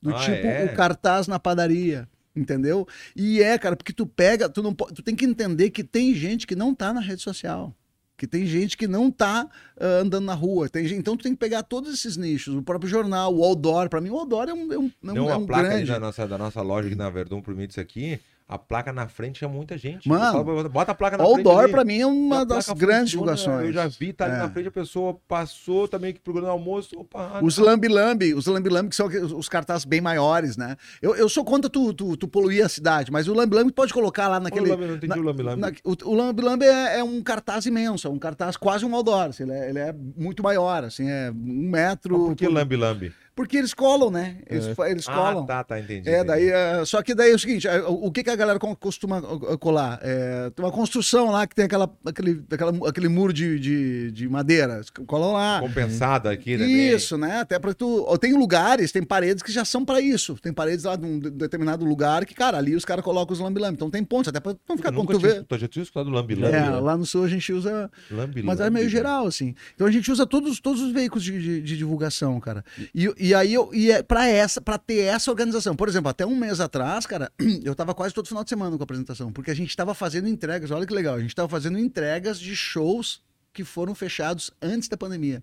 S3: Do
S1: Ah,
S3: tipo
S1: é?
S3: o cartaz na padaria. Entendeu? E é, cara, porque tu pega, tu não tu tem que entender que tem gente que não tá na rede social. Que tem gente que não tá ah, andando na rua. Tem gente, então tu tem que pegar todos esses nichos. O próprio jornal, o outdoor. Pra mim, o outdoor é um, é um, é um,
S1: Não,
S3: é
S1: a
S3: um
S1: placa
S3: grande.
S1: da nossa, da nossa loja aqui na Verdun Permite aqui, a placa na frente é muita gente.
S3: Mano,
S1: falo, bota a placa na
S3: O
S1: frente.
S3: outdoor, pra mim, é uma das grandes
S1: funciona,
S3: divulgações.
S1: Eu já vi, tá ali
S3: É.
S1: na frente, a pessoa passou também aqui pro grande almoço. Opa, ah,
S3: Os lambi-lambi, os lambi-lambi que são os cartazes bem maiores, né? Eu, eu sou contra tu, tu, tu poluir a cidade, mas o lambi-lambi pode colocar lá naquele...
S1: Ô, Lambi, não entendi
S3: na-
S1: o lambi-lambi.
S3: o, o lambi-lambi é, é um cartaz imenso, é um cartaz quase um outdoor, assim, ele, é, ele é muito maior, assim, é um metro...
S1: Mas Por que lambi-lambi?
S3: Porque eles colam, né? Eles, fa- eles colam.
S1: Ah, tá, tá, entendi.
S3: É,
S1: entendi.
S3: daí, é, só que daí é o seguinte, é, o que, que a galera co- costuma uh, uh, colar? É, tem uma construção lá que tem aquela, aquele, aquela, aquele muro de, de, de madeira, colam lá.
S1: Compensada aqui também.
S3: Isso, né? Até pra tu. Tem lugares, tem paredes que já são pra isso. Tem paredes lá de um de- determinado lugar que, cara, ali os caras colocam os lambi-lambi. Então tem pontos, até pra não ficar quando tu
S1: já tinha escutado lambi-lambi.
S3: É,
S1: né?
S3: lá no sul a gente usa.
S1: Lambi-lambi.
S3: Mas é meio geral, assim. Então a gente usa todos, todos os veículos de, de- de divulgação, cara. E, e aí eu, e é para essa, para ter essa organização. Por exemplo, até um mês atrás, cara, [CLEARS THROAT] eu tava quase todo final de semana com a apresentação, porque a gente tava fazendo entregas. Olha que legal, a gente tava fazendo entregas de shows que foram fechados antes da pandemia.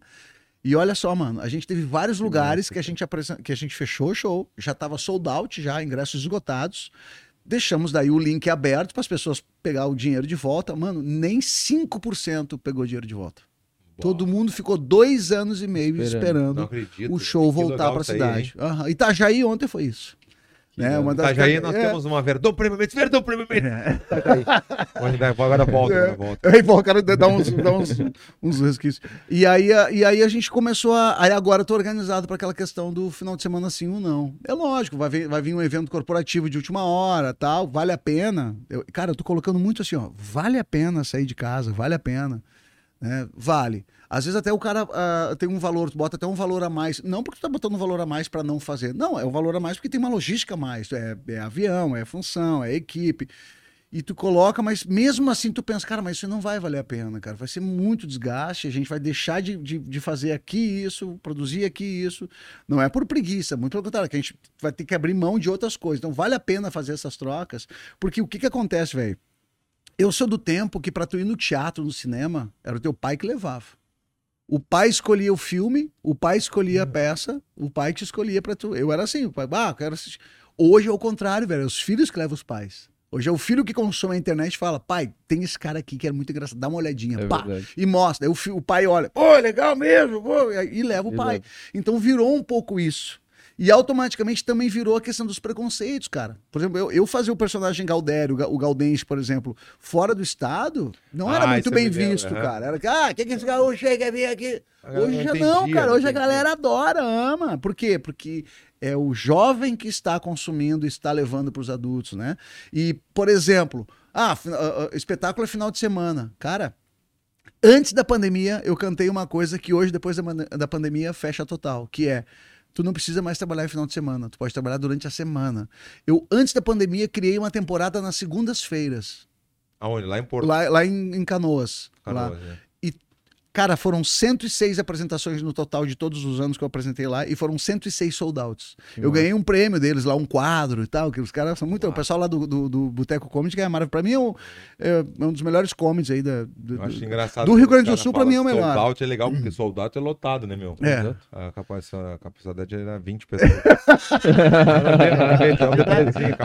S3: E olha só, mano, a gente teve vários lugares que a gente, que a gente fechou o show, já tava sold out, já, ingressos esgotados. Deixamos daí o link aberto para as pessoas pegar o dinheiro de volta. Mano, nem 5% pegou dinheiro de volta. Todo mundo ficou dois anos e meio
S2: Esperando.
S1: acredito.
S3: o show voltar para a
S1: isso aí,
S3: cidade. Aham. Itajaí ontem foi isso. Né? Uma das
S1: Itajaí nós
S3: é.
S1: temos uma Verdão Prêmio Mendes, Verdão Prêmio Mendes. Itajaí. Agora- Agora volta,
S3: É.
S1: agora volta.
S3: Aí, o cara dá uns, dá uns, uns resquícios. E aí, a- e aí a gente começou a. Aí agora eu tô organizado para aquela questão do final de semana sim ou não. É lógico, vai vir, vai vir um evento corporativo de última hora tal, vale a pena. Eu- cara, eu tô colocando muito assim, ó. Vale a pena sair de casa, vale a pena. Né? Vale. Às vezes até o cara ah, tem um valor, tu bota até um valor a mais. Não porque tu tá botando um valor a mais para não fazer. Não, é um valor a mais porque tem uma logística a mais. É, é avião, é função, é equipe. E tu coloca, mas mesmo assim tu pensa, cara, mas isso não vai valer a pena, cara. Vai ser muito desgaste, a gente vai deixar de, de, de fazer aqui isso, produzir aqui isso. Não é por preguiça, muito pelo contrário, que a gente vai ter que abrir mão de outras coisas. Então vale a pena fazer essas trocas, porque o que que acontece, velho? Eu sou do tempo que pra tu ir no teatro, no cinema, era o teu pai que levava. O pai escolhia o filme, o pai escolhia a peça, o pai que escolhia pra tu. Eu era assim, o pai, ah, quero assistir. Hoje é o contrário, velho. É os filhos que levam os pais. Hoje é o filho que consome a internet e fala: pai, tem esse cara aqui que é muito engraçado, dá uma olhadinha.
S2: É
S3: pá,
S2: verdade.
S3: e mostra. Aí o, o pai olha: pô, legal mesmo, pô, e leva o pai. Então virou um pouco isso. E automaticamente também virou a questão dos preconceitos, cara. Por exemplo, eu, eu fazia o personagem Galdério, o Ga- o Galdense, por exemplo, fora do estado, não era
S1: Ah,
S3: muito
S1: isso
S3: bem visto, cara. Era que, ah, que que esse gaúcho chega vir aqui? Hoje
S1: não
S3: já não, cara.
S1: não
S3: Hoje a galera adora, ama. Por quê? Porque é o jovem que está consumindo e está levando para os adultos, né? E, por exemplo, ah, ah, ah, espetáculo é final de semana. Cara, antes da pandemia, eu cantei uma coisa que hoje, depois da, da pandemia, fecha total, que é tu não precisa mais trabalhar em final de semana, tu pode trabalhar durante a semana. Eu, antes da pandemia, criei uma temporada nas segundas-feiras,
S1: Aonde? Lá em Porto
S3: lá, lá em, em Canoas. lá.
S1: Canoas, né?
S3: Cara, foram 106 apresentações no total de todos os anos que eu apresentei lá e foram 106 sold outs. Eu ganhei um prêmio deles lá, um quadro e tal, que os caras são muito. O pessoal lá do, do, do Boteco Comedy que é maravilhoso. Pra mim é um, é um dos melhores comedies aí da, do,
S1: Eu acho
S3: do-
S1: engraçado.
S3: do Rio Grande do Sul, pra mim, é o melhor.
S1: Sold out é legal, porque sold out é lotado, né, meu?
S3: É.
S1: A capacidade, a capacidade era 20 [LAUGHS] pessoas.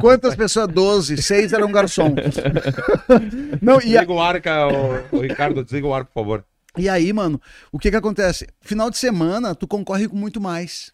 S3: Quantas pessoas? 12, seis eram garçom. [LAUGHS] Não, e, a-
S1: Desliga o ar, o, o Ricardo, desliga o ar, por favor.
S3: E aí, mano, o que que acontece? Final de semana, tu concorre com muito mais.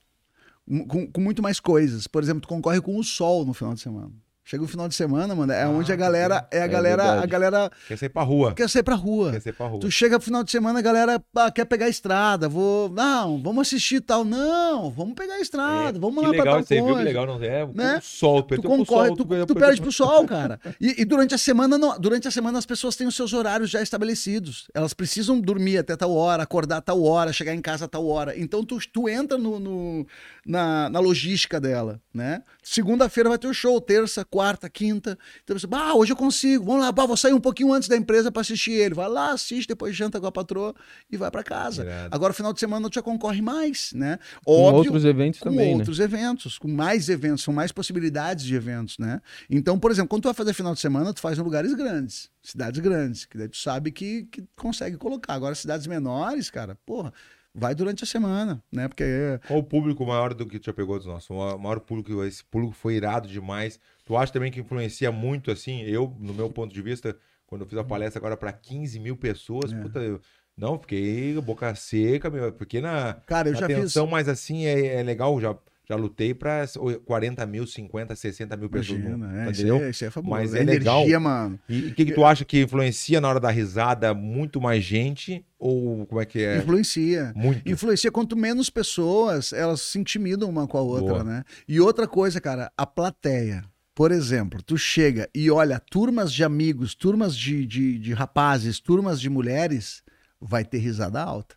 S3: Com, com muito mais coisas. Por exemplo, tu concorre com o sol no final de semana. Chega o final de semana, mano, é
S1: Ah,
S3: onde a galera, é a
S2: é
S3: galera, a
S2: verdade.
S3: galera
S1: Quer sair pra rua.
S3: quer sair pra rua.
S1: Quer sair pra rua.
S3: Tu chega no final de semana, a galera ah, quer pegar a estrada, vou, não, vamos assistir tal, não, vamos pegar a estrada, vamos
S1: É, que
S3: lá pra tal
S1: aí, viu? Que legal, não é?
S3: Né?
S1: O sol,
S3: Tu
S1: pro
S3: concorre,
S1: sol,
S3: tu, tu
S1: perdeu
S3: perde
S1: pro-
S3: pro [LAUGHS] sol, cara. E, e durante a semana, não, durante a semana as pessoas têm os seus horários já estabelecidos. Elas precisam dormir até tal hora, acordar tal hora, chegar em casa tal hora. Então tu, tu entra no, no- na, na logística dela, né? Segunda-feira vai ter o show, terça, quarta, quinta. Então você, ah, hoje eu consigo, vamos lá, bah, vou sair um pouquinho antes da empresa pra assistir ele. Vai lá, assiste, depois janta com a patroa e vai pra casa.
S1: Irado.
S3: Agora, final de semana, tu já concorre mais, né?
S2: Com outros eventos
S3: com
S2: também, né?
S3: outros eventos, com mais eventos, são mais possibilidades de eventos, né? Então, por exemplo, quando tu vai fazer final de semana, tu faz em lugares grandes, cidades grandes, que daí tu sabe que, que consegue colocar. Agora, cidades menores, cara, porra, vai durante a semana, né? Porque
S1: Qual o público maior do que tu já pegou dos nossos? O maior público, esse público foi irado demais. Tu acha também que influencia muito, assim, eu, no meu ponto de vista, quando eu fiz a palestra agora para 15 mil pessoas,
S3: É.
S1: puta, eu, não, fiquei boca seca, meu, porque na,
S3: Cara, eu
S1: na
S3: já fiz.
S1: atenção, mas assim, é, é legal, já, já lutei para 40 mil, 50, 60 mil pessoas.
S3: Imagina, é, isso,
S1: entendeu?
S3: é, isso é fabuloso.
S1: Mas
S3: é
S1: é legal.
S3: energia, mano.
S1: E o que, que tu acha que influencia na hora da risada muito mais gente? Ou como é que é?
S3: Influencia.
S1: Muito.
S3: Influencia quanto menos pessoas, elas se intimidam uma com a outra,
S1: Boa.
S3: né? E outra coisa, cara, a plateia. Por exemplo, tu chega e olha turmas de amigos, turmas de, de, de rapazes, turmas de mulheres, vai ter risada alta.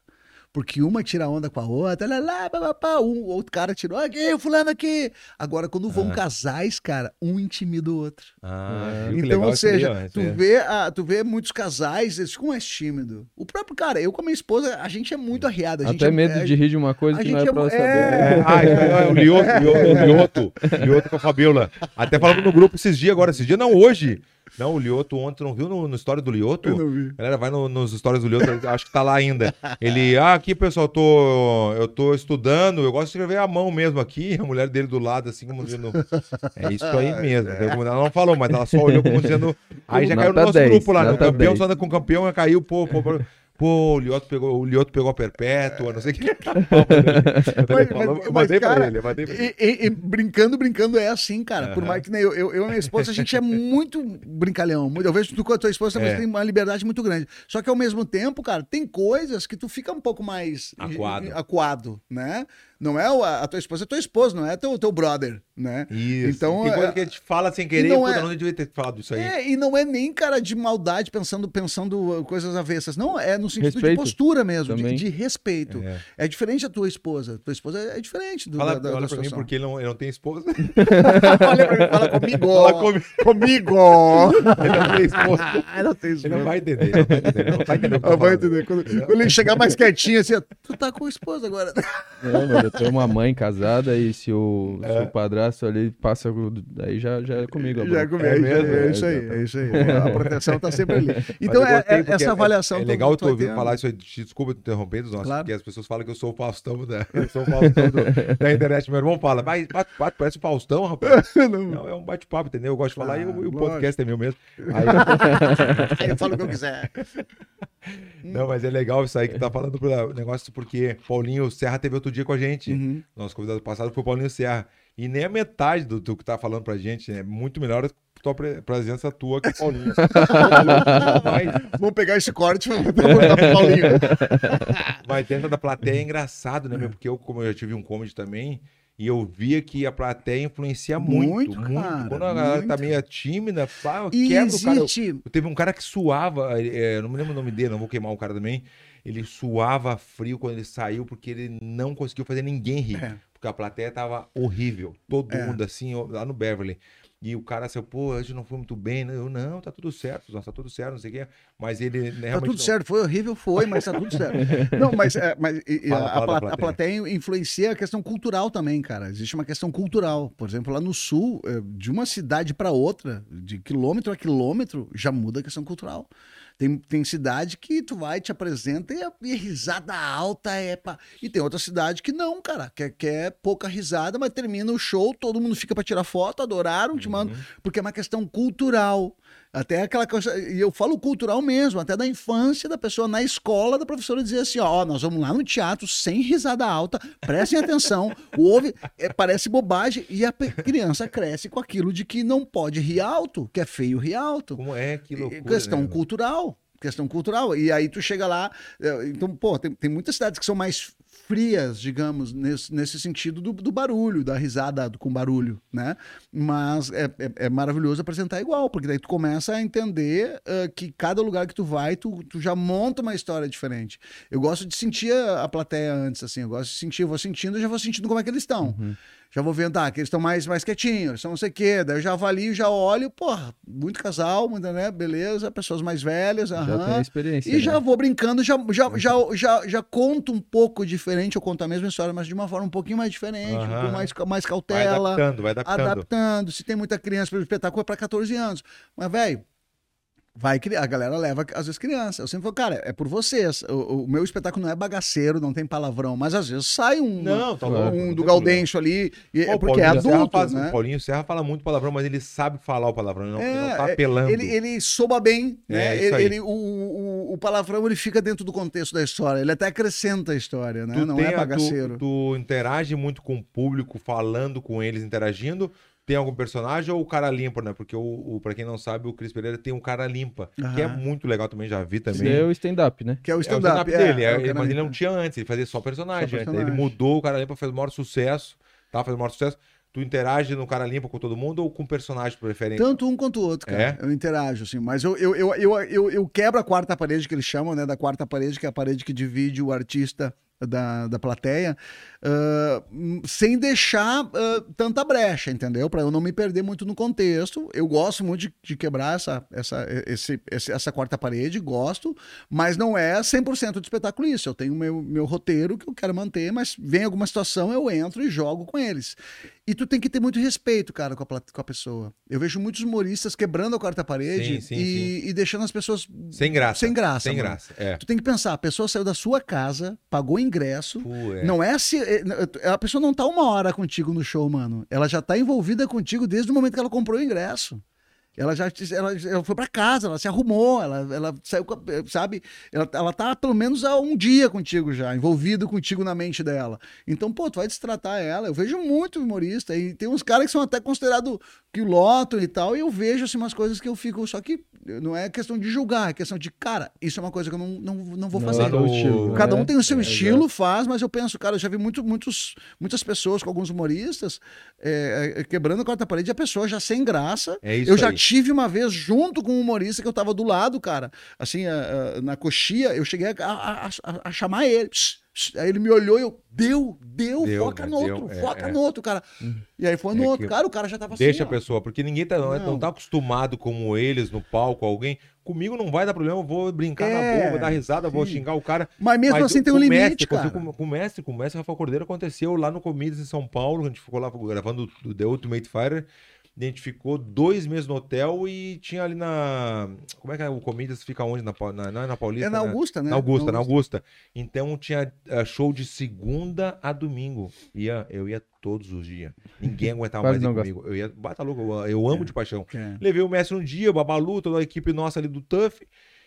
S3: Porque uma tira onda com a outra, lá, lá, pá, pá, um outro cara tirou aqui, o fulano aqui. Agora, quando vão
S1: Ah.
S3: casais, cara, um intimida o outro.
S1: Ah,
S2: É.
S3: Então, ou seja, tu
S1: é.
S3: vê, a, tu vê muitos casais, eles ficam mais tímidos. O próprio cara, eu com a minha esposa, a gente é muito arriado. A gente
S2: Até
S3: é,
S2: medo
S3: é-
S2: de rir de uma coisa
S3: a
S2: que não
S3: gente
S2: é
S3: é
S2: pra saber.
S3: é.
S1: Ah, é o Lioto, o Lioto, o Lioto com a Fabiola. Até falando no grupo esses dias agora, esses dias não, hoje. Não, o Lioto ontem, tu não viu no, no história do Lioto?
S3: Eu não vi.
S1: Galera, vai no- nos stories do Lioto, acho que tá lá ainda. Ele, ah, aqui pessoal, eu tô, eu tô estudando, eu gosto de escrever à mão mesmo aqui, [LAUGHS] a mulher dele do lado, assim, como dizendo, é isso aí mesmo. Como Ela não falou, mas ela só olhou como dizendo, aí já caiu no
S2: Nota
S1: nosso
S2: 10,
S1: grupo lá, no
S2: nota
S1: campeão,
S2: 10.
S1: só anda com o campeão, caiu, pô, pô, pô. Pô, o Lioto pegou, o Lioto pegou a perpétua, não sei o que. [LAUGHS]
S3: Mas-
S1: Eu
S3: mas-
S1: mandei pra
S3: cara,
S1: ele, eu mandei pra ele.
S3: E, e- e brincando, brincando é assim, cara. Por
S1: Aham.
S3: mais que nem eu, eu, eu e minha esposa, a gente é muito brincalhão. Muito- Eu vejo que tu com a tua esposa também
S1: É.
S3: tem uma liberdade muito grande. Só que ao mesmo tempo, cara, tem coisas que tu fica um pouco mais
S1: Acuado.
S3: acuado né? Não é o- a, a tua esposa, é tua esposa, não é teu, teu brother, né?
S1: Isso.
S3: Então,
S1: Tem coisa
S3: é-
S1: que a gente fala sem querer,
S3: não
S1: puta,
S3: é-
S1: não devia ter falado isso aí.
S3: É, e não é nem, cara, de maldade pensando, pensando coisas avessas. Não, é no sentido de
S2: Respeito
S3: postura mesmo, de, de respeito.
S1: É.
S3: É. diferente a tua esposa. Tua esposa é diferente do,
S1: Fala,
S3: da, da,
S1: olha
S3: da
S1: pra mim porque ele não, ele não tem esposa. [LAUGHS]
S3: Olha pra mim, fala comigo.
S1: Fala comigo.
S3: Comigo.
S1: Ele não tem esposa. [LAUGHS]
S3: Ah, não tem
S1: Ele não
S3: esposa.
S1: vai entender. Ele não vai entender. Ele não vai entender.
S3: Quando, quando ele chegar mais quietinho assim, ó, tu tá com a esposa agora.
S2: Não, mas eu tenho uma mãe casada e se o, se
S1: É.
S2: o padrasto ali passa, aí já, já é comigo.
S3: Já
S2: bronca.
S3: comigo. É,
S1: mesmo?
S3: é isso aí, é isso aí. A proteção tá sempre ali. Então,
S1: Mas
S3: é, é essa avaliação.
S1: É, legal tu ouvir falar isso aí. Desculpa te interromper dos nossos,
S3: Claro.
S1: porque as pessoas falam que eu sou o Faustão da, [LAUGHS] eu sou o [LAUGHS] Faustão do- da internet. Meu irmão fala, vai, bate, bate, parece o Faustão, rapaz. [LAUGHS]
S3: Não.
S1: Não, é um bate-papo, entendeu? Eu gosto de falar
S3: Ah,
S1: e o, e o
S3: lógico.
S1: podcast é meu mesmo. Aí,
S3: Eu falo o que eu quiser.
S1: Não, mas é legal isso aí que tá falando pro negócio, porque Paulinho Serra teve outro dia com a gente.
S3: Uhum.
S1: Nosso convidado passado foi o Paulinho Serra. E nem a metade do, do que tá falando pra gente. É muito melhor a tua pre- presença tua que o Paulinho. [LAUGHS] mas,
S3: Vamos pegar esse corte e vamos [LAUGHS] botar pro Paulinho. [LAUGHS]
S1: mas dentro da plateia é engraçado, né, meu? Porque eu, como eu já tive um comedy também, e eu via que a plateia influencia muito,
S3: Muito,
S1: muito.
S3: cara,
S1: Quando a galera tá
S3: muito.
S1: meio tímida, pá,
S3: E
S1: quebra o cara.
S3: existe.
S1: Teve um cara que suava, é, eu não me lembro o nome dele, não vou queimar o cara também. Ele suava frio quando ele saiu porque ele não conseguiu fazer ninguém rir.
S3: É.
S1: Porque a plateia tava horrível. Todo
S3: É.
S1: mundo assim, lá no Beverly. E o cara assim, pô, hoje não foi muito bem. né? Eu, não, tá tudo certo, não, tá tudo certo, não sei o quê. Mas ele né,
S3: Tá tudo
S1: não-
S3: certo, foi horrível, foi, mas tá tudo certo. Não, mas, é, mas e-
S1: Fala,
S3: a,
S1: fala
S3: pla-
S1: plateia.
S3: a plateia influencia a questão cultural também, cara. Existe uma questão cultural. Por exemplo, lá no sul, é, de uma cidade para outra, de quilômetro a quilômetro, já muda a questão cultural. Tem, tem cidade que tu vai, te apresenta e a, e risada alta é pá. E tem outra cidade que não, cara, que, que é pouca risada, mas termina o show, todo mundo fica para tirar foto, adoraram, te mandam, porque é uma questão cultural. Até aquela coisa, e eu falo cultural mesmo, até da infância da pessoa na escola, da professora dizer assim: ó, nós vamos lá no teatro sem risada alta, prestem atenção, ouve, é, parece bobagem, e a criança cresce com aquilo de que não pode rir alto, que é feio rir alto.
S1: Como é, que
S3: E-
S1: loucura.
S3: questão
S1: né?
S3: cultural. Questão cultural. E aí tu chega lá. eh, Então, pô, tem, tem muitas cidades que são mais frias, digamos, nesse, nesse sentido do, do barulho, da risada do- com barulho, né? Mas é, é, é maravilhoso apresentar igual, porque daí tu começa a entender eh, que cada lugar que tu vai, tu, tu já monta uma história diferente. Eu gosto de sentir a, a plateia antes, assim, eu gosto de sentir, eu vou sentindo, eu já vou sentindo como é que eles estão. Já vou vendo, tá, que eles estão mais, mais quietinhos, eles são não sei o quê. Daí eu já avalio, já olho, porra, muito casal, muita, né? Beleza, pessoas mais velhas,
S2: Já
S3: aham.
S2: tem experiência.
S3: E
S2: né?
S3: já vou brincando, já, já, já, já, já conto um pouco diferente, eu conto a mesma história, mas de uma forma um pouquinho mais diferente,
S1: Aham.
S3: com mais, mais
S1: Vai
S3: cautela,
S1: adaptando, vai adaptando.
S3: adaptando. Se tem muita criança, pelo espetáculo é para 14 anos. Mas, velho, vai cri- a galera leva às vezes criança. Eu sempre falo, cara, é por vocês. O, o meu espetáculo não é bagaceiro, não tem palavrão, mas às vezes sai um,
S1: Não, tá
S2: Claro.
S1: louco.
S3: um do
S1: tem
S3: Gaudêncio ali, e,
S1: Pô,
S3: é
S1: o
S3: porque é
S1: Paulinho Serra
S3: adulto,
S1: faz-
S3: né?
S1: O Paulinho Serra fala muito palavrão, mas ele sabe falar o palavrão, ele não, ele não tá
S3: É,
S1: apelando.
S3: Ele, ele soba bem,
S1: É,
S3: né?
S1: isso
S3: ele, ele- o, o, o palavrão ele fica dentro do contexto da história, ele até acrescenta a história, né?
S1: Tu
S3: Não é
S1: a- tu-
S3: bagaceiro.
S1: Tu, interage muito com o público, falando com eles, interagindo. Tem algum personagem ou o cara limpa, né? Porque o, o para quem não sabe, o Cris Pereira tem um cara limpa, que é muito legal também, já vi
S2: Isso
S1: também.
S2: é o stand-up, né?
S3: Que é o
S1: É o
S3: stand-up
S1: stand-up dele, é,
S3: o cara
S1: mas ele não tinha antes, ele fazia só personagem.
S3: Só
S1: antes.
S3: personagem.
S1: Ele mudou, o cara limpa fez o maior sucesso, tá? Fez o maior sucesso. Tu interage no cara limpa com todo mundo ou com personagem preferente?
S3: Tanto um quanto o outro, cara.
S1: É?
S3: Eu interajo, assim. Mas eu, eu, eu, eu, eu, eu quebro a quarta parede que eles chamam, né? Da quarta parede, que é a parede que divide o artista da, da plateia, sem deixar ah, tanta brecha, entendeu? Para eu não me perder muito no contexto. Eu gosto muito de, de quebrar essa, essa, esse, esse- essa quarta parede, gosto, mas não é 100% de espetáculo isso. Eu tenho meu, meu roteiro que eu quero manter, mas vem alguma situação, eu entro e jogo com eles. E tu tem que ter muito respeito, cara, com a, com a pessoa. Eu vejo muitos humoristas quebrando a quarta parede
S1: Sim, sim,
S3: e, e deixando as pessoas
S1: Sem graça.
S3: sem graça.
S1: Sem graça, é.
S3: Tu tem que pensar, a pessoa saiu da sua casa, pagou ingresso.
S1: Pô, é.
S3: Não é se. É, A pessoa não tá uma hora contigo no show, mano. Ela já tá envolvida contigo desde o momento que ela comprou o ingresso. Ela já ela, ela foi pra casa, ela se arrumou, ela, ela saiu, sabe? Ela, ela tá pelo menos há um dia contigo já, envolvido contigo na mente dela. Então, pô, tu vai destratar ela. Eu vejo muito humorista e tem uns caras que são até considerados que lotam e tal, e eu vejo assim umas coisas que eu fico. Só que não é questão de julgar, é questão de, cara, isso é uma coisa que eu não, não, não vou
S2: Não
S3: fazer.
S2: é estilo,
S3: Cada
S2: né?
S3: um tem o seu
S2: É,
S3: estilo, faz, mas eu penso, cara, eu já vi muito, muitos, muitas pessoas com alguns humoristas é, é, quebrando a quarta parede e a pessoa já sem graça.
S1: É isso
S3: eu já
S1: aí.
S3: tive uma vez junto com um humorista que eu tava do lado, cara, assim, a- a- na coxia, eu cheguei a, a- a- a chamar ele. Pss. Aí ele me olhou e eu, deu, deu,
S1: Deu,
S3: foca
S1: né?
S3: no
S1: Deu,
S3: outro,
S1: é,
S3: foca
S1: é.
S3: no outro, cara. E aí foi no
S1: É
S3: outro, cara, o cara já tava
S1: Deixa a
S3: assim, ó.
S1: pessoa, porque ninguém tá, não.
S3: Não.
S1: tá acostumado como eles no palco, alguém. Comigo não vai dar problema, eu vou brincar na
S3: É,
S1: boa, vou dar risada, vou
S3: sim.
S1: xingar o cara.
S3: Mas mesmo
S1: Mas
S3: assim
S1: o-
S3: tem um
S1: o
S3: limite,
S1: mestre,
S3: cara.
S1: Com, com o mestre, com o mestre Rafa Cordeiro aconteceu lá no Comedians em São Paulo, a gente ficou lá gravando o The Ultimate Fighter. A gente ficou dois meses no hotel e tinha ali na. Como é que é o Comedians fica onde? Na, na, não é na Paulista?
S3: É na
S1: né?
S3: Augusta, né?
S1: Na Augusta, na Augusta. Então tinha eh, show de segunda a domingo. Ia, eu ia todos os dias. Ninguém [LAUGHS] aguentava mais ir comigo. Eu ia, bata louco, eu, eu amo de paixão.
S3: É.
S1: Levei o mestre um dia, o Babalu, toda a equipe nossa ali do Tuff.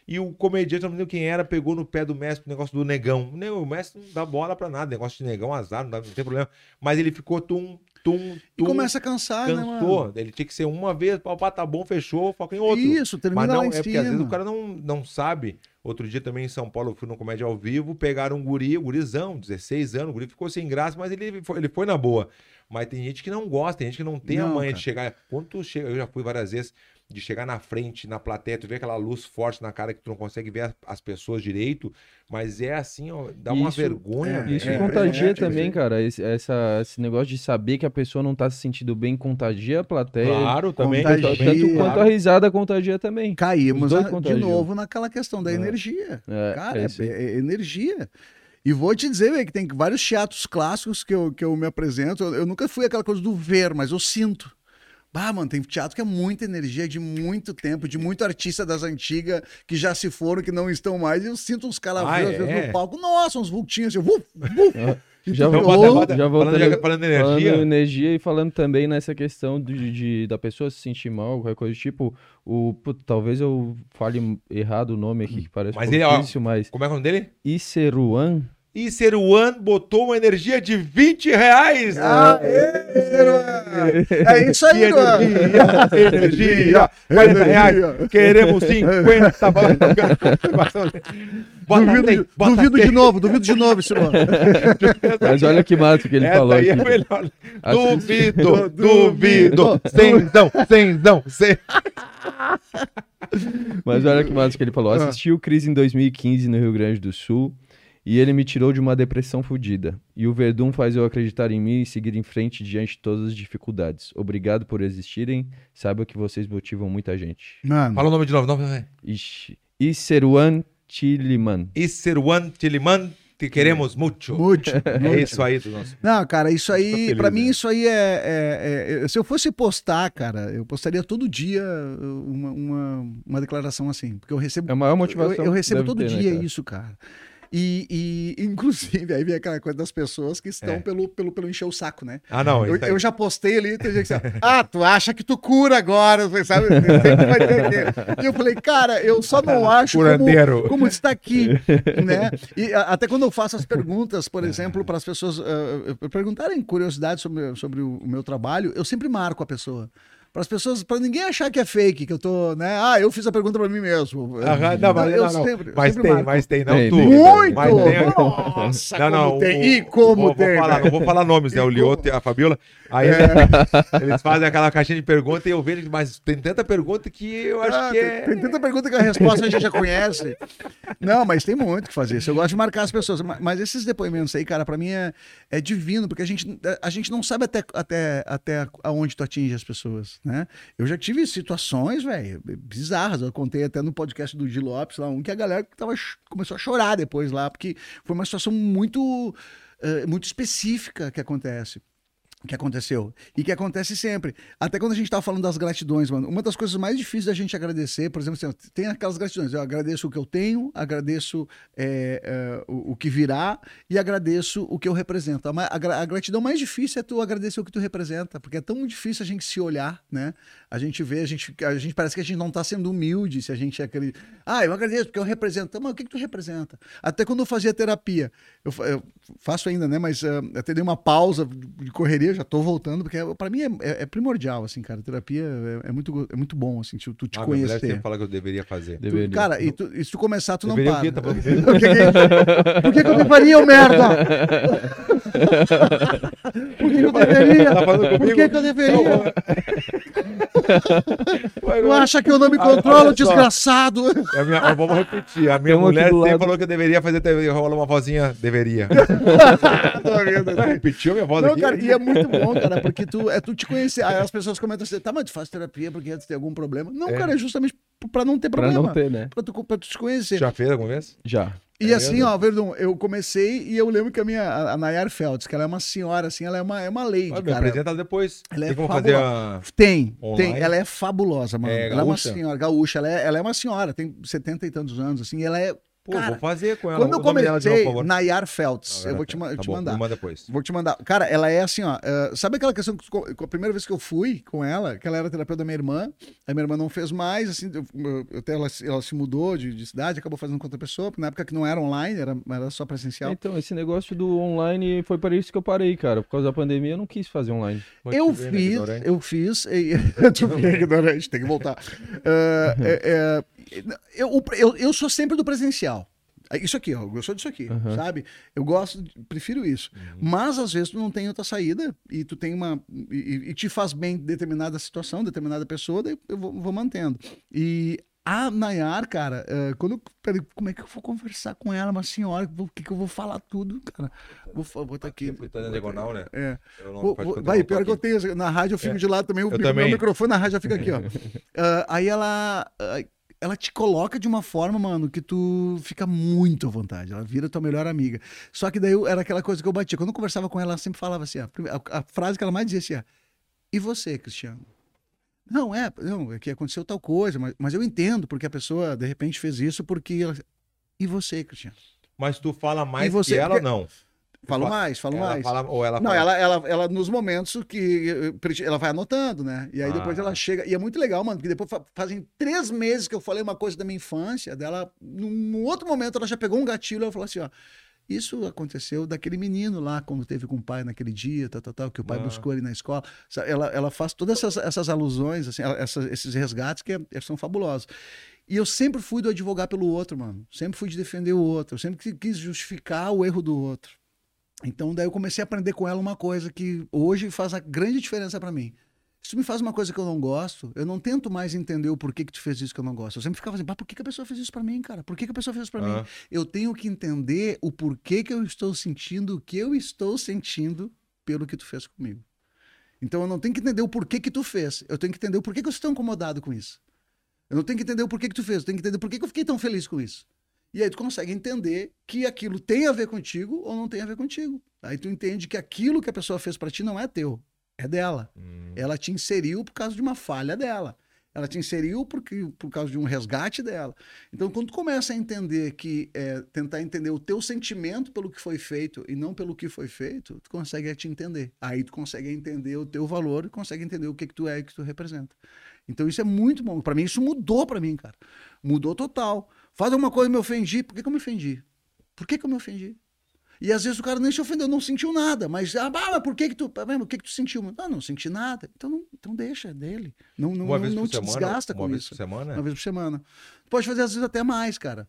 S1: E o comediante, não lembro quem era, pegou no pé do mestre o negócio do negão. O mestre não dá bola pra nada. Negócio de negão, azar, não, dá, não tem problema. Mas ele ficou tum, tum,
S3: E
S1: tum.
S3: começa a cansar, né, mano?
S1: Cansou. Ele tinha que ser uma vez, pá, tá bom, fechou, foca em outro.
S3: Isso, termina
S1: Mas não, é
S3: cima.
S1: porque às vezes o cara não, não sabe. Outro dia também em São Paulo, eu fui no Comédia ao Vivo, pegaram um guri, um gurizão, 16 anos, o guri ficou sem graça, mas ele foi, ele foi na boa. Mas tem gente que não gosta, tem gente que não tem a
S3: Não,
S1: manha
S3: cara.
S1: de chegar. Quando tu chega, eu já fui várias vezes, de chegar na frente, na plateia, tu vê aquela luz forte na cara que tu não consegue ver as, as pessoas direito, mas é assim, ó, dá uma
S2: Isso,
S1: vergonha.
S3: é.
S2: Isso
S3: é
S2: contagia
S3: impressionante,
S2: também, cara. Esse, essa, esse negócio de saber que a pessoa não tá se sentindo bem contagia a plateia.
S1: Claro, também.
S3: Contagia.
S2: Tanto quanto a risada contagia também.
S3: Caímos a- de novo naquela questão da
S2: É.
S3: energia.
S2: É,
S3: Cara,
S2: é
S3: é, é energia. E vou te dizer, velho, que tem vários teatros clássicos que eu, que eu me apresento. Eu, eu nunca fui aquela coisa do ver, mas eu sinto. Bah, mano, tem teatro que é muita energia, de muito tempo, de muito artista das antigas que já se foram, que não estão mais. E eu sinto uns calafrios
S1: Ah, é?
S3: no palco. Nossa, uns vultinhos assim, vuf, vuf. E
S2: Já
S3: tu
S2: vou-
S3: fica,
S1: bota-
S3: "Ô,
S1: bota-
S2: já voltando,
S1: falando, de- falando de energia,
S2: Falando energia e falando também nessa questão de, de- da pessoa se sentir mal, qualquer coisa tipo, o, putz, talvez eu fale errado o nome aqui, que parece
S1: Mas ele, ó,
S2: mas
S1: Como é que é o nome dele?
S2: Iceruan,
S1: E Seruan botou uma energia de 20 reais.
S3: Ah, é, Luan. é isso aí, Luan.
S1: energia, energia, 40 reais, queremos 50. [LAUGHS] Bota
S3: Duvido,
S1: bota
S3: duvido de novo, duvido de novo esse Luan. [LAUGHS]
S2: mas olha que massa que ele
S1: Essa
S2: falou
S1: aí
S2: aqui.
S1: é melhor. Duvido, duvido, cenzão, cenzão, cenzão.
S2: Mas olha que massa que ele falou. Assisti o Cris em 2015 no Rio Grande do Sul e ele me tirou de uma depressão fodida. E o Verdun faz eu acreditar em mim e seguir em frente diante de todas as dificuldades. Obrigado por existirem. Saiba que vocês motivam muita gente.
S3: Mano,
S1: Fala o nome de novo, não, vai.
S2: Ixi. Iseruan Tiliman.
S1: E Seruan Tiliman, te queremos muito.
S3: muito. [LAUGHS]
S1: É isso aí do nosso.
S3: Não, cara, isso aí,
S1: feliz,
S3: pra mim,
S1: né?
S3: isso aí é, é- é- Se eu fosse postar, cara, eu postaria todo dia uma, uma, uma declaração assim. Porque eu recebo.
S2: É a maior motivação.
S3: eu, eu recebo todo
S2: ter, né,
S3: dia
S2: cara?
S3: isso, cara. E, e, inclusive, aí vem aquela coisa das pessoas que estão
S1: É.
S3: pelo, pelo, pelo encher o saco, né?
S1: Ah, não.
S3: Eu,
S1: aí.
S3: eu já postei ali, tem gente que assim, ah, tu acha que tu cura agora, sabe? E eu falei, cara, eu só não [LAUGHS] acho como,
S1: Curandeiro.
S3: como está aqui, né? E até quando eu faço as perguntas, por exemplo, para as pessoas ah, perguntarem curiosidades sobre, sobre o meu trabalho, eu sempre marco a pessoa. Para as pessoas, para ninguém achar que é fake, que eu tô, né? Ah, eu fiz a pergunta para mim mesmo.
S1: Aham, não, mas,
S3: eu
S1: não, não.
S3: sempre-
S1: mas
S3: sempre
S1: tem,
S3: marco.
S1: mas tem, não
S2: Tem,
S1: tu.
S2: tem.
S3: Muito!
S1: Mas tem-
S3: Nossa,
S1: Não, não,
S3: tem.
S1: o-
S3: e como
S1: vou,
S3: tem,
S1: Vou falar, não vou falar nomes, né? O Lioto e a Fabiola. Aí [LAUGHS] eles fazem aquela caixinha de pergunta e eu vejo, mas tem tanta pergunta que eu acho
S3: Ah,
S1: que
S3: tem,
S1: é.
S3: tem tanta pergunta que a resposta a gente já conhece. Não, mas tem muito o que fazer. Isso Eu gosto de marcar as pessoas. Ma- Mas esses depoimentos aí, cara, pra mim é, é divino, porque a gente, a gente não sabe até, até, até aonde tu atinge as pessoas, né? Eu já tive situações, velho, bizarras. Eu contei até no podcast do Di Lopes lá, um que a galera tava, começou a chorar depois lá, porque foi uma situação muito, eh, muito específica que acontece que aconteceu. E que acontece sempre. Até quando a gente tava falando das gratidões, mano. Uma das coisas mais difíceis da gente agradecer, por exemplo, assim, tem aquelas gratidões. Eu agradeço o que eu tenho, agradeço é, é, o, o que virá e agradeço o que eu represento. A, a a gratidão mais difícil é tu agradecer o que tu representa, porque é tão difícil a gente se olhar, né? A gente vê, a gente, a gente parece que a gente não tá sendo humilde se a gente é aquele. Ah, eu agradeço porque eu represento. Tá, Mas o que, que tu representa? Até quando eu fazia terapia, eu, eu faço ainda, né? Mas ah, até dei uma pausa de correria, já tô voltando, porque para mim é, é- é primordial, assim, cara. Terapia é, é muito, é muito bom, assim, tu, tu te
S1: Ah,
S3: conhecer.
S1: sempre fala que eu deveria fazer.
S3: Tu-
S2: Deveria.
S3: cara, e, tu- e se tu começar, tu não
S1: Deveria o
S3: para.
S1: Tá [LAUGHS]
S3: Por que, que, por que que eu deveria, ô merda? [LAUGHS] [LAUGHS] Por que, que eu deveria?
S1: Tá
S3: Por que, que eu deveria? Tu acha que eu não me
S1: Olha
S3: controlo, desgraçado?
S1: É a minha- vamos repetir. A minha
S2: Tem
S1: mulher sempre
S2: lado.
S1: falou que eu deveria fazer. TV, Rola uma vozinha, deveria. [LAUGHS] Ah, Repetiu a minha voz
S3: Não,
S1: aqui?
S3: cara, e é muito bom, cara, porque tu, é tu te conhecer. Aí as pessoas comentam assim, tá, mas tu faz terapia porque tu tem algum problema. Não,
S1: É.
S3: cara, é justamente pra não ter
S2: Pra
S3: problema.
S2: não ter, né?
S3: Pra tu, pra tu te conhecer.
S1: Já fez alguma vez?
S2: Já.
S3: E
S1: É
S3: assim, ó, Verdun, eu comecei e eu lembro que a minha, a- Nayar Feltz, que ela é uma senhora, assim, ela é uma, é uma lady,
S1: Olha,
S3: cara.
S1: apresenta ela depois.
S3: Ela é fabulosa.
S1: a.
S3: Tem,
S1: Online?
S3: tem. Ela é fabulosa, mano.
S1: É
S3: ela é uma senhora gaúcha. Ela é, ela é uma senhora, tem 70 e tantos anos, assim. Ela é
S1: Pô,
S3: Cara,
S1: vou fazer com ela.
S3: Quando eu
S1: novo,
S3: comecei,
S1: por favor.
S3: Nayar Feltz,
S1: Tá
S3: eu vou te, ma-
S1: Tá
S3: te
S1: bom,
S3: mandar.
S1: Manda depois.
S3: Vou te mandar. Cara, ela é assim, ó. eh, sabe aquela questão que a primeira vez que eu fui com ela, que ela era terapeuta da minha irmã, a minha irmã não fez mais, assim, eu, eu- até ela, ela se mudou de, de cidade, acabou fazendo com outra pessoa, na época que não era online, era, era só presencial.
S2: Então, esse negócio do online foi para isso que eu parei, cara. Por causa da pandemia, eu não quis fazer online.
S1: Muito
S3: Eu
S1: bem, né,
S3: fiz,
S1: ignorante.
S3: eu fiz. e- [LAUGHS] Tu fica ignorante, tem que voltar. Ah, é- é, eu, eu, eu sou sempre do presencial. É Isso aqui, ó, eu sou disso aqui,
S2: Aham.
S3: sabe? Eu gosto, prefiro isso. Mas às vezes tu não tem outra saída e tu tem uma. E, e te faz bem determinada situação, determinada pessoa, daí eu vou, vou mantendo. E a Nayar, cara, eh, quando. Peraí, como é que eu vou conversar com ela, uma senhora? O que, que eu vou falar tudo, cara? Vou, vou estar aqui.
S1: Tá na diagonal, né?
S3: É.
S1: Eu não
S3: Vou- vou- vai, pior
S1: tô
S3: que eu
S1: aqui.
S3: tenho. Na rádio eu fico
S1: É.
S3: de lado também. O
S1: Eu
S3: meu
S1: também.
S3: microfone na rádio já fica aqui, ó. Ah, [LAUGHS] aí ela. ah, ela te coloca de uma forma, mano, que tu fica muito à vontade. Ela vira tua melhor amiga. Só que daí eu- era aquela coisa que eu batia. Quando eu conversava com ela, ela sempre falava assim: prime- a, a frase que ela mais dizia assim: e você, Cristiano? Não, é, não, é que aconteceu tal coisa, mas, mas eu entendo porque a pessoa de repente fez isso porque ela. E você, Cristiano?
S1: Mas tu fala mais
S3: E você-
S1: que ela
S3: porque-
S1: não?
S3: Falo
S1: Fa-
S3: mais, falo
S1: ela
S3: mais.
S1: Fala, ou ela
S3: Não,
S1: fala...
S3: ela, ela, ela nos momentos que eh, ela vai anotando, né? E aí depois
S1: Ah.
S3: ela chega. E é muito legal, mano, porque depois fa- fazem três meses que eu falei uma coisa da minha infância, dela, num, outro momento, ela já pegou um gatilho e ela falou assim: ó. Isso aconteceu daquele menino lá, quando teve com o pai naquele dia, tal, tal, tal, que o pai
S1: Ah.
S3: buscou ele na escola. Ela, ela faz todas essas, essas alusões, assim, ela- essas- esses resgates que é- são fabulosos. E eu sempre fui do advogar pelo outro, mano. Sempre fui de defender o outro. Eu sempre qui- quis justificar o erro do outro. Então, daí eu comecei a aprender com ela uma coisa que hoje faz a grande diferença pra mim. Se tu me faz uma coisa que eu não gosto, eu não tento mais entender o porquê que tu fez isso que eu não gosto. Eu sempre ficava assim, "Pá, por que, que a pessoa fez isso pra mim, cara? Por que, que a pessoa fez isso pra mim?
S1: Ah.
S3: Eu tenho que entender o porquê que eu estou sentindo o que eu estou sentindo pelo que tu fez comigo. Então eu não tenho que entender o porquê que tu fez. Eu tenho que entender o porquê que eu estou incomodado com isso. Eu não tenho que entender o porquê que tu fez. Eu tenho que entender por que eu fiquei tão feliz com isso. E aí tu consegue entender que aquilo tem a ver contigo ou não tem a ver contigo. Aí tu entende que aquilo que a pessoa fez pra ti não é teu, é dela.
S1: Hum.
S3: Ela te inseriu por causa de uma falha dela. Ela te inseriu porque, por causa de um resgate dela. Então, quando tu começa a entender que é, tentar entender o teu sentimento pelo que foi feito e não pelo que foi feito, tu consegue te entender. Aí tu consegue entender o teu valor e consegue entender o que, que tu é e o que tu representa. Então, isso é muito bom. Pra mim, isso mudou pra mim, cara. Mudou total. Faz alguma coisa e me ofendi. Por que, que eu me ofendi? Por que, que eu me ofendi? E às vezes o cara nem se ofendeu, não sentiu nada. Mas, ah, mas por que que tu, ah, mas por que que tu sentiu? Não, não senti nada. Então, não, então deixa, é dele. Não, não,
S1: Uma
S3: não, não te
S1: semana?
S3: desgasta
S1: uma
S3: com
S1: vez
S3: isso.
S1: por semana?
S3: Uma vez por semana. Pode fazer às vezes até mais, cara.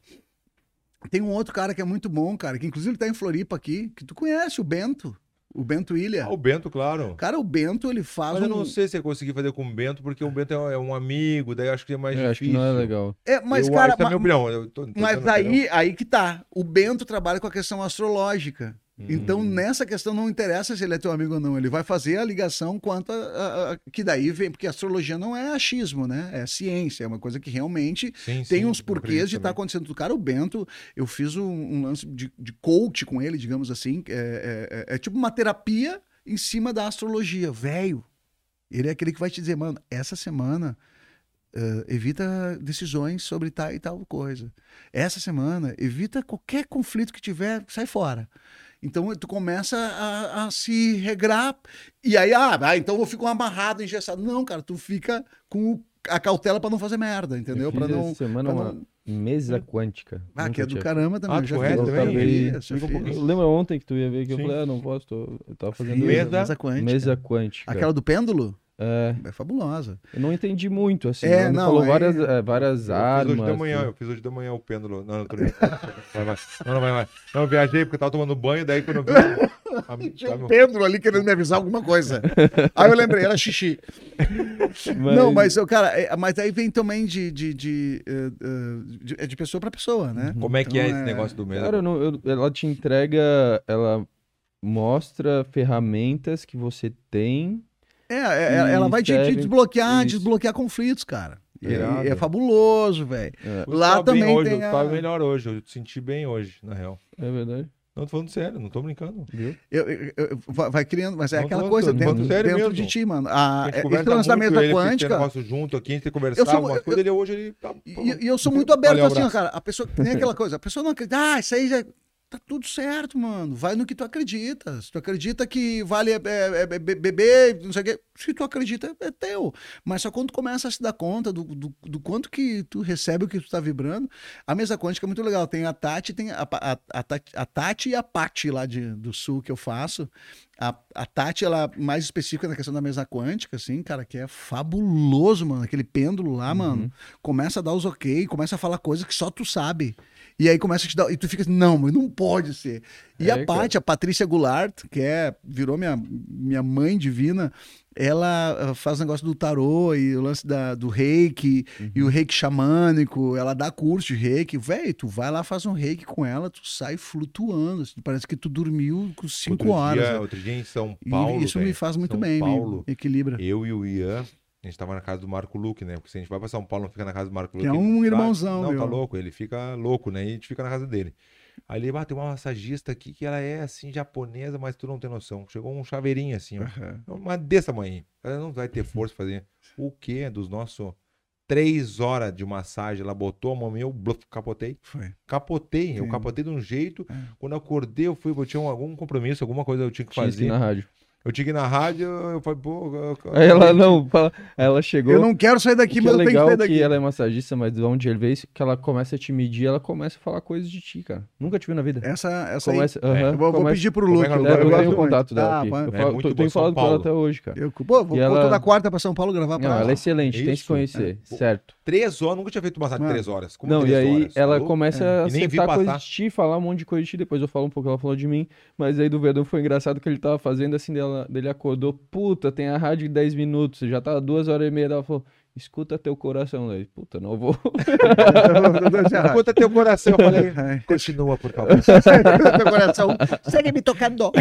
S3: Tem um outro cara que é muito bom, cara, que inclusive ele tá em Floripa aqui, que tu conhece, o Bento. O Bento Ilha.
S1: Ah, o Bento, claro.
S3: Cara, o Bento, ele faz
S1: Mas eu
S3: um...
S1: não sei se eu consegui fazer com o Bento, porque o Bento é um- é amigo, daí eu acho que é mais
S2: Eu acho que
S1: difícil.
S2: não é legal.
S3: É, mas,
S1: eu,
S3: cara,
S1: é a minha
S3: ma-
S1: opinião. Eu tô, tô
S3: Mas aí, aí que tá. O Bento trabalha com a questão astrológica. Então, nessa questão, não interessa se ele é teu amigo ou não. Ele vai fazer a ligação quanto a, a- a- Que daí vem. Porque a astrologia não é achismo, né? É ciência. É uma coisa que realmente
S1: Sim,
S3: tem
S1: sim,
S3: uns porquês de estar
S1: também.
S3: acontecendo. Cara, o Bento, eu fiz um, um lance de, de coach com ele, digamos assim. É, é- é- é tipo uma terapia em cima da astrologia. Velho. Ele é aquele que vai te dizer, mano, essa semana. eh, evita decisões sobre tal e tal coisa. Essa semana, evita qualquer conflito que tiver, sai fora. Então tu começa a, a se regrar. E aí, ah, ah, então eu fico amarrado, engessado. Não, cara, tu fica com o- a cautela pra não fazer merda, entendeu?
S2: Eu
S3: Para não.
S2: semana
S3: pra
S2: uma
S3: não-
S2: mesa quântica.
S3: Ah,
S2: Nunca
S3: que é do
S2: tinha
S3: caramba também.
S1: Ah,
S3: eu já fiz, eu
S1: também?
S3: fiz.
S2: Eu lembro ontem que tu ia ver que eu
S1: Sim.
S2: falei, ah, não posso, tô- eu tava fazendo
S1: Mesa-
S3: mesa quântica.
S2: mesa quântica.
S3: Aquela do pêndulo
S2: É,
S3: é fabulosa.
S2: eu não entendi muito, assim.
S3: É, não,
S2: falou
S3: aí-
S2: várias, é, várias
S1: Eu fiz
S2: armas.
S1: hoje de manhã,
S2: assim.
S1: eu fiz hoje de manhã o pêndulo. Não, não, tô brincando. vai, vai. Não, não, vai, vai. Não, eu viajei porque eu tava tomando banho, daí quando eu vi. [LAUGHS] a-
S3: Tinha um pêndulo ali querendo me avisar alguma coisa. [LAUGHS] Aí eu lembrei, era xixi.
S2: Mas-
S3: Não, mas, eu, cara, é- mas aí vem também de, de, de, eh, eh, de, é de pessoa pra pessoa, né?
S1: Como é que é
S3: Então,
S1: esse negócio do mesmo?
S2: Cara, não- eu- ela te entrega, ela mostra ferramentas que você tem.
S3: É, é, ela vai te, te desbloquear,
S2: isso.
S3: desbloquear conflitos, cara. E-
S1: Irado.
S3: é fabuloso, velho.
S2: É,
S1: Eu
S3: Lá também
S1: hoje,
S3: tem
S1: eu
S3: a-
S1: tava melhor hoje, eu senti bem hoje, na real.
S2: é verdade.
S1: Não, tô falando sério, não tô brincando.
S2: Viu?
S3: Eu- eu- eu- vai criando, mas é
S1: Não,
S3: aquela
S1: tô-
S3: coisa
S1: tô
S3: dentro,
S1: falando sério
S3: dentro
S1: mesmo.
S3: de ti, mano.
S1: A
S3: A,
S1: gente
S3: esse
S1: conversa
S3: lance da mesa
S1: ele tem
S3: quântica.
S1: negócio junto aqui, a gente tem que conversar
S3: Eu sou-
S1: algumas
S3: eu-
S1: coisas, ele hoje ele tá...
S3: E, e eu sou muito aberto assim, ó, cara. A pessoa nem aquela coisa, a pessoa não acredita. Ah, isso aí já. Tá tudo certo, mano. Vai no que tu acredita. Se tu acredita que vale é, é, é, be- beber, não sei o quê. Se tu acredita, é teu. Mas só quando tu começa a se dar conta do, do, do quanto que tu recebe o que tu tá vibrando. A mesa quântica é muito legal. Tem a Tati, tem a, a, a, a Tati e a Pati lá de, do sul que eu faço. A, a Tati, ela é mais específica na questão da mesa quântica, assim, cara, que é fabuloso, mano. Aquele pêndulo lá, mano. Começa a dar os ok, começa a falar coisas que só tu sabe. E aí começa a te dar. E tu fica assim, não, mas não pode ser. E
S2: É,
S3: a Paty, a Patrícia Goulart, que é, virou minha, minha mãe divina, ela faz negócio do tarô e o lance da, do reiki e
S2: Uhum.
S3: o reiki xamânico. Ela dá curso de reiki. Véi, tu vai lá, faz um reiki com ela, tu sai flutuando. assim, parece que tu dormiu com cinco
S1: outro
S3: horas.
S1: Dia,
S3: né?
S1: outro dia em São
S3: E
S1: Paulo,
S3: isso me
S1: velho,
S3: faz muito
S1: São
S3: bem,
S1: Paulo,
S3: me equilibra.
S1: eu e o Ian, a gente tava na casa do Marco Luque, né? Porque se a gente vai pra São Paulo, não fica na casa do Marco
S3: Que
S1: Luque.
S3: é um irmãozão,
S1: Não,
S3: meu.
S1: tá louco, ele fica louco, né? E a gente fica na casa dele. Aí ele, ah, tem uma massagista aqui que ela é assim, japonesa, mas tu não tem noção. Chegou um chaveirinho assim, ó.
S3: Aham.
S1: Uma desse tamanho. Ela não vai ter [LAUGHS] força pra fazer. O quê? Dos nossos três horas de massagem, ela botou a mão meu, bluf, capotei.
S3: Foi.
S1: Capotei. Eu
S3: Sim.
S1: capotei de um jeito.
S3: É.
S1: Quando eu acordei, eu fui, eu tinha um- algum compromisso, alguma coisa eu tinha que
S2: Tinha
S1: fazer.
S2: na rádio.
S1: Eu tinha que ir na rádio, eu falei, pô. eu-
S2: ela não, ela chegou.
S3: Eu não quero sair daqui,
S2: que
S3: mas
S2: é
S3: eu tenho que
S2: legal
S3: sair
S2: que
S3: daqui.
S2: ela é massagista, mas de onde ele veio, isso que ela começa a te medir, ela começa a falar coisas de ti, cara. Nunca te vi na vida.
S3: Essa, essa aí.
S2: Começa, aham,
S3: Eu vou, vou
S2: começa-
S3: pedir pro
S1: Como
S3: Luke.
S1: é que
S2: É,
S1: eu
S2: tenho o contato dela
S3: Ah,
S2: aqui.
S3: pá.
S2: Eu,
S1: É
S2: falo,
S1: muito
S2: tô- tenho falado com ela até hoje, cara.
S3: Eu, pô, vou, vou
S2: ela-
S3: toda quarta pra São Paulo gravar pra
S2: Não,
S3: ela.
S2: ela é excelente, tem que se
S1: Isso,
S2: conhecer,
S1: é.
S2: certo.
S1: Três horas, nunca tinha feito massagem
S3: Mano.
S1: três horas. Como
S2: Não,
S1: três
S2: e aí
S1: horas?
S2: ela
S1: Falou?
S2: começa
S3: É.
S2: a acertar coisas de ti, falar um monte de coisa de ti, depois eu falo um pouco, ela falou de mim, mas aí do Verdão foi engraçado que ele tava fazendo assim, dela, dele acordou, puta, tem a rádio de 10 minutos, já tá duas horas e meia, ela falou, escuta teu coração, aí, puta, não vou. [LAUGHS]
S1: Escuta teu coração, eu falei. Continua, por favor. [LAUGHS]
S3: Teu coração. Segue me tocando. [LAUGHS]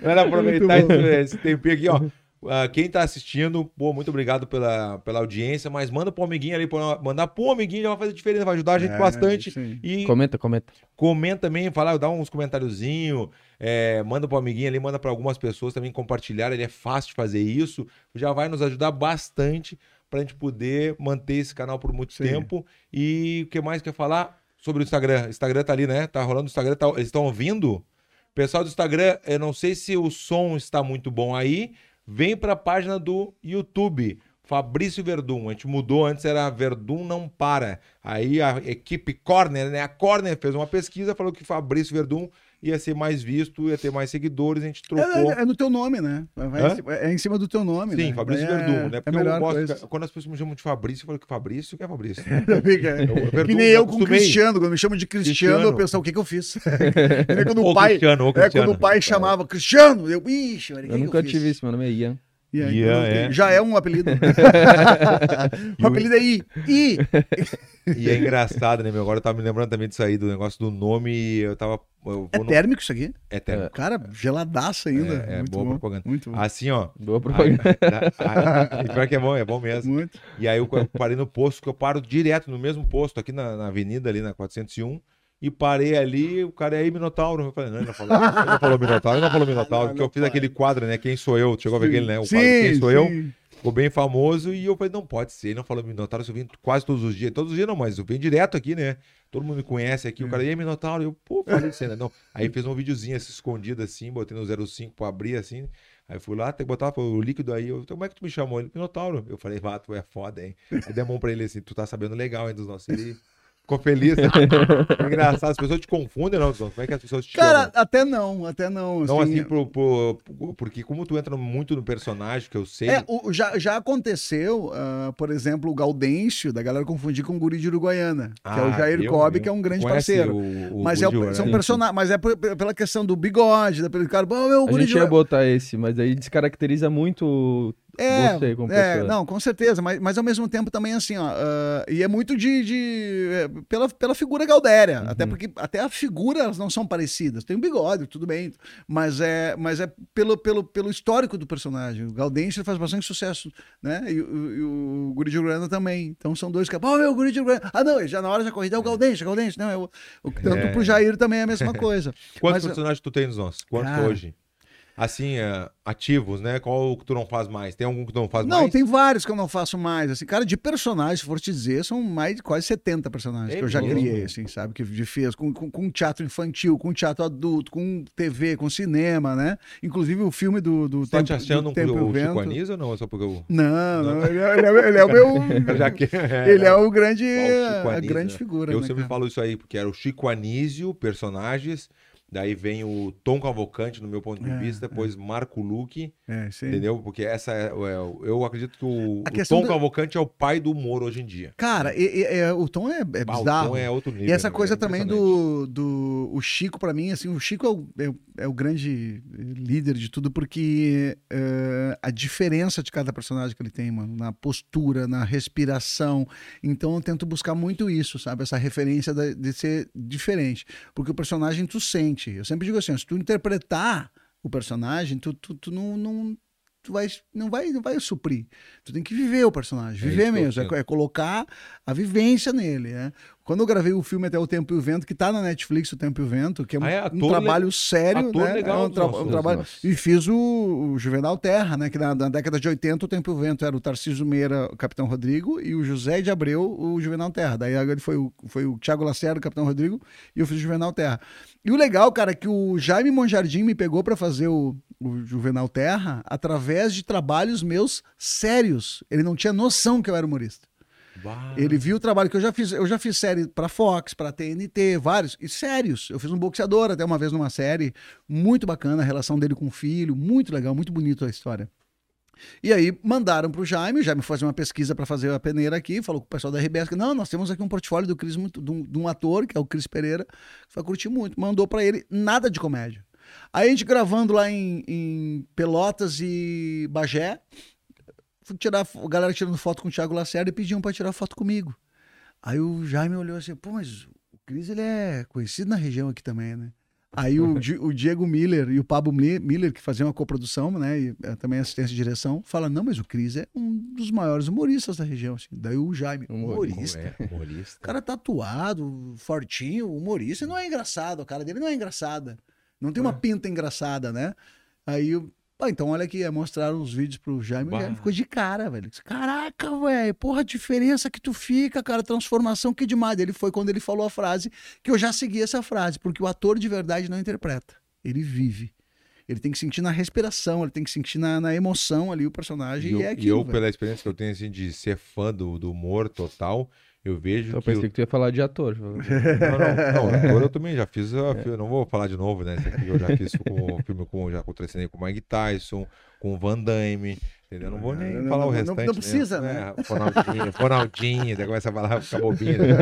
S1: Quero aproveitar esse, esse tempinho aqui, ó. Ah, quem tá assistindo, pô, muito obrigado pela, pela audiência, mas manda pro amiguinho ali, pô, mandar pro amiguinho já vai fazer diferença, vai ajudar a gente
S3: É,
S1: bastante.
S3: sim.
S1: E
S2: comenta, comenta.
S1: comenta também, fala, dá uns comentáriozinho, é, manda pro amiguinho ali, manda para algumas pessoas também compartilhar, ele é fácil de fazer isso, já vai nos ajudar bastante pra gente poder manter esse canal por muito
S3: Sim.
S1: tempo. E o que mais quer falar sobre o Instagram? O Instagram tá ali, né? Tá rolando o Instagram, tá- eles estão ouvindo? Pessoal do Instagram, eu não sei se o som está muito bom aí, vem pra página do YouTube. Fabrício Verdun, a gente mudou, antes era Verdun não para. Aí a equipe Corner, né? A Corner fez uma pesquisa, falou que Fabrício Verdun ia ser mais visto, ia ter mais seguidores, a gente trocou.
S3: É, é no teu nome, né? Em cima- é em cima do teu nome,
S1: Sim,
S3: né?
S1: Fabrício
S3: é-
S1: Verdun, né?
S3: É
S1: Porque eu
S3: melhor
S1: gosto,
S3: coisa.
S1: quando as pessoas me chamam de Fabrício, eu falo que Fabrício, o que é Fabrício? [LAUGHS]
S3: Fica-
S1: Verdun,
S3: que nem eu com. Cristiano, quando me chamam de Cristiano,
S1: Cristiano.
S3: eu penso, o que que eu fiz? [LAUGHS] [LAUGHS] Quando o pai,
S1: Cristiano, ô,
S3: é,
S1: Cristiano.
S3: quando o pai chamava Cristiano, eu, ixi, olha,
S2: Eu
S3: que
S2: nunca
S3: fiz?
S2: tive isso, meu nome é Ian.
S3: E aí,
S1: Ian,
S3: não,
S1: é.
S3: Já é um apelido. [LAUGHS] [LAUGHS] O
S1: o-
S3: apelido é I. I.
S1: E é engraçado, né, meu? Agora eu tava me lembrando também disso aí, do negócio do nome, e eu tava... Eu
S3: É
S1: no-
S3: térmico isso aqui?
S1: É térmico.
S3: Cara, geladaça ainda.
S1: É, é
S3: muito
S1: boa
S3: bom.
S1: propaganda.
S3: Muito bom.
S1: Assim, ó.
S2: Boa propaganda.
S1: Pior que é bom, é bom mesmo.
S3: Muito.
S1: E aí eu parei no posto, que eu paro direto no mesmo posto, aqui na, na avenida, ali na 401. E parei ali, o cara é aí, Minotauro. Eu falei, não, ele não falou, ele não falou Minotauro, ele não falou Minotauro, [LAUGHS] porque eu fiz aquele quadro, né? Quem sou eu? Chegou a ver aquele, né? O
S3: Sim,
S1: quadro Quem sou eu?
S3: sim.
S1: Ficou bem famoso e eu falei, não pode ser, ele não falou Minotauro, eu vim quase todos os dias. Todos os dias não, mas eu venho direto aqui, né? Todo mundo me conhece aqui, o cara, e aí, Minotauro? Eu, pô, falei assim, né? Não. Aí fez um videozinho assim, escondido assim, botei no 05 pra abrir assim. Aí fui lá, tem que botar o líquido aí. Eu, então, como é que tu me chamou? Ele, Minotauro. Eu falei, vá, tu é foda, hein? Aí dei a mão pra ele assim, tu tá sabendo legal, hein, dos nossos. Ele ficou feliz. Né? [LAUGHS] Engraçado, as pessoas te confundem, não, Como é que as pessoas te
S3: Cara,
S1: chamam?
S3: até não, até não.
S1: Não assim, pro, pro- pro- porque como tu entra muito no personagem, que eu sei.
S3: É, o- já, já aconteceu, ah, por exemplo, o Gaudêncio, da galera confundir com o Guri de Uruguaiana, que é o
S1: Ah,
S3: Jair
S1: eu-
S3: Cobb,
S1: eu-
S3: que é um grande parceiro.
S1: o- o
S3: mas é, o- são
S1: né?
S3: mas é por- pela questão do bigode, da pelo cara, "Bom, meu, o
S2: A
S3: Guri
S2: gente
S3: de
S2: ia botar esse, mas aí descaracteriza muito
S3: É,
S2: Você como
S3: é, não, com certeza, mas, mas ao mesmo tempo também assim, ó, ah, e é muito de, de- é, pela, pela figura Galdéria, até porque até a figura elas não são parecidas, tem um bigode, tudo bem, mas é, mas é pelo, pelo, pelo histórico do personagem, o Gaudêncio faz bastante sucesso, né, e, o- e o Guri de Uruguaiana também, então são dois que, pô, meu, o Guri de Uruguaiana, ah não, já na hora da corrida é o Gaudêncio, o Gaudêncio, não, é o, o, tanto
S1: É.
S3: pro Jair também é a mesma [LAUGHS] coisa.
S1: Quantos
S3: Mas,
S1: personagens tu tem nos nossos? Quantos hoje? Assim, é, ativos, né? Qual que tu não faz mais? Tem algum que tu não faz
S3: Não,
S1: mais?
S3: tem vários que eu não faço mais. Assim, cara, de personagens, se for te dizer, são mais de quase 70 personagens
S1: É
S3: que eu já
S1: mesmo?
S3: criei, assim, sabe? Que de fez com, com, com teatro infantil, com teatro adulto, com TV, com cinema, né? Inclusive o filme do, do
S1: Tu tá te achando
S3: do
S1: um,
S3: Tempo
S1: o
S3: Vento.
S1: Chico Anísio ou não? É só porque eu...
S3: Não, não, ele, é, ele é- ele é o meu. [LAUGHS]
S1: Já que... [LAUGHS]
S3: ele é o grande.
S1: Ó, o Chico
S3: a grande
S1: né?
S3: figura.
S1: Eu
S3: né,
S1: sempre
S3: cara?
S1: falo isso aí, porque era o Chico Anísio, personagens, daí vem o Tom Cavalcante, no meu ponto de
S3: É,
S1: vista, depois Marco Luque,
S3: É,
S1: entendeu? Porque essa é, é- eu acredito que o, o Tom
S3: do-
S1: Cavalcante é o pai do humor hoje em dia.
S3: Cara, e- e- é, o Tom é, é
S1: Ah, o
S3: bizarro.
S1: Tom é outro nível.
S3: E essa coisa
S1: É
S3: também do, do o Chico, pra mim, assim, o Chico é o, é o- é o grande líder de tudo, porque eh, a diferença de cada personagem que ele tem, mano, na postura, na respiração. Então eu tento buscar muito isso, sabe? Essa referência de ser diferente. Porque o personagem tu sente. Eu sempre digo assim, se tu interpretar o personagem, tu, tu, tu não. não Tu vai, não, vai, não vai suprir. Tu tem que viver o personagem.
S1: É
S3: Viver mesmo. É, é colocar a vivência nele. Né? Quando eu gravei o filme Até o Tempo e o Vento, que tá na Netflix, O Tempo e o Vento, que é um,
S1: Ah, é
S3: um trabalho sério, né?
S1: legal
S3: é um, tra- um trabalho. E fiz o, o Juvenal Terra, né? Que na, na década de 80, O Tempo e o Vento era o Tarcísio Meira, o Capitão Rodrigo, e o José de Abreu, o Juvenal Terra. Daí agora foi o, foi o Thiago Lacerda, o Capitão Rodrigo, e eu fiz o Juvenal Terra. E o legal, cara, é que o Jaime Monjardim me pegou pra fazer o, o Juvenal Terra através de trabalhos meus sérios. Ele não tinha noção que eu era humorista.
S1: Bah.
S3: Ele viu o trabalho que eu já fiz. Eu já fiz série pra Fox, pra TNT, vários, e sérios. Eu fiz um boxeador até uma vez numa série, muito bacana a relação dele com o filho, muito legal, muito bonito a história. E aí mandaram pro Jaime, o Jaime fazer uma pesquisa para fazer a peneira aqui, falou com o pessoal da RBS, que não, nós temos aqui um portfólio do Cris, muito- de, um, de um ator, que é o Cris Pereira, que vai curtir muito. Mandou para ele nada de comédia. Aí a gente gravando lá em, em Pelotas e Bagé, fui tirar, a galera tirando foto com o Thiago Lacerda e pediam para tirar foto comigo. Aí o Jaime olhou assim, pô, mas o Cris ele é conhecido na região aqui também, né? Aí o, [LAUGHS] o Diego Miller e o Pablo Mi- Miller, que faziam a coprodução, né, e eh, também assistência de direção, fala não, mas o Cris é um dos maiores humoristas da região, assim. Daí o Jaime, humorista?
S1: É, humorista.
S3: O cara tatuado, fortinho, humorista, não é engraçado, a cara dele não é engraçada. Não tem uma pinta engraçada, né? Aí, eu, ah, então olha aqui, aí mostraram os vídeos pro Jaime,
S1: Bah.
S3: o Jaime ficou de cara, velho. Caraca, velho, porra, a diferença que tu fica, cara, transformação que demais. Ele foi quando ele falou a frase, que eu já segui essa frase, porque o ator de verdade não interpreta, ele vive. Ele tem que sentir na respiração, ele tem que sentir na, na emoção ali o personagem,
S1: E eu,
S3: e é
S1: e
S3: aquilo,
S1: eu,
S3: velho.
S1: pela experiência que eu tenho, assim, de ser fã do, do humor total, eu vejo
S2: Eu
S1: que...
S2: pensei
S1: o-
S2: que tu ia falar de ator. [LAUGHS]
S1: Não, não, não, [LAUGHS] ator eu também já fiz, eu, não vou falar de novo, né? Aqui eu já fiz com o filme com, já contracenei com o Mike Tyson, com o Van Damme, entendeu? Não vou nem
S3: Não,
S1: falar
S3: não,
S1: o restante.
S3: não precisa, né?
S1: É, Ronaldinho, Ronaldinho, daí começa a falar, fica bobinho. Né?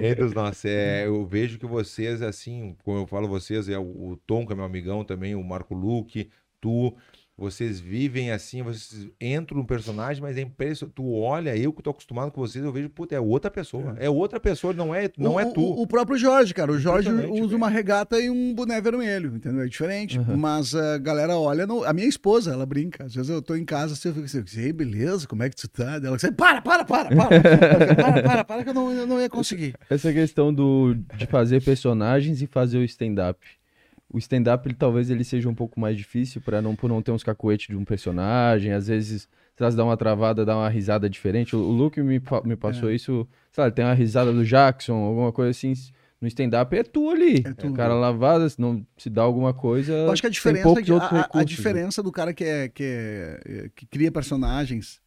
S1: [LAUGHS] Entre os nossos, é, eu vejo que vocês, assim, como eu falo vocês, é o, o Tom, que é meu amigão também, o Marco Luque, tu, vocês vivem assim, vocês entram no personagem, mas é impressionante. Tu olha, eu que tô acostumado com vocês, eu vejo, puta, é outra pessoa. É, outra pessoa, não é, não
S3: o,
S1: é
S3: o-
S1: tu.
S3: O, próprio Jorge, cara. O Jorge usa
S1: velho.
S3: uma regata e um boné vermelho, entendeu? É diferente. Mas a galera olha. no- A minha esposa, ela brinca. Às vezes eu tô em casa, assim, eu fico assim, ei, beleza, como é que tu tá? Ela diz, para, para, para, para. para, para, para, que eu não, eu não ia conseguir.
S2: Essa questão do, de fazer personagens e fazer o stand-up. O stand-up, ele, talvez ele seja um pouco mais difícil para não, por não ter uns cacoetes de um personagem. Às vezes, sei lá, se dá uma travada, dá uma risada diferente. O, o Luke me, me passou
S3: É.
S2: isso, sabe, tem uma risada do Jackson, alguma coisa assim. No stand-up é tu ali.
S3: É tu.
S2: O cara lavada, se não se dá alguma coisa.
S3: Eu acho que a diferença, de-
S2: outros
S3: a- a, a
S2: recursos, né?
S3: diferença do cara que, é, que, é, que cria personagens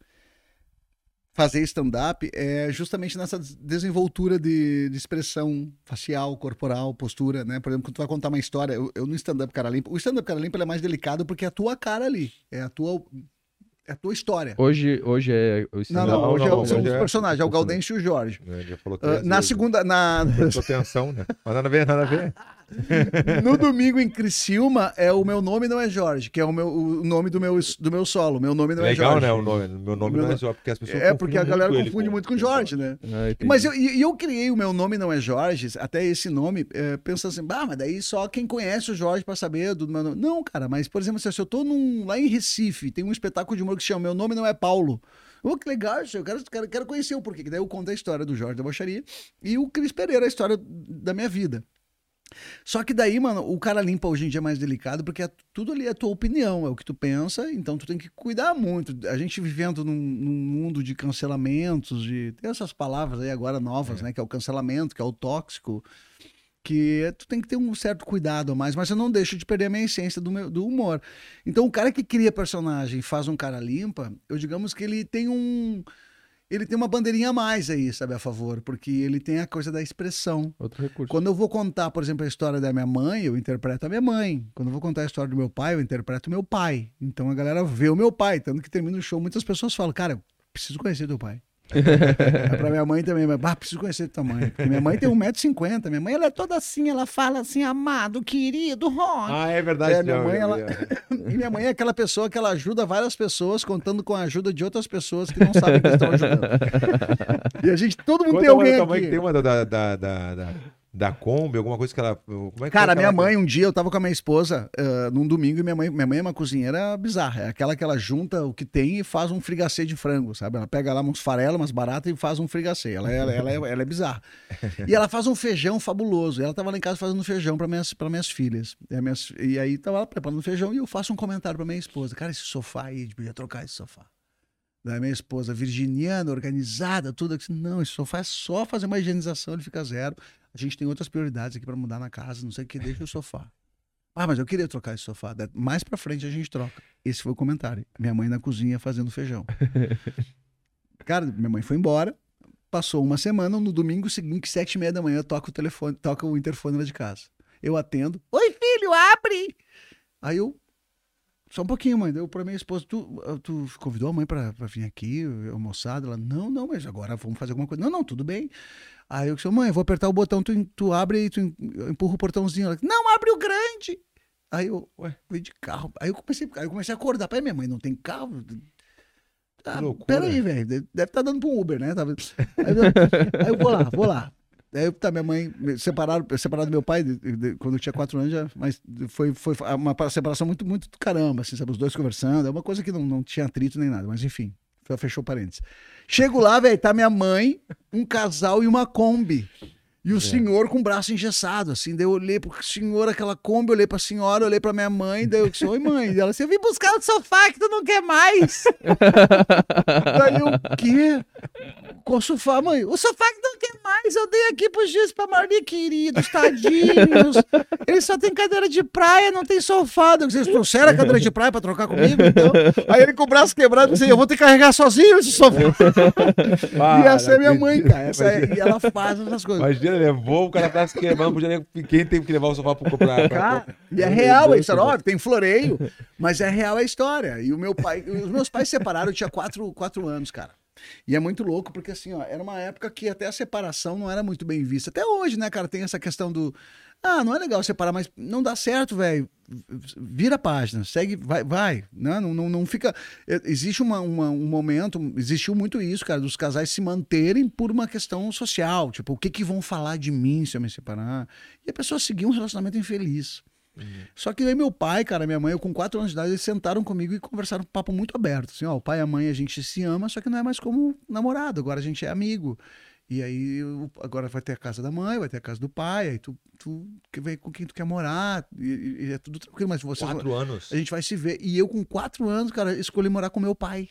S3: fazer stand-up é justamente nessa des- desenvoltura de, de expressão facial, corporal, postura, né? Por exemplo, quando tu vai contar uma história, eu, eu no stand-up cara limpa, o stand-up cara limpa ele é mais delicado porque é a tua cara ali, é a tua, é a tua história.
S2: Hoje, hoje é o
S3: Não,
S2: stand-up.
S3: não,
S1: Não,
S3: hoje é-
S1: não,
S3: são
S1: hoje
S3: os
S1: é-
S3: personagens, é o Gaudêncio e o Jorge.
S1: Né, Ele já falou
S3: Ah,
S1: três
S3: na segunda, na, [LAUGHS]
S1: Prestou atenção, né? Mas nada a ver, nada a ver. [LAUGHS] [LAUGHS]
S3: No domingo em Criciúma, é o meu nome não é Jorge, que é o, meu, o nome do meu, do meu solo. Meu nome não
S1: Legal,
S3: é Jorge.
S1: né? O nome, meu nome
S3: Meu
S1: não é Jorge, porque as pessoas
S3: É, porque a
S1: confundem
S3: galera
S1: muito
S3: confunde muito com Jorge, né?
S2: Ah.
S3: Mas eu, e eu criei o meu nome não é Jorge, até esse nome, é, pensando assim, bah, mas daí só quem conhece o Jorge pra saber do meu nome. Não, cara, mas, por exemplo, se eu tô num- lá em Recife, tem um espetáculo de humor que se chama Meu Nome Não É Paulo. Ô, que legal, eu quero, quero, quero conhecer o porquê. Que daí eu conto a história do Jorge da Bocharia e o Cris Pereira, a história da minha vida. Só que daí, mano, o cara limpa hoje em dia é mais delicado, porque é- tudo ali é tua opinião, é o que tu pensa, então tu tem que cuidar muito. A gente vivendo num, num mundo de cancelamentos, de. Tem essas palavras aí agora novas, né? Que é o cancelamento, que é o tóxico, que tu tem que ter um certo cuidado a mais, mas eu não deixo de perder a minha essência do, meu, do humor. Então, o cara que cria personagem e faz um cara limpa, eu digamos que ele tem um. Ele tem uma bandeirinha a mais aí, sabe, a favor, porque ele tem a coisa da expressão.
S2: Outro recurso.
S3: Quando eu vou contar, por exemplo, a história da minha mãe, eu interpreto a minha mãe. Quando eu vou contar a história do meu pai, eu interpreto o meu pai. Então a galera vê o meu pai. Tanto que termina o show, muitas pessoas falam, cara, eu preciso conhecer teu pai. É pra minha mãe também, mas ah, preciso conhecer tua mãe. Porque minha mãe tem 1,50m. Minha mãe ela é toda assim, ela fala assim, amado, querido, Ron.
S1: Ah, é verdade.
S3: É, minha
S1: não,
S3: mãe, ela- [LAUGHS] E minha mãe é aquela pessoa que ela ajuda várias pessoas, contando com a ajuda de outras pessoas que não sabem que estão ajudando. [LAUGHS] E a gente, todo mundo
S1: Conta
S3: tem alguém
S1: tua mãe
S3: aqui.
S1: tem uma da, da, da, da, da, Kombi, alguma coisa que ela. É que
S3: Cara,
S1: foi
S3: minha mãe, um dia eu tava com a minha esposa ah, num domingo e minha mãe, minha mãe é uma cozinheira bizarra. É aquela que ela junta o que tem e faz um frigacê de frango, sabe? Ela pega lá uns farelos, umas baratas e faz um frigacê. Ela, ela, ela, é, [LAUGHS] ela é bizarra. E ela faz um feijão fabuloso. Ela tava lá em casa fazendo feijão para minhas, pra minhas filhas. E, minhas- e aí tava lá preparando feijão e eu faço um comentário pra minha esposa. Cara, esse sofá aí, podia trocar esse sofá. Da minha esposa, virginiana, organizada, tudo. Eu disse, não, esse sofá é só fazer uma higienização, ele fica zero. A gente tem outras prioridades aqui para mudar na casa, não sei o que, deixa o sofá. Ah, mas eu queria trocar esse sofá. Mais pra frente a gente troca. Esse foi o comentário. Minha mãe na cozinha fazendo feijão. [LAUGHS] Cara, minha mãe foi embora. Passou uma semana, no domingo seguinte, sete e meia da manhã, toca o telefone, toca o interfone lá de casa. Eu atendo. Oi, filho, abre! Aí eu. Só um pouquinho, mãe. Deu pra minha esposa. Tu, ah, tu convidou a mãe pra, pra vir aqui, almoçada? Ela, não, não, mas agora vamos fazer alguma coisa. Não, não, tudo bem. Aí eu disse, mãe, eu vou apertar o botão, tu, tu abre e tu em- empurra o portãozinho. Ela, não, abre o grande. Aí eu, ué, fui de carro. Aí eu comecei, aí eu comecei a acordar. Pai, minha mãe não tem carro? Ah, peraí, velho. Deve estar dando pra um Uber, né? Tava- Aí eu, [LAUGHS] aí eu vou lá, vou lá. Aí eu, tá, minha mãe, separaram, separaram do meu pai de- de- quando eu tinha quatro anos, já, mas foi, foi uma separação muito, muito do caramba, assim, sabe? Os dois conversando, é uma coisa que não, não tinha atrito nem nada, mas enfim, fechou parênteses. Chego lá, velho, tá minha mãe, um casal e uma Kombi. E o senhor com o braço engessado, assim. Daí eu olhei pro senhor, aquela Kombi, olhei pra senhora, olhei pra minha mãe, daí eu disse, oi mãe. E ela assim, eu vim buscar [LAUGHS] o sofá que tu não quer mais. daí eu, o quê? Qual sofá, mãe? O sofá que não quer mais, eu dei aqui pro Gis pra Marli, queridos, tadinhos. Ele só tem cadeira de praia, não tem sofá. Eu disse, Vocês trouxeram a cadeira de praia pra trocar comigo, então? Aí ele com o braço quebrado, disse, eu vou ter que carregar sozinho esse sofá.
S1: Ah, [LAUGHS]
S3: e essa é minha mãe, cara. Essa é- e ela faz essas coisas.
S1: Imagina, levou, o cara tá se queimando, podia nem... quem tem que levar o sofá pra comprar?
S3: Cara, e é real a história, óbvio, tem floreio, mas é real a história. E o meu pai, os meus pais se separaram, eu tinha quatro, quatro anos, cara. E é muito louco, porque assim, ó, era uma época que até a separação não era muito bem vista. Até hoje, né, cara, tem essa questão do. Ah, não é legal separar, mas não dá certo, velho. Vira a página, segue, vai, vai. Né? Não, não, não fica. é, Existe uma, uma- um momento, existiu muito isso, cara, dos casais se manterem por uma questão social. Tipo, o que, que vão falar de mim se eu me separar? E a pessoa seguir um relacionamento infeliz. Só que aí meu pai, cara, minha mãe, eu com quatro anos de idade, eles sentaram comigo e conversaram um papo muito aberto. Assim, ó, o pai e a mãe, a gente se ama, só que não é mais como namorado, agora a gente é amigo. E aí agora vai ter a casa da mãe, vai ter a casa do pai, aí tu, tu que vê com quem tu quer morar, e, e- é tudo tranquilo, mas você
S1: Quatro anos.
S3: a gente vai se ver. E eu com quatro anos, cara, escolhi morar com meu pai.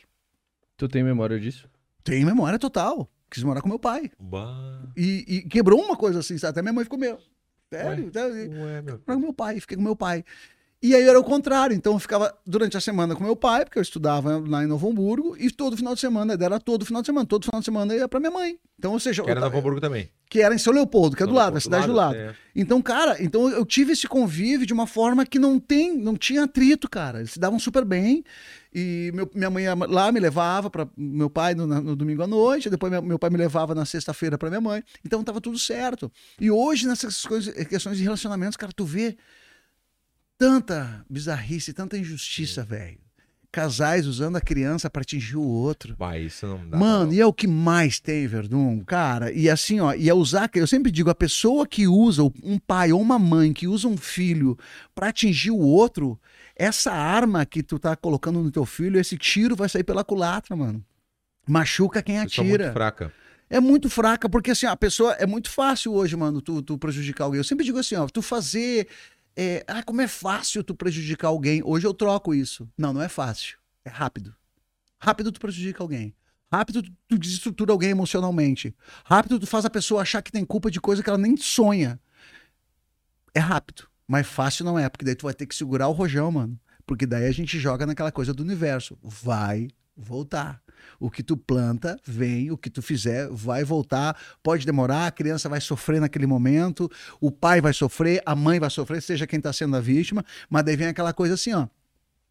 S2: Tu tem memória disso?
S3: Tem memória total. Quis morar com meu pai.
S1: Bah.
S3: E, e quebrou uma coisa assim, sabe? até minha mãe ficou meio. Sério?
S1: Ué, meu.
S3: Fiquei com meu pai, fiquei com meu pai. E aí era o contrário. Então eu ficava durante a semana com meu pai, porque eu estudava lá em Novo Hamburgo, e todo final de semana, era todo final de semana, todo final de semana eu ia pra minha mãe. Então, ou seja,
S1: Que era
S3: eu,
S1: Novo Hamburgo também.
S3: que era em São Leopoldo, que é do
S1: São
S3: lado,
S1: Leopoldo,
S3: a cidade do lado.
S1: é.
S3: Então, cara, então eu tive esse convívio de uma forma que não tem, não tinha atrito, cara. Eles se davam super bem. E meu- minha mãe lá me levava para meu pai no, na- no domingo à noite, depois meu, meu pai me levava na sexta-feira para minha mãe. Então tava tudo certo. E hoje nessas coisas, questões de relacionamentos, cara, tu vê tanta bizarrice, tanta injustiça, velho. Casais usando a criança para atingir o outro.
S1: Vai, isso não dá.
S3: Mano,
S1: não.
S3: e é o que mais tem, Verdun, cara. E assim, ó, e é usar, eu sempre digo, a pessoa que usa, um pai ou uma mãe que usa um filho pra atingir o outro, essa arma que tu tá colocando no teu filho, esse tiro vai sair pela culatra, mano. Machuca quem
S1: Vocês são muito
S3: atira.
S1: fraca.
S3: É muito fraca, porque assim, a pessoa. É muito fácil hoje, mano, tu, tu prejudicar alguém. Eu sempre digo assim, ó, tu fazer. É, ah, como é fácil tu prejudicar alguém. Hoje eu troco isso. Não, não é fácil. É rápido. Rápido tu prejudica alguém. Rápido tu, tu desestrutura alguém emocionalmente. Rápido tu faz a pessoa achar que tem culpa de coisa que ela nem sonha. É rápido. Mas fácil não é, porque daí tu vai ter que segurar o rojão, mano. Porque daí a gente joga naquela coisa do universo. Vai voltar. O que tu planta, vem, o que tu fizer, vai voltar. Pode demorar, a criança vai sofrer naquele momento, o pai vai sofrer, a mãe vai sofrer, seja quem está sendo a vítima, mas daí vem aquela coisa assim, ó.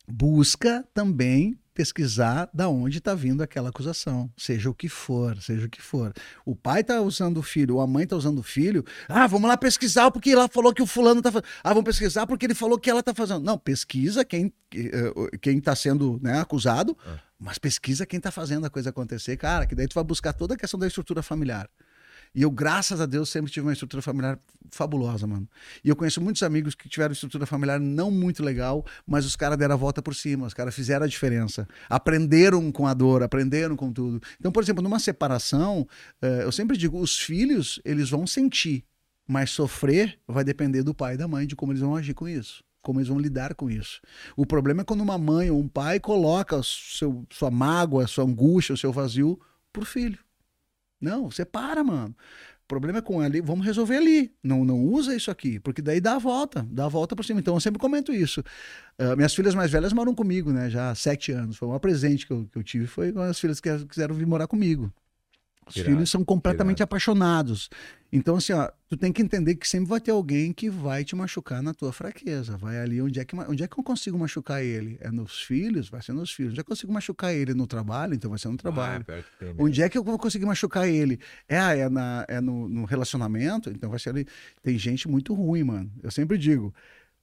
S3: Busca também pesquisar da onde está vindo aquela acusação, seja o que for, seja o que for. O pai está usando o filho, ou a mãe está usando o filho. Ah, vamos lá pesquisar porque ela falou que o fulano está fazendo. Ah, vamos pesquisar porque ele falou que ela está fazendo. Não, pesquisa quem eh, quem está sendo né, acusado, mas pesquisa quem está fazendo a coisa acontecer, cara, que daí tu vai buscar toda a questão da estrutura familiar. E eu, graças a Deus, sempre tive uma estrutura familiar fabulosa, mano. E eu conheço muitos amigos que tiveram estrutura familiar não muito legal, mas os caras deram a volta por cima, os caras fizeram a diferença. Aprenderam com a dor, aprenderam com tudo. Então, por exemplo, numa separação, eh, eu sempre digo, os filhos, eles vão sentir, mas sofrer vai depender do pai e da mãe, de como eles vão agir com isso. Como eles vão lidar com isso. O problema é quando uma mãe ou um pai coloca seu, sua mágoa, sua angústia, o seu vazio pro filho. Não, separa, mano. O problema é com ali, vamos resolver ali. Não, não usa isso aqui, porque daí dá a volta, dá a volta por cima. Então eu sempre comento isso. Ah, minhas filhas mais velhas moram comigo, né? Já há sete anos. Foi maior presente que eu, que eu tive, foi quando as filhas que quiseram vir morar comigo. Os
S1: Irado,
S3: filhos são completamente
S1: irado.
S3: apaixonados. Então, assim, ó, tu tem que entender que sempre vai ter alguém que vai te machucar na tua fraqueza. Vai ali onde é que, onde é que eu consigo machucar ele? É nos filhos? Vai ser nos filhos. Onde é que eu consigo machucar ele? No trabalho? Então vai ser no trabalho.
S1: Ah, tem mesmo.
S3: Onde é que eu vou conseguir machucar ele? É, ah, é, na, é no, no relacionamento? Então vai ser ali. Tem gente muito ruim, mano. Eu sempre digo: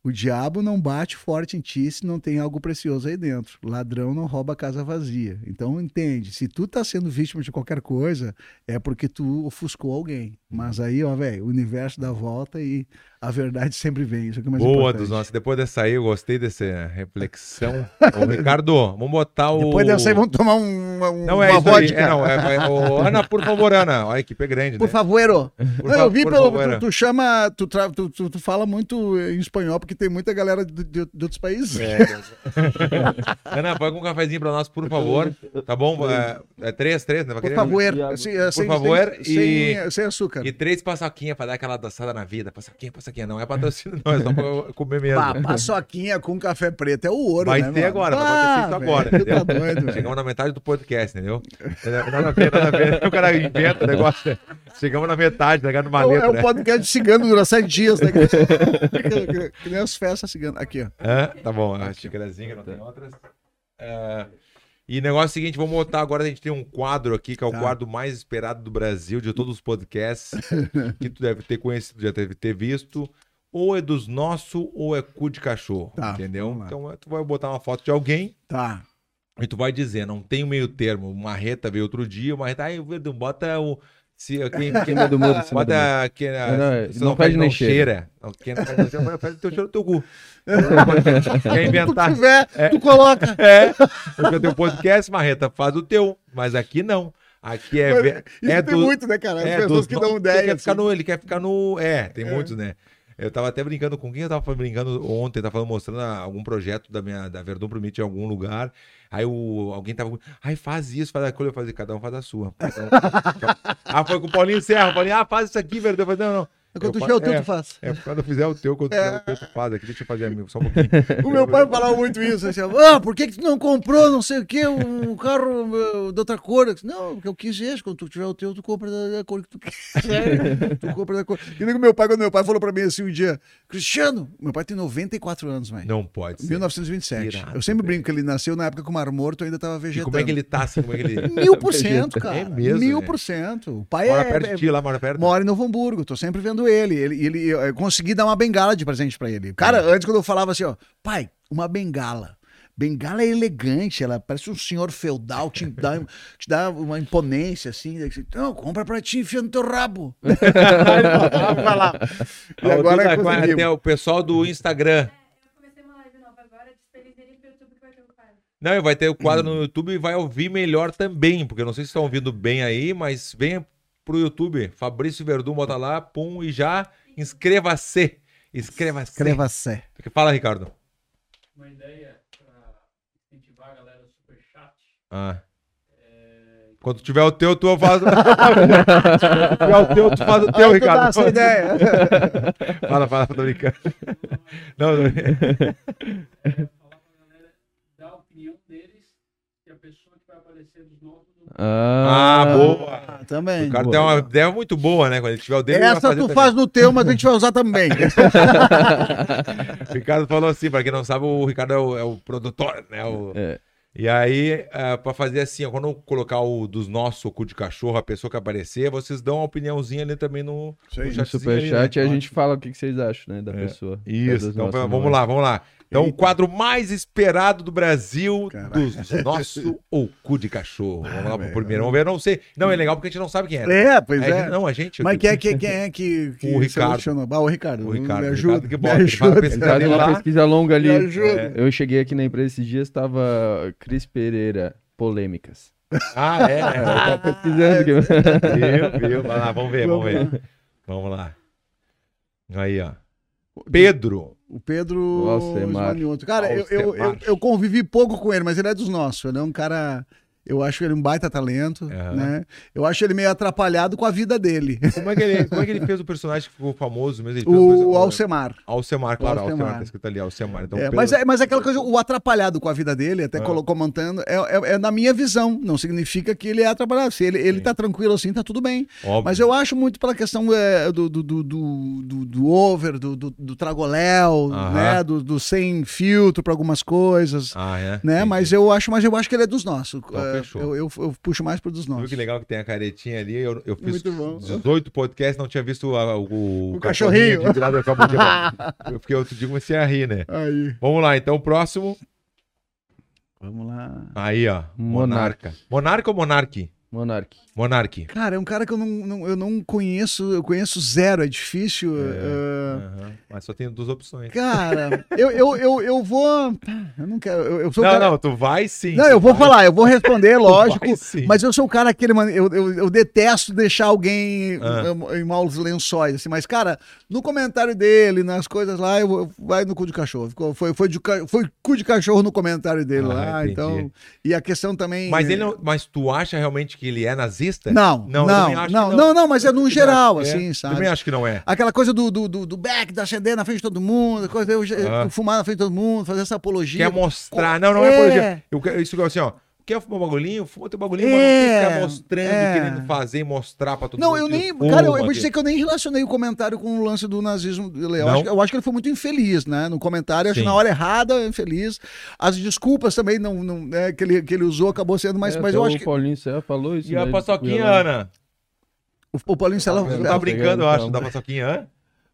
S3: o diabo não bate forte em ti se não tem algo precioso aí dentro. Ladrão não rouba a casa vazia. Então entende: se tu tá sendo vítima de qualquer coisa, é porque tu ofuscou alguém. Mas aí, ó, velho, o universo dá volta e a verdade sempre vem. Isso é o que é mais
S1: Boa
S3: importante.
S1: dos nossos. Depois dessa aí, eu gostei dessa reflexão. [LAUGHS] Ô, Ricardo, vamos botar o.
S3: Depois dessa aí, vamos tomar um, um,
S1: Não é
S3: uma
S1: isso aí.
S3: vodka.
S1: É, não, é, é- ô, Ana, por favor, Ana. Olha, a equipe é grande,
S3: Por
S1: né?
S3: favor.
S1: Por
S3: Não, eu vi
S1: por
S3: pelo.
S1: favor.
S3: Tu, tu chama. Tu, tra- tu, tu, tu fala muito em espanhol, porque tem muita galera de, de- de outros países.
S1: É. [LAUGHS] Ana, põe um cafezinho pra nós, por favor. Tá bom? É, é três, três, né? Vai
S3: Por
S1: querer?
S3: favor. Assim, é, sem-
S1: favor,
S3: sem,
S1: e-
S3: sem, sem açúcar.
S1: E três paçoquinhas pra dar aquela dançada na vida. Paçoquinha, paçoquinha. Não é patrocínio, não. É só pra comer mesmo.
S3: Pá, paçoquinha com café preto é o ouro,
S1: Vai
S3: né,
S1: ter
S3: mano?
S1: agora, vai
S3: Ah,
S1: acontecer isso agora,
S3: tu
S1: entendeu?
S3: Tá doido.
S1: Chegamos na metade do podcast, entendeu? Nada a ver, nada a ver. [LAUGHS] O cara inventa o negócio. né? Chegamos na metade, tá ligado? Numa
S3: É é
S1: letra.
S3: um podcast de cigano, dura sete dias, né? que, nem as festas ciganas. Aqui, ó.
S1: Hã? Tá bom, a xícarazinha, não tem outras. É, E negócio é o seguinte, vamos botar agora, a gente tem um quadro aqui, que é o
S3: Tá.
S1: quadro mais esperado do Brasil, de todos os podcasts, [LAUGHS] que tu deve ter conhecido, já deve ter visto. Ou é dos nossos, ou é cu de cachorro,
S3: Tá,
S1: entendeu? Então tu vai botar uma foto de alguém
S3: Tá.
S1: e tu vai dizer, não tem meio termo. Marreta veio outro dia, Marreta, Verdun, bota o... Se, quem, quem,
S2: Cima do muro, cima do muro.
S1: Bota quem,
S2: Não, não,
S1: se
S2: não fede nem cheira.
S1: Não, Quem não nem cheira, faz o teu cheiro no teu cu. Quer [LAUGHS] inventar?
S3: Tu tiver, tu coloca. [LAUGHS]
S1: É, porque eu tenho podcast, Marreta, faz o teu. Mas aqui não. Aqui é.
S3: Mas
S1: é
S3: tem
S1: do-
S3: muito, né, cara? As
S1: é
S3: pessoas
S1: dos
S3: que dão
S1: Ele
S3: ideia.
S1: quer ficar
S3: assim.
S1: no. Ele quer ficar no. É, tem muitos, né? Eu tava até brincando com quem eu tava brincando ontem, tava falando, mostrando algum projeto da minha da Verdun Promite em algum lugar. Aí o, alguém tava. Ai, faz isso, faz aquilo. Eu falei, cada um faz a sua. Então, [LAUGHS] ah, foi com o Paulinho Serra. O Paulinho, ah, faz isso aqui, Verdun. Eu falei, não, não.
S3: Quando tu tiver o teu,
S1: é.
S3: tu faz.
S1: É, quando eu fizer o teu, quando
S3: É.
S1: fizer o teu, tu faz aqui. Deixa eu fazer amigo, só um pouquinho. [LAUGHS]
S3: O meu pai falava muito isso, assim, ah, por que, que tu não comprou não sei o que, um carro de outra cor? Eu disse, não, porque eu quis esse, quando tu tiver o teu, tu compra da, da cor que tu quer. [LAUGHS] tu compra da cor. E nem meu pai, quando meu pai falou pra mim assim um dia, Cristiano, meu pai tem 94 anos, velho.
S1: Não pode ser.
S3: 1927.
S1: Irado,
S3: eu sempre brinco que ele nasceu na época que o Mar Morto ainda tava
S1: E
S3: vegetando.
S1: como é que ele tá assim? Como é que ele. [LAUGHS]
S3: Mil por cento, cara.
S1: É mesmo,
S3: Mil por cento. O pai
S1: Mora
S3: é,
S1: perto
S3: é-
S1: de ti, lá, mora perto.
S3: mora em Novo Hamburgo, tô sempre vendo ele. ele, ele eu, consegui dar uma bengala de presente pra ele. Cara, antes quando eu falava assim, ó, pai, uma bengala. Bengala é elegante, ela parece um senhor feudal, te dá, te dá uma imponência assim. Não, compra pra ti, enfia no teu rabo. [LAUGHS] Vai lá. E agora conseguimos.
S1: tem o pessoal do Instagram.
S4: Eu comecei uma live nova agora, disponibilizei pro YouTube que vai ter um quadro.
S1: Não, vai ter o quadro
S3: Hum.
S1: no YouTube e vai ouvir melhor também, porque eu não sei se estão ouvindo bem aí, mas venha pro YouTube. Fabrício Verdun, bota lá, pum, e já inscreva-se. Inscreva-se.
S3: Escreva-se.
S1: Fala, Ricardo.
S5: uma ideia para incentivar a galera do Superchat.
S1: Ah. Quando tiver o teu, tu faz. Quando [LAUGHS] tiver o teu, tu faz o teu,
S3: tu dá
S1: Ricardo.
S3: essa ideia. [LAUGHS]
S1: Fala, fala, tô brincando. Não, não.
S5: Falar para a galera dar a opinião deles e a pessoa que vai aparecer dos novos. Do-
S1: Ah, boa.
S3: Ah, também.
S1: O cara tem uma ideia muito boa, né? Quando ele tiver o dele,
S3: Essa
S1: fazer
S3: tu faz no teu, mas a gente vai usar também.
S1: O [LAUGHS] Ricardo falou assim, pra quem não sabe, o Ricardo é o, é o produtor, né? O-
S2: É.
S1: E aí, é, pra fazer assim, ó, quando eu colocar o dos nossos, o cu de cachorro, a pessoa que aparecer, vocês dão uma opiniãozinha ali também no,
S3: Isso aí.
S1: no
S2: superchat
S1: né?
S2: a gente fala o que que vocês acham, né, da
S1: É.
S2: pessoa.
S1: Isso,
S2: Das
S1: então vamos
S2: vozes.
S1: lá, vamos lá. Então, o quadro mais esperado do Brasil, dos nosso ou cu de cachorro. Vamos lá pro primeiro. Vamos ver, não sei. Não, é legal porque a gente não sabe quem é.
S3: É, pois
S1: É,
S3: é.
S1: Não, a gente.
S3: Mas [LAUGHS] quem é, que, quem é que, que
S1: O Ricardo.
S3: Ah, o Ricardo.
S1: O Ricardo,
S3: Me ajuda.
S1: Ricardo que
S3: me
S1: bota, a
S3: ajuda.
S2: Ele uma pesquisa longa ali.
S3: Me ajuda.
S2: Eu cheguei aqui na empresa esses dias, tava Cris Pereira, polêmicas.
S1: Ah, é. [LAUGHS]
S2: Tá pesquisando aqui.
S1: Viu, viu? Vai lá, vamos ver, vamos ver. Vamos lá. Aí, ó. Pedro.
S3: O Pedro
S2: Alcemar.
S3: Esmanioto. Cara, eu, eu, eu,
S1: Alcemar.
S3: eu convivi pouco com ele, mas ele é dos nossos. Ele é um cara. Eu acho ele um baita talento,
S1: Aham.
S3: né? Eu acho ele meio atrapalhado com a vida dele.
S1: Como é que ele, como é que ele [LAUGHS] fez o personagem que ficou famoso mesmo? Ele fez um
S3: O,
S1: personagem-
S3: Alcemar.
S1: Alcemar, claro,
S3: O
S1: Alcemar.
S3: Alcemar.
S1: tá escrito ali, Alcemar. Então,
S3: É,
S1: Pedro-
S3: mas, é, mas é aquela coisa, o atrapalhado com a vida dele, até
S1: Ah.
S3: colocou comentando, é, é, é na minha visão. Não significa que ele é atrapalhado. Se ele, ele
S1: Sim.
S3: tá tranquilo assim, tá tudo bem.
S1: óbvio.
S3: Mas eu acho muito pela questão é, do, do, do, do, do- over, do, do, do tragoléu,
S1: Aham.
S3: né? Do, do sem filtro para algumas coisas.
S1: Ah, é?
S3: Né?
S1: Entendi.
S3: Mas eu acho, mas eu acho que ele é dos nossos.
S1: Fechou.
S3: eu, eu, eu puxo mais pro dos
S1: Viu
S3: nossos.
S1: que legal que tem a caretinha ali? Eu, eu fiz
S3: Muito bom.
S1: 18 podcasts, não tinha visto a- o,
S3: O cachorrinho.
S1: de virada. [LAUGHS] Eu fiquei outro dia comecei a rir, né?
S3: Aí.
S1: Vamos lá, então, o próximo.
S3: Vamos lá.
S1: Aí, ó.
S2: Monarca.
S1: Monarca. Monarca ou Monarque?
S2: Monark.
S1: Monarque.
S3: Cara, é um cara que eu não, não- eu não conheço, eu conheço zero, é difícil. é,
S1: Aham. Mas só tem duas opções.
S3: Cara, eu, eu, eu, eu vou. Eu não quero. Eu, eu sou
S1: Não,
S3: cara-
S1: não, tu vai sim.
S3: Não, eu vou falar, eu vou responder, [LAUGHS] lógico.
S1: vai sim.
S3: Mas eu sou o cara aquele, mano, eu, eu, eu detesto deixar alguém
S1: Ah.
S3: em, maus lençóis, assim. Mas, cara, no comentário dele, nas coisas lá, eu, eu- vai no cu de cachorro. Foi, foi, de, foi cu de cachorro no comentário dele
S1: Ah,
S3: lá,
S1: entendi.
S3: então. E a questão também.
S1: Mas, ele não- mas tu acha realmente que ele é nazista?
S3: Não,
S1: Não,
S3: não,
S1: eu
S3: não, não,
S1: que
S3: não, mas é no geral,
S1: É,
S3: assim, sabe?
S1: Também acho que não é.
S3: Aquela coisa do, do, do, do back, da acender na frente de todo mundo, coisa, eu,
S1: Ah.
S3: fumar na frente de todo mundo, fazer essa apologia.
S1: Quer mostrar. Não, não é,
S3: É.
S1: apologia. Eu quero, isso que eu assim, ó. Quer fumar um bagulhinho? Fuma teu bagulhinho, mas não
S3: É,
S1: tem que ficar mostrando,
S3: é.
S1: querendo fazer mostrar pra todo
S3: Não,
S1: mundo.
S3: eu
S1: que
S3: nem. Cara, eu, eu vou dizer que eu nem relacionei o comentário com o lance do nazismo. Eu,
S1: Não?
S3: acho, que- eu acho que ele foi muito infeliz, né? No comentário, eu acho
S1: Sim.
S3: na hora errada, infeliz. As desculpas também não, não, né, que, ele, que ele usou acabou sendo, mas,
S2: É,
S3: mas eu acho
S2: o
S3: que.
S2: Paulinho Serra falou isso.
S1: E a
S2: né?
S1: paçoquinha, Ana?
S3: O, o Paulinho
S1: não
S2: Ela
S1: tá
S2: tá
S1: brincando, eu acho,
S2: tá.
S1: da paçoquinha, hã?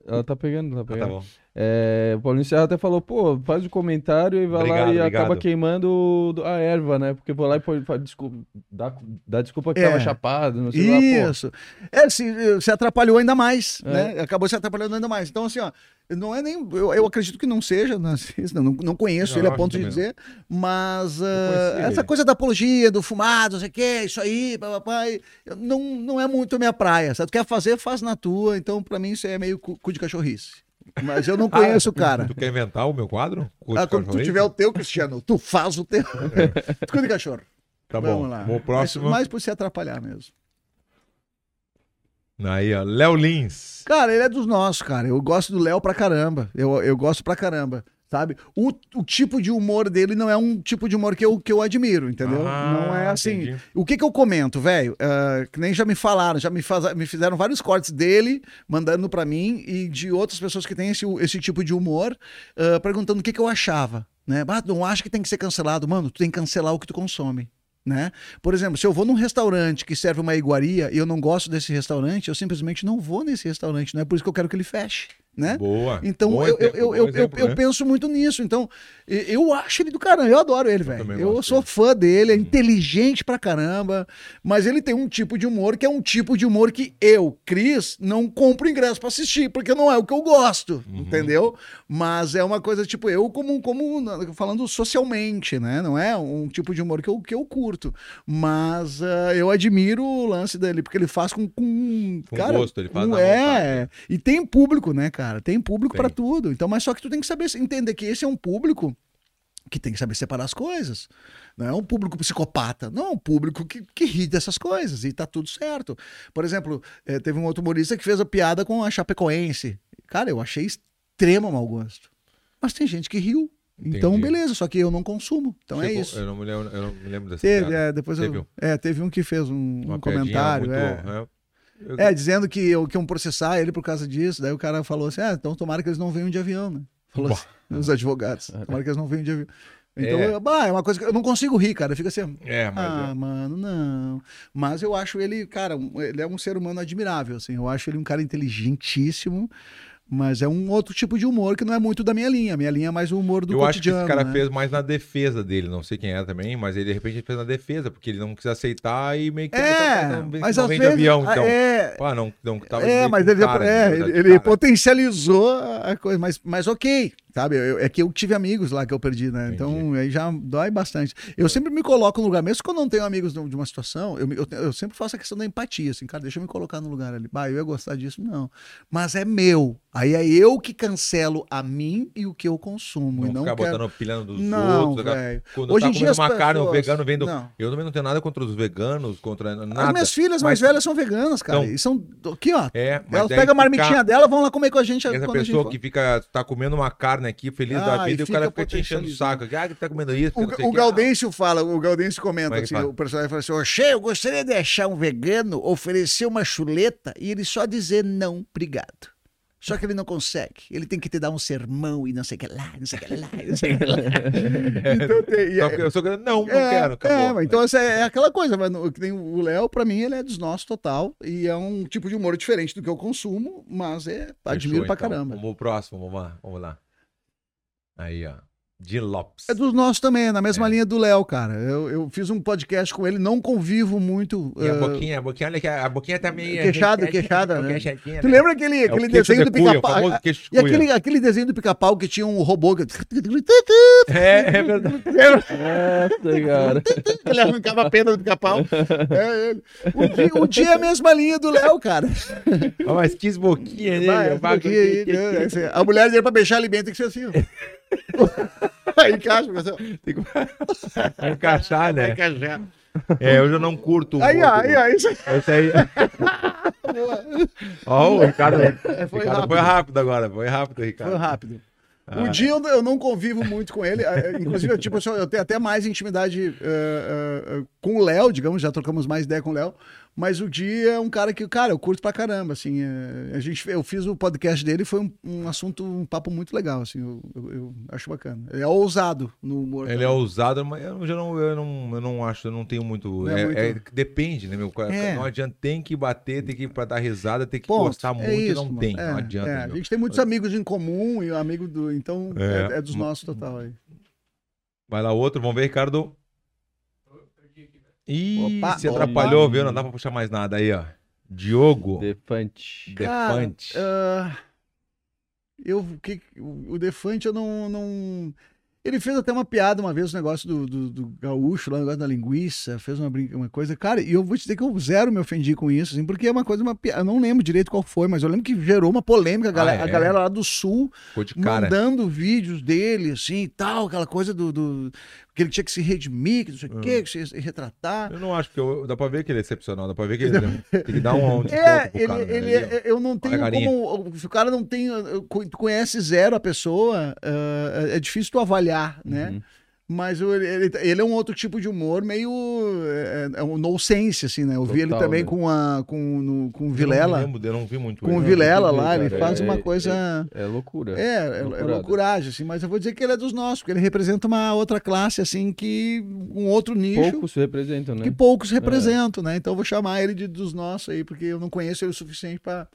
S2: Ela tá pegando, tá
S1: Ah,
S2: pegando.
S1: tá bom.
S2: É, o Paulinho Serra até falou, pô, faz o comentário e vai lá
S1: Obrigado,
S2: e
S1: obrigado.
S2: acaba queimando a erva, né? Porque vou lá e pode, faz desculpa, dá, dá desculpa que
S3: É.
S2: tava chapado, não sei lá, pô.
S3: Isso. É, se, se atrapalhou ainda mais,
S2: É.
S3: né? Acabou se atrapalhando ainda mais. Então, assim, ó, não é nem. Eu, eu acredito que não seja nazista, não, não conheço
S1: Não,
S3: ele a ponto de dizer, mas
S1: conheci
S3: essa coisa da apologia, do fumado, não sei o que, isso aí, papai, não, não é muito a minha praia. Sabe? Tu quer fazer, faz na tua. Então, pra mim, isso é meio cu, cu de cachorrice. Mas eu não conheço o cara.
S1: Tu quer inventar o meu quadro?
S3: Ah, quando tu tiver o teu, Cristiano, tu faz o teu. [LAUGHS] Cu de cachorro.
S1: Tá bom.
S3: Vamos lá.
S1: O próximo.
S3: Mas, mas por se atrapalhar mesmo.
S1: Aí, ó. Léo Lins.
S3: Cara, ele é dos nossos, cara. Eu gosto do Léo pra caramba. Eu, eu gosto pra caramba. Sabe? O, o tipo de humor dele não é um tipo de humor que eu, que eu admiro, entendeu?
S1: Ah,
S3: não é assim.
S1: entendi.
S3: O que que eu comento, velho? Ah, que nem já me falaram, já me, faz, me fizeram vários cortes dele, mandando pra mim, e de outras pessoas que têm esse, esse tipo de humor, ah, perguntando o que que eu achava, né? Ah, não acha que tem que ser cancelado. Mano, tu tem que cancelar o que tu consome. Né? Por exemplo, se eu vou num restaurante que serve uma iguaria e eu não gosto desse restaurante, eu simplesmente não vou nesse restaurante. Não é por isso que eu quero que ele feche, né?
S1: Boa.
S3: Então
S1: Bom
S3: eu, eu,
S1: exemplo,
S3: eu, eu,
S1: exemplo,
S3: eu
S1: né?
S3: penso muito nisso. Então eu acho ele do caramba, eu adoro ele, velho. Eu
S1: gosto
S3: sou
S1: dele.
S3: fã dele, é inteligente pra caramba, mas ele tem um tipo de humor que é um tipo de humor que eu, Cris, não compro ingresso pra assistir, porque não é o que eu gosto,
S1: Uhum.
S3: entendeu? Mas é uma coisa tipo eu como, como falando socialmente, né? Não é um tipo de humor que eu, que eu curto, mas ah, eu admiro o lance dele, porque ele faz com, com,
S1: Com
S3: cara,
S1: gosto, ele faz na
S3: é, e tem público, né, cara? Tem público pra tudo. Então, mas só que tu tem que saber entender que esse é um público que tem que saber separar as coisas. Não é um público psicopata, não, é um público que, que ri dessas coisas e tá tudo certo. Por exemplo, eh, teve um outro humorista que fez a piada com a Chapecoense. Cara, eu achei extremo mau gosto. Mas tem gente que riu. Então,
S1: Entendi.
S3: beleza, só que eu não consumo. Então é
S1: Chegou-
S3: isso.
S1: Eu não me lembro, eu não me lembro dessa
S3: Teve,
S1: piada.
S3: é, depois
S1: Teve
S3: eu,
S1: um-
S3: é, teve um que fez um, um comentário.
S1: muito-
S3: é.
S1: é. Eu-
S3: É, dizendo que eu que iam processar ele por causa disso. Daí o cara falou assim: ah, então tomara que eles não venham de avião, né? Falou assim, os advogados. [LAUGHS] Tomara que eles não venham de avião. Então,
S1: É.
S3: eu- bah, é uma coisa que eu não consigo rir, cara. Fica assim.
S1: É, mas
S3: Ah,
S1: é.
S3: mano, não. Mas eu acho ele, cara, ele é um ser humano admirável, assim. Eu acho ele um cara inteligentíssimo, mas é um outro tipo de humor que não é muito da minha linha. Minha linha é mais o humor do
S1: eu acho que
S3: cotidiano.
S1: esse cara
S3: né?
S1: fez mais na defesa dele, não sei quem é também, mas ele de repente ele fez na defesa, porque ele não quis aceitar e meio que
S3: É,
S1: então, não,
S3: mas
S1: não
S3: às vezes.
S1: avião, então.
S3: É,
S1: Pá, não, não tava
S3: É, mas
S1: com
S3: ele,
S1: cara,
S3: é, ele, ele potencializou a coisa, mas, mas ok, sabe? Eu- é que eu tive amigos lá que eu perdi, né?
S1: Entendi.
S3: Então aí já dói bastante. Eu sempre me coloco no lugar, mesmo quando eu não tenho amigos de uma situação, eu, eu, eu sempre faço a questão da empatia, assim, cara, deixa eu me colocar no lugar ali. Bah, eu ia gostar disso, não. Mas é meu. Aí é eu que cancelo a mim e o que eu consumo.
S1: Não
S3: não
S1: ficar
S3: quero...
S1: botando pilha nos
S3: Não,
S1: outros.
S3: velho.
S1: Quando
S3: Hoje
S1: tá
S3: em dia
S1: uma carne, o
S3: pessoas-
S1: vegano vendo.
S3: Não.
S1: Eu também não tenho nada contra os veganos, contra nada.
S3: As minhas filhas mais
S1: mas-
S3: velhas são veganas, cara.
S1: Então-
S3: e são. Aqui, ó.
S1: É, mas
S3: Elas pegam a marmitinha
S1: ficar-
S3: dela, vão lá comer com a gente
S1: Essa
S3: gente
S1: pessoa
S3: for.
S1: que fica, tá comendo uma carne aqui, feliz
S3: Ah,
S1: da
S3: e
S1: vida, e o cara
S3: fica
S1: te enchendo o saco. Ah, que tá comendo isso,
S3: O, o. Gaudêncio fala, o Gaudêncio comenta
S1: é
S3: assim,
S1: fala?
S3: o personagem fala assim, Oxê, eu gostaria de achar um vegano, oferecer uma chuleta e ele só dizer não, obrigado. Só que ele não consegue. Ele tem que te dar um sermão e não sei o que lá, não sei o que lá, não sei o que lá. [LAUGHS] então, tem, e-
S1: Só que eu sou grande. Não, não
S3: é,
S1: quero, acabou.
S3: é, então essa é, é aquela coisa, mas no- que o Léo, pra mim, ele é dos nossos total. E é um tipo de humor diferente do que eu consumo, mas é, admiro
S1: Fechou,
S3: pra
S1: então.
S3: caramba.
S1: Vamos pro próximo, vamos lá, vamos lá. Aí, ó. De Lopes.
S3: É dos nossos também, é na mesma
S1: É.
S3: linha do Léo, cara. Eu, eu fiz um podcast com ele, não convivo muito.
S1: E a
S3: eh,
S1: boquinha, a boquinha, olha que a a boquinha tá meio...
S3: Queixada,
S1: recheadinha,
S3: queixada, né?
S1: pouquinho recheadinha,
S3: Tu
S1: né?
S3: lembra aquele,
S1: É
S3: aquele
S1: queixo
S3: desenho
S1: de
S3: do pica-pau? E aquele, aquele desenho do pica-pau que tinha um robô que.
S1: É, é verdade. [LAUGHS]
S2: Nossa, cara.
S3: ele arrancava a pena do pica-pau. É ele. O dia, o dia é a mesma linha do Léo, cara.
S1: Mas quis boquinha.
S3: Vai, aí, né? [LAUGHS] Esse- A mulher dele pra beijar alimento tem que ser assim. [LAUGHS] Aí encaixa, assim, ó.
S1: Tem que vai encaixar,
S3: Vai
S1: né?
S3: encaixar.
S1: É, hoje eu não curto o
S3: Aí, aí. Isso
S1: Esse aí. [LAUGHS] Ó, o Ricardo,
S3: foi
S1: Ricardo
S3: rápido.
S1: foi rápido agora, foi rápido, Ricardo.
S3: Foi rápido.
S1: Ah.
S3: O dia eu, eu não convivo muito com ele. eh, Inclusive, eu, tipo, eu tenho até mais intimidade eh, eh, eh, com o Léo, digamos, já trocamos mais ideia com o Léo. Mas o dia é um cara que, cara, eu curto pra caramba, assim. eh, a gente, eu fiz o podcast dele, foi um, um assunto, um papo muito legal, assim. Eu, eu- eu acho bacana. Ele é ousado no humor.
S1: Ele é
S3: também.
S1: ousado, mas eu já não, eu não, eu não acho, eu não tenho muito.
S3: Não é
S1: é-
S3: muito-
S1: é- depende, né, meu?
S3: É.
S1: Não adianta, tem que bater, tem que pra dar risada, tem que
S3: Ponto.
S1: gostar
S3: É
S1: muito
S3: isso,
S1: não
S3: mano.
S1: tem.
S3: É,
S1: não adianta.
S3: é. A gente tem muitos amigos em comum e amigo do. Então,
S1: É.
S3: é, é dos nossos total aí.
S1: Vai lá outro, vamos ver, Ricardo. Ih,
S3: Opa,
S1: se atrapalhou, viu? Não dá pra puxar mais nada aí, ó. Diogo
S2: Defante.
S1: Defante.
S3: Cara, ah, eu, que, o Defante eu não, não. Ele fez até uma piada uma vez, o negócio do, do, do gaúcho, lá, o negócio da linguiça, fez uma, uma coisa. Cara, e eu vou te dizer que eu zero me ofendi com isso, assim, porque é uma coisa, uma piada. Eu não lembro direito qual foi, mas eu lembro que gerou uma polêmica. A galera,
S1: Ah,
S3: a
S1: é?
S3: galera lá do sul
S1: Ficou de cara.
S3: mandando vídeos dele, assim e tal, aquela coisa do. do- que ele tinha que se redimir, que não sei o quê, que se retratar.
S1: Eu não acho que eu, dá pra ver que ele é excepcional, dá pra ver que ele tem que dar um, [LAUGHS] um
S3: É, ele,
S1: cara, né?
S3: ele,
S1: Ele-
S3: é- eu não tenho como. Se o cara não tem. Tu conhece zero a pessoa, ah, é difícil tu avaliar, né?
S2: Uhum.
S3: Mas o- ele, ele é um outro tipo de humor meio. É, é um nonsense, assim, né? Eu vi ele
S2: Total,
S3: também
S2: né?
S3: com, a, com, no- com o
S1: Eu não
S3: Vilela.
S1: lembro, eu não vi muito
S3: Com o
S1: ele.
S3: Vilela
S2: vi,
S3: lá, ele
S2: cara,
S3: faz
S2: é-
S3: uma
S2: é-
S3: coisa.
S2: É loucura.
S3: É, é, é
S2: loucurada.
S3: loucuragem, assim, mas eu vou dizer que ele é dos nossos, porque ele representa uma outra classe, assim, que. um outro nicho
S2: Poucos representam, né?
S3: que poucos representam, né? Então eu vou chamar ele de dos nossos aí, porque eu não conheço ele o suficiente pra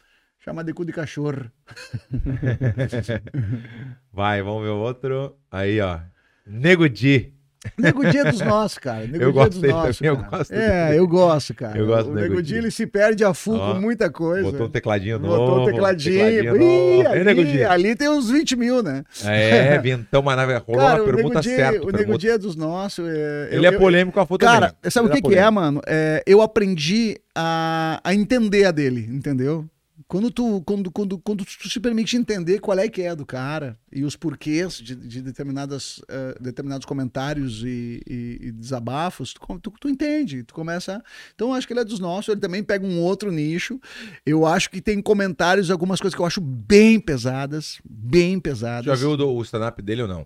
S3: chamar de cu de cachorro. [LAUGHS]
S1: Vai, vamos ver o outro. Aí, ó. Nego Di.
S3: Nego Dia dos [LAUGHS] nossos, cara. Nego
S1: Eu
S3: Dia
S1: gosto
S3: dos nossos.
S1: também, eu gosto
S3: É,
S1: dele.
S3: eu gosto, cara.
S1: Eu gosto
S3: o Nego
S1: Nego Di.
S3: ele se perde a full com muita coisa.
S1: Botou um tecladinho
S3: Botou
S1: novo.
S3: um tecladinho.
S1: tecladinho
S3: Ih,
S1: novo.
S3: Ali,
S1: Di?
S3: ali tem uns 20 mil, né?
S1: É, [LAUGHS] Vintão, mas rolou
S3: Cara,
S1: uma
S3: o
S1: pergunta
S3: Dia,
S1: certa.
S3: o Nego Dia é dos nossos. é,
S1: Ele
S3: eu-
S1: é polêmico com a foto
S3: Cara,
S1: também.
S3: sabe o
S1: Ele
S3: que,
S1: é
S3: que é,
S1: polêmico.
S3: mano? É, eu aprendi a, a entender a dele, entendeu? Quando tu, quando, quando, quando tu se permite entender qual é que é do cara e os porquês de, de determinadas, eh, determinados comentários e, e- e desabafos, tu, tu, tu entende, tu começa. Então eu acho que ele é dos nossos, ele também pega um outro nicho. Eu acho que tem comentários, algumas coisas que eu acho bem pesadas, bem pesadas.
S1: Já viu o, o stand-up dele ou não?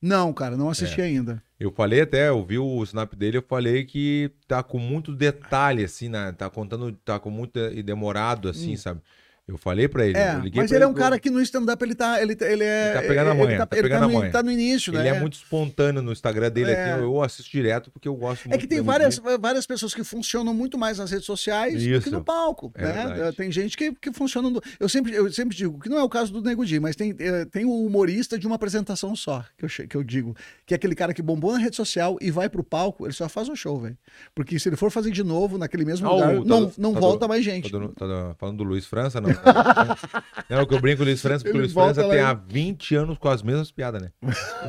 S3: Não, cara, não assisti ainda.
S1: Eu falei até, eu vi o snap dele, eu falei que tá com muito detalhe, assim, né? Tá contando, tá com muito e demorado, assim, sabe? Eu falei pra ele.
S3: É,
S1: eu liguei
S3: mas
S1: pra
S3: ele é um cara que no stand-up ele tá. Ele, tá- ele é.
S1: Ele tá pegando a
S3: ele
S1: manha, tá
S3: ele
S1: a
S3: no, tá no início,
S1: Ele
S3: né?
S1: é muito espontâneo no Instagram dele,
S3: É.
S1: aqui, eu assisto direto porque eu gosto muito
S3: É que tem várias, várias pessoas que funcionam muito mais nas redes sociais do que
S1: Isso.
S3: no palco.
S1: É
S3: né?
S1: verdade.
S3: Tem gente que, que funciona. no- Eu, sempre, eu sempre digo que não é o caso do Nego Di, mas tem, eh, tem o humorista de uma apresentação só, que eu, que eu digo. Que é aquele cara que bombou na rede social e vai pro palco, ele só faz um show, velho. Porque se ele for fazer de novo naquele mesmo
S1: Ah,
S3: lugar,
S1: tá
S3: não, não
S1: tá
S3: volta mais
S1: Tá,
S3: gente.
S1: tá dando- falando do Luiz França, não? [LAUGHS] não, que eu brinco com o Luiz França, porque o Luiz França tem há 20 anos com as mesmas piadas, né?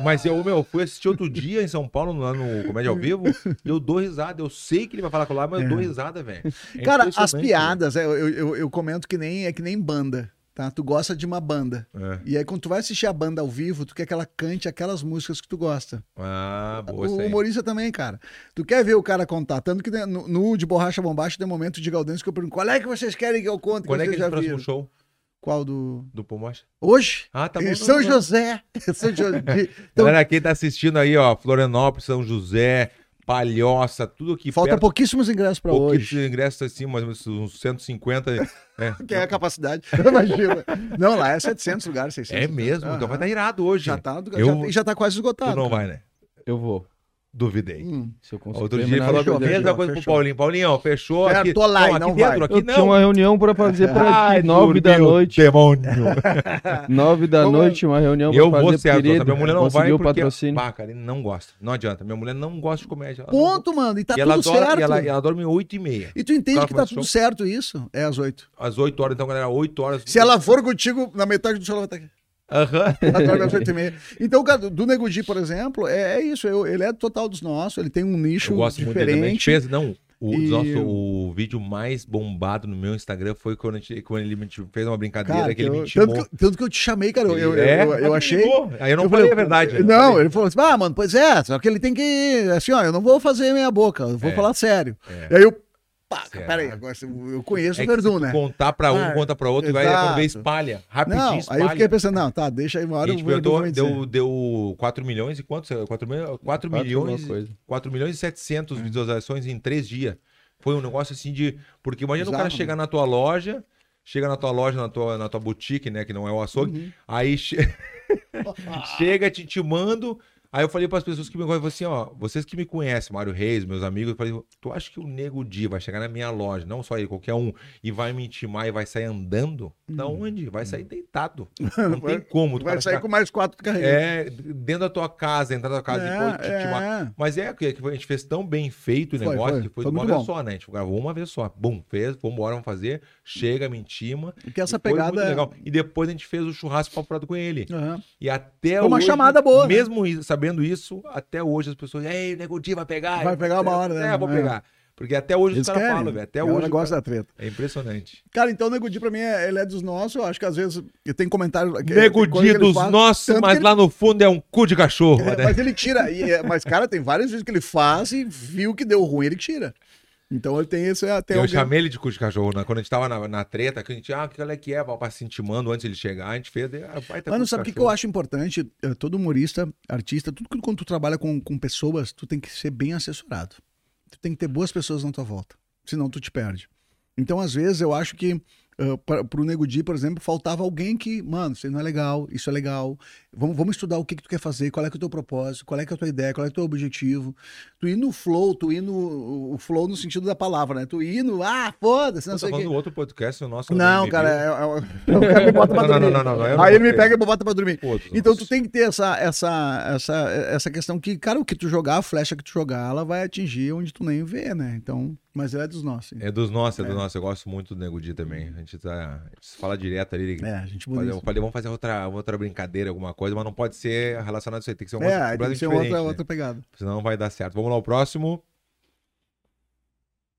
S1: Mas eu, meu, fui assistir outro dia em São Paulo, lá no Comédia ao Vivo, e eu dou risada. Eu sei que ele vai falar com lá, mas eu dou risada, velho. É
S3: Cara, as
S1: impressionante,
S3: piadas, é, eu, eu, eu comento que nem, é que nem banda. Tá? Tu gosta de uma banda.
S1: É.
S3: E aí, quando tu vai assistir a banda ao vivo, tu quer que ela cante aquelas músicas que tu gosta.
S1: Ah, boa
S3: o
S1: isso aí.
S3: humorista também, cara. Tu quer ver o cara contar. Tanto que né, no, no de Borracha Bombacha tem um momento de Gaudense que eu pergunto: qual é que vocês querem que eu conte?
S1: Quando é que é
S3: já
S1: o próximo show
S3: Qual do.
S1: do Pomocha?
S3: Hoje?
S1: Ah, tá bom.
S3: em
S1: não, [LAUGHS]
S3: São. José. São [LAUGHS] José. Então,
S1: Galera, quem tá assistindo aí, ó, Florianópolis, São José, Palhoça, tudo aqui
S3: falta
S1: perto.
S3: pouquíssimos ingressos
S1: pouquinhos
S3: hoje.
S1: ingressos assim, mais ou menos uns 150. É,
S3: Que é a capacidade. [LAUGHS] Imagina. Não, lá é 700 lugares, 600.
S1: é mesmo, então vai estar irado hoje.
S3: Já tá, já,
S1: Eu-
S3: e já tá quase
S1: Tu
S3: esgotado.
S1: não
S3: cara.
S1: vai, né?
S2: Eu vou.
S1: Duvidei.
S3: Hum.
S2: Se eu conseguir.
S1: Outro dia ele falou a mesma
S3: fechou,
S1: coisa pro. Paulinho. Paulinho, ó, fechou
S3: Certo,
S1: aqui.
S3: tô lá e
S1: aqui
S3: não
S1: dentro,
S3: vai.
S1: aqui
S2: Eu
S1: não.
S2: tinha uma reunião pra fazer por [LAUGHS]
S1: Ai,
S2: nove da noite.
S1: Demônio. [LAUGHS]
S2: Nove da
S3: Vamos-
S2: noite, uma reunião pra
S1: Eu
S2: fazer
S1: vou
S2: pro querido.
S1: minha mulher não vai porque...
S2: patrocínio.
S1: Bah, cara, ele não gosta. Não adianta. Minha mulher não gosta de comédia. Ela não.
S3: Ponto, mano. E tá
S1: e ela
S3: tudo
S1: adora,
S3: certo.
S1: E ela, ela dorme 8 e meia.
S3: E tu entende que tá tudo certo isso? É às oito.
S1: Às 8 horas, então, galera, 8 horas.
S3: Se ela for contigo, na metade do show ela vai estar aqui. Oito e meia. Então, cara, do Nego Di, por exemplo, é, é isso. eu- ele é total dos nossos. Ele tem um nicho
S1: Eu gosto muito gente
S3: diferente.
S1: fez, não. O,
S3: E-
S1: nosso, o vídeo mais bombado no meu Instagram foi quando, gente, quando ele me fez uma brincadeira
S3: Cara,
S1: que ele
S3: eu-
S1: me intimou.
S3: tanto, que, tanto que eu te chamei, cara. Eu, eu,
S1: É?
S3: eu, eu achei.
S1: ligou. Aí eu não
S3: eu
S1: falei
S3: falei,
S1: a verdade. né?
S3: Não,
S1: Falei.
S3: ele falou assim: ah, mano, pois é, só que ele tem que. Assim, ó, eu não vou fazer meia boca, eu vou
S1: É.
S3: falar sério.
S1: É.
S3: E aí eu. Pá,
S1: Será?
S3: peraí, agora eu conheço
S1: É
S3: o Verdun, né?
S1: contar pra um,
S3: Ah,
S1: conta pra outro, e vai quando vê
S3: exato.
S1: espalha. Rapidinho
S3: Não, aí
S1: espalha.
S3: eu fiquei pensando, não, tá, deixa aí uma
S1: A
S3: hora
S1: gente
S3: o Verdun
S1: perguntou,
S3: vai dizer.
S1: deu, deu 4 milhões e quantos? 4, milhões, 4
S2: Quatro
S1: milhões,
S2: alguma coisa.
S1: 4 milhões e 700 visualizações em 3 dias. Foi um negócio assim de... Porque imagina o cara chegar na tua loja, chega na tua loja, na tua, na tua boutique, né, que não é o açougue,
S3: Uhum.
S1: aí che- [LAUGHS] chega te intimando... Aí eu falei para as pessoas que me conhecem, assim, ó, vocês que me conhecem, Mário Reis, meus amigos, eu falei, tu acha que o Nego Di vai chegar na minha loja, não só ele, qualquer um, e vai me intimar e vai sair andando? Da onde? Vai sair deitado. [LAUGHS] Não tem como. tu
S3: Uhum. Vai
S1: vai
S3: sair
S1: chegar-
S3: com mais quatro carreiras.
S1: é, dentro da tua casa, entrar na tua casa e depois te intimar.
S3: é.
S1: Mas é que que a gente fez tão bem feito o
S3: Foi,
S1: negócio
S3: foi.
S1: que foi,
S3: Foi
S1: de uma vez
S3: bom.
S1: só, né? A gente gravou uma vez só. Bum, fez, vamos embora, vamos fazer. Chega, me intima.
S3: Porque essa
S1: E foi
S3: pegada.
S1: muito legal. E depois a gente fez o churrasco papo com ele.
S3: Aham.
S1: E até
S3: Foi uma
S1: hoje,
S3: chamada boa, né?
S1: Mesmo isso, sabendo sabendo isso, até hoje as pessoas, ei, o Nego Di vai pegar.
S3: Vai pegar uma hora, né?
S1: É, vou
S3: É.
S1: pegar. Porque até hoje
S3: Eles
S1: os caras falam, velho. Até
S3: é
S1: hoje. o
S3: negócio
S1: cara-
S3: da treta.
S1: É impressionante.
S3: Cara, então o Nego Di pra mim, é- ele é dos nossos. Eu acho que às vezes tem comentário... que-
S1: Nego Di dos nossos, mas
S3: ele-
S1: lá no fundo é um cu de cachorro.
S3: É,
S1: né?
S3: mas ele tira. e é- mas, cara, tem vários vídeos que ele faz e viu que deu ruim, ele tira. Então ele tem esse até
S1: eu
S3: alguém-
S1: chamei ele de cu de cachorro, né? Quando a gente tava na, na treta, que a gente, ah, o que ela é que é, pra se intimando antes de ele chegar, a gente fez. Ah, vai ter
S3: Mano, sabe o que, que eu acho importante? Eh, Todo humorista, artista, tudo que quando tu trabalha com, com pessoas, tu tem que ser bem assessorado. Tu tem que ter boas pessoas na tua volta. Senão tu te perde. Então, às vezes, eu acho que uh, pra, pro Nego Di, por exemplo, faltava alguém que, mano, isso não é legal, isso é legal. Vamos, vamos estudar o que, que tu quer fazer, qual é, que é o teu propósito, qual é, que é a tua ideia, qual é o teu objetivo. Tu ir no flow, tu ir no. O flow no sentido da palavra, né? Tu ir no. Ah, foda-se, não
S1: Você
S3: sei o
S1: falando
S3: quê.
S1: do outro podcast, o nosso.
S3: Não,
S1: me
S3: cara,
S1: viu.
S3: é, é, é, o cara me bota pra dormir.
S1: não, não, não, não
S3: Aí ele me pega e me bota pra dormir. Então tu tem que ter essa, essa, essa, essa questão que, cara, o que tu jogar, a flecha que tu jogar, ela vai atingir onde tu nem vê, né? Então, mas ela é dos nossos.
S1: É dos nossos, é dos nossos. Eu gosto muito do Nego Di também. A gente, tá, a gente fala direto ali.
S3: É, a gente muda
S1: eu falei, vamos fazer outra, outra brincadeira, alguma coisa, mas não pode ser relacionado a isso aí. Tem que ser uma
S3: É, tem que ser outra,
S1: né?
S3: outra pegada.
S1: Senão não vai dar certo. Vamos lá, o próximo.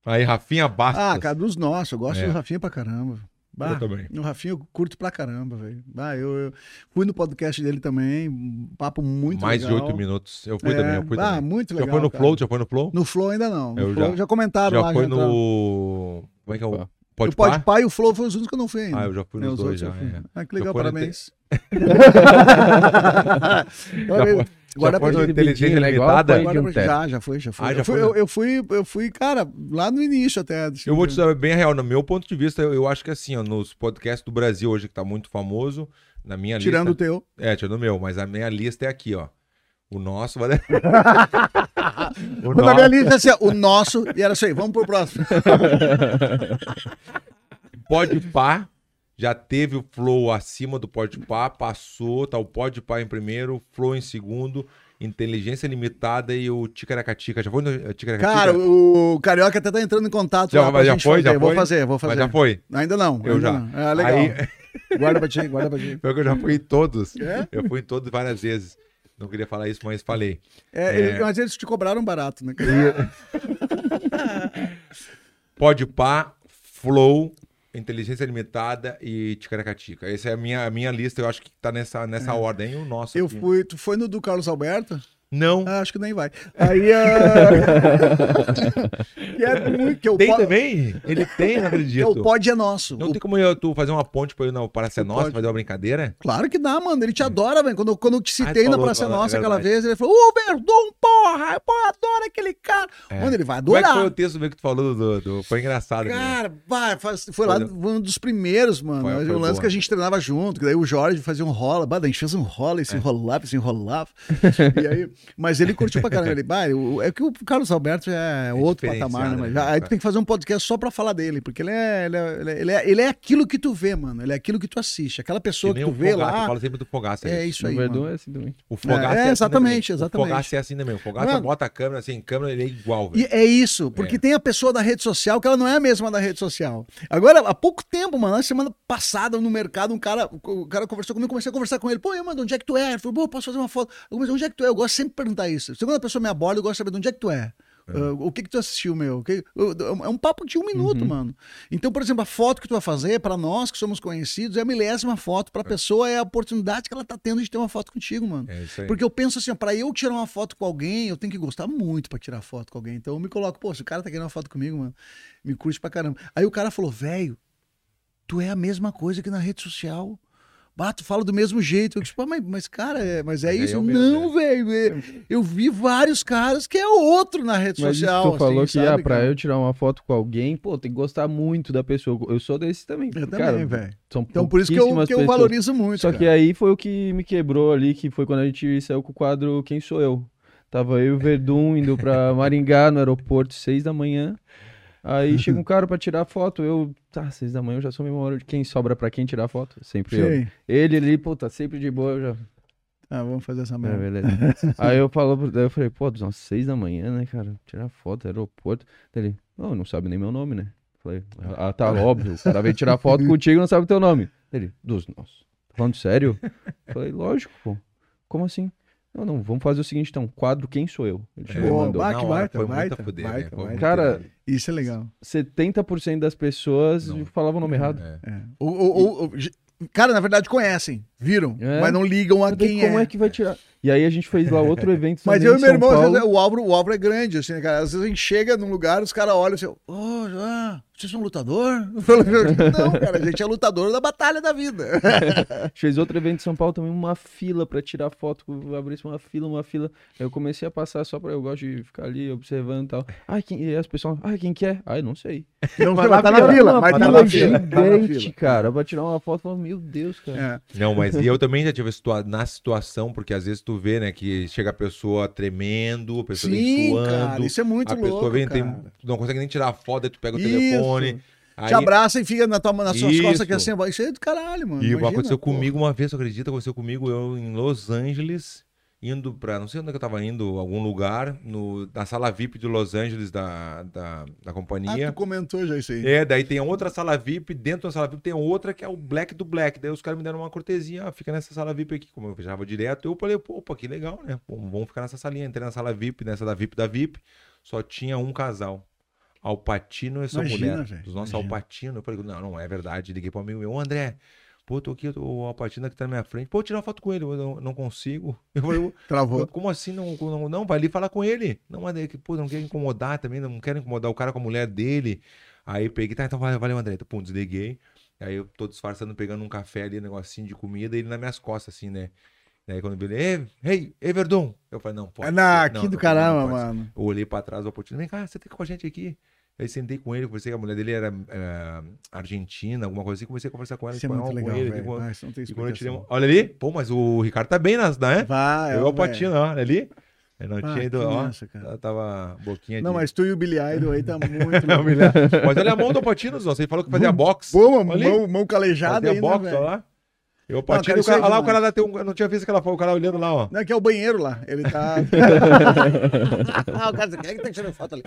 S1: Aí, Rafinha Bastos.
S3: Ah, cara, dos nossos, eu gosto
S1: É.
S3: do Rafinha pra caramba. Bah,
S1: Eu também.
S3: O Rafinha eu curto pra caramba, velho. Bah, eu, eu fui no podcast dele também, um papo muito
S1: Mais
S3: legal.
S1: de oito minutos. Eu fui
S3: É,
S1: também, eu fui
S3: bah,
S1: também.
S3: muito
S1: Já
S3: legal.
S1: foi no
S3: cara.
S1: Flow? Já foi no Flow?
S3: No Flow ainda não. No
S1: Eu
S3: Flow
S1: já.
S3: já, comentaram
S1: Já
S3: lá.
S1: foi
S3: entraram.
S1: no. Como é que é o. Pode
S3: o Pode
S1: Pá?
S3: Pai e o Flow foi os únicos que eu não fui ainda.
S1: Ah, eu já fui
S3: É,
S1: nos
S3: os
S1: dois já. é.
S3: Ah, que legal, parabéns.
S1: Já
S3: Guarda
S1: já foi [LAUGHS]
S3: pra
S1: no
S3: gente.
S1: Inteligência
S2: né? Igual
S1: Limitada?
S2: de
S3: pra
S2: um.
S3: Já, já foi, já foi.
S1: Ah, já
S3: eu, fui
S1: foi?
S3: eu, eu fui, eu fui, cara, lá no início até. assim,
S1: Eu vou te dar bem a real. No meu ponto de vista, eu, eu acho que assim, ó, nos podcasts do Brasil hoje, que tá muito famoso, na minha
S3: Tirando o
S1: lista.
S3: teu.
S1: É, tirando o meu, mas a minha lista é aqui, ó. O nosso vai. [LAUGHS] o
S3: Quando a minha
S1: nosso,
S3: lista assim, ó, o nosso, e era assim, vamos pro próximo.
S1: Pode Pá. Já teve o Flow acima do Pode Pá, passou, tá o Pode Pá em primeiro, Flow em segundo, Inteligência Limitada e o Ticaracatica. Já foi no eh, Ticaracatica?
S3: Cara, o Carioca até tá entrando em contato
S1: Já- mas já foi,
S3: fazer.
S1: já
S3: Vou
S1: foi?
S3: fazer, vou fazer.
S1: Mas já foi.
S3: Ainda não.
S1: Eu
S3: ainda
S1: já.
S3: não. É legal.
S1: Aí, [LAUGHS]
S3: Guarda pra ti, guarda pra ti.
S1: pior que eu já fui em todos.
S3: É?
S1: Eu fui em todos várias vezes. Não queria falar isso, mas falei.
S3: É,
S1: É.
S3: ele- mas eles te cobraram barato, né? [LAUGHS]
S1: Pode Pá, Flow, Inteligência Limitada e Ticaracatica. Essa é a minha, a minha lista, eu acho que tá nessa, nessa ordem. E o nosso
S3: É. Eu
S1: aqui?
S3: fui. Tu foi no do Carlos Alberto?
S1: Não.
S3: Ah, acho que nem vai. Aí. ah, [LAUGHS] que é muito. Que
S1: tem
S3: po-
S1: também? Ele tem, não
S3: que
S1: acredito.
S3: o pod é nosso.
S1: Não
S3: O-
S1: tem como eu, tu fazer uma ponte pra eu não, para ser
S3: O
S1: nossa,
S3: pod-
S1: fazer uma brincadeira?
S3: Claro que dá, mano. Ele te adora, velho. Quando, quando eu te
S1: Ah,
S3: citei
S1: tu
S3: na Praça
S1: falou,
S3: Nossa
S1: é
S3: aquela vez, ele falou: Ô, Verdun, porra! Pô, adora aquele cara.
S1: É.
S3: Mano, ele vai
S1: Como é que
S3: adorar.
S1: foi o texto mesmo que tu falou do. do- foi engraçado.
S3: Cara, vai, foi lá
S1: Foi-
S3: um dos primeiros, mano.
S1: Foi- foi
S3: o lance
S1: boa.
S3: que a gente treinava junto, que daí o Jorge fazia um rola, bah, a gente fez um rola e
S1: É.
S3: se enrolava, se enrolava. [LAUGHS] e aí, mas ele curtiu pra caramba. Ele, bah, o- é que o Carlos Alberto é outro
S1: diferenciado,
S3: patamar, né?
S1: né,
S3: Mas
S1: cara?
S3: aí tu tem que fazer um podcast só pra falar dele, porque ele é, ele é, ele é, ele é, ele é aquilo que tu vê, mano. Ele é aquilo que tu assiste. Aquela pessoa
S1: Que
S3: que, tu vê
S1: Fogaça, eu
S3: lá.
S1: falo sempre do Fogaça.
S3: É
S1: isso.
S3: isso aí, mano.
S2: é assim também.
S1: O Fogaça
S3: É,
S1: é, assim
S3: exatamente,
S1: também.
S3: exatamente.
S1: O Fogaça é assim também. O Fogaça
S3: Mano.
S1: bota a câmera, assim, câmera, ele é igual,
S3: E é isso, porque tem a pessoa da rede social que ela não é a mesma da rede social. Agora, há pouco tempo, mano, na semana passada no mercado, um cara, o cara conversou comigo, eu comecei a conversar com ele. Pô, mano, onde é que tu é? Ele falou, pô, posso fazer uma foto? Eu comecei, onde é que tu é? Eu gosto sempre de perguntar isso. Segunda a pessoa me aborda, eu gosto de saber de onde é que tu é. Ah, o que que tu assistiu, meu? Que- eu- É um papo de um minuto, mano. Então, por exemplo, a foto que tu vai fazer, pra nós que somos conhecidos, é a milésima foto. Pra pessoa é a oportunidade que ela tá tendo de ter uma foto contigo, mano.
S1: É.
S3: Porque eu penso assim, ó, pra eu tirar uma foto com alguém, eu tenho que gostar muito pra tirar foto com alguém. Então eu me coloco, pô, se o cara tá querendo uma foto comigo, mano, me curte pra caramba. Aí o cara falou, velho, tu é a mesma coisa que na rede social. Bah, tu fala do mesmo jeito. Eu disse, pô, mas, mas cara, é, mas é
S1: é
S3: isso?
S1: eu mesmo,
S3: Não, velho. é- Eu vi vários caras que é outro na rede
S2: Mas
S3: social.
S2: tu falou
S3: assim,
S2: que, ah,
S3: sabe,
S2: pra
S3: cara?
S2: eu tirar uma foto com alguém, pô, tem que gostar muito da pessoa. Eu sou desse também.
S3: Eu
S2: cara,
S3: também, velho. Então por isso que eu, que eu valorizo muito.
S2: Só
S3: cara.
S2: que aí foi o que me quebrou ali, que foi quando a gente saiu com o quadro Quem Sou Eu. Tava eu e o Verdun indo pra [LAUGHS] Maringá, no aeroporto, seis da manhã. Aí chega um cara pra tirar foto, eu, tá, seis da manhã, eu já sou hora de quem sobra pra quem tirar foto, sempre eu.
S3: Sim.
S2: Ele ali, pô, tá sempre de boa, eu já,
S3: Ah, vamos fazer essa
S2: é,
S3: merda.
S2: beleza. [LAUGHS] Aí eu falo, daí eu falei, pô, umas seis da manhã, né, cara, tirar foto, aeroporto. Daí Ele, não, não sabe nem meu nome, né? Falei, ah, tá, óbvio, o cara veio tirar foto [LAUGHS] contigo e não sabe o teu nome. Ele, dos nossos. Tá falando sério? Falei, lógico, pô. Como assim? Não, não, vamos fazer o seguinte então, quadro Quem Sou Eu? Ele
S1: É,
S2: chegou e
S3: Boa,
S2: mandou.
S3: vai.
S1: na
S3: que baita,
S1: foi muito
S3: baita,
S1: a fuder,
S3: baita,
S1: né?
S3: Baita.
S2: Cara.
S3: Isso é legal.
S2: 70% das pessoas
S1: Não.
S2: falavam o nome errado.
S1: É.
S3: É. O, o- o- o- cara, na verdade, conhecem, viram,
S2: É.
S3: mas não ligam a quem
S2: como
S3: é.
S2: é que vai tirar? E aí a gente fez lá outro [LAUGHS] evento
S3: Mas eu e meu irmão, vezes, o Álvaro, o Álvaro é grande, assim, né, cara? Às vezes a gente chega num lugar, os caras olham assim, ô, ah, vocês são lutador? [LAUGHS] Não, cara, a gente é lutador da batalha da vida. [LAUGHS]
S2: A gente fez outro evento em São Paulo também, uma fila pra tirar foto. Abriu uma fila, uma fila. Aí eu comecei a passar só pra. Eu gosto de ficar ali observando e tal. Ai, quem... E as pessoas, ai, quem que é? Ai, não sei.
S3: Não,
S2: Mas
S3: tá na
S2: fila,
S3: mas tá
S2: fila
S3: na fila. tá
S2: gigante, cara. Pra tirar uma foto, eu falo, meu Deus, cara.
S3: É.
S1: Não, mas e eu também já tive situa na situação, porque às vezes tu vê, né, que chega a pessoa tremendo, a pessoa vem
S3: Sim,
S1: suando,
S3: cara, isso é muito
S1: a
S3: louco,
S1: pessoa vem, tem, não consegue nem tirar a foto, aí tu pega o
S3: Isso.
S1: telefone.
S3: Te abraça e fica na tua, nas suas
S1: Isso.
S3: costas aqui assim, isso aí é do caralho, mano.
S1: E
S3: imagina,
S1: aconteceu
S3: pô.
S1: comigo uma vez, tu acredita? Aconteceu comigo eu em Los Angeles, indo pra. Não sei onde é que eu tava indo, algum lugar, no, na sala VIP de Los Angeles da, da, da
S3: Ah,
S1: companhia.
S3: tu comentou já isso aí.
S1: É, daí tem outra sala VIP, dentro da sala VIP tem outra que é o Black do Black. Daí os caras me deram uma cortesia, ah, fica nessa sala VIP aqui. Como eu viajava direto, eu falei, opa, que legal, né? Pô, vamos ficar nessa salinha. Entrei na sala VIP, nessa da VIP da VIP, só tinha um casal. Alpatino e sua
S3: Imagina,
S1: mulher. Dos nossos
S3: imagina.
S1: Alpatino. Eu falei, não, não é verdade. Liguei pro amigo meu, ô André, pô, tô aqui, o Alpatino que tá na minha frente. Pô, tirar uma foto com ele, eu não, não consigo. [LAUGHS] Eu falei,
S3: Travou.
S1: como assim? Não, não, não, vai ali falar com ele. Não, mas é pô, não quer incomodar também, não quero incomodar o cara com a mulher dele. Aí peguei, tá, então valeu, André. Então, pum, desliguei. Aí eu tô disfarçando, pegando um café ali, um negocinho de comida, e ele nas minhas costas, assim, né? Daí quando ele, ei, ei, Verdun. Eu falei, não, pode. Ser.
S3: que
S1: Não,
S3: do
S1: eu
S3: caramba, mano.
S1: Eu olhei pra trás do oportunidade, vem cá, você tem com a gente aqui. Aí sentei com ele, conversei com a mulher dele, era eh, argentina, alguma coisa assim, comecei a conversar com ela,
S3: Isso é
S1: espanhol com
S3: legal,
S1: ele. tipo,
S3: Ah, isso não tem explicação.
S1: Olha ali, pô, mas o Ricardo tá bem nas, né?
S3: Vai,
S1: Eu
S3: ó,
S1: o ó, olha ali. Eu não
S3: Ah,
S1: tinha ido,
S3: que
S1: ó.
S3: massa, cara.
S1: ela Tava boquinha
S3: Não,
S1: de.
S3: mas tu e o Billy Idol aí tá [LAUGHS] muito.
S1: Mas olha a mão do Patino, Zó. Você falou que fazia boxe.
S3: Boa, mão, mão calejada
S1: Fazia
S3: aí, né,
S1: boxe, ó lá. Eu, o
S3: cara,
S1: Patino,
S3: isso
S1: o
S3: é
S1: cara, olha lá, o cara lá tem um. Eu não tinha visto aquela foto, o cara olhando lá, ó.
S3: Não, que é o banheiro lá. Ele tá. [LAUGHS] ah, o cara, quem é que tá tirando foto ali?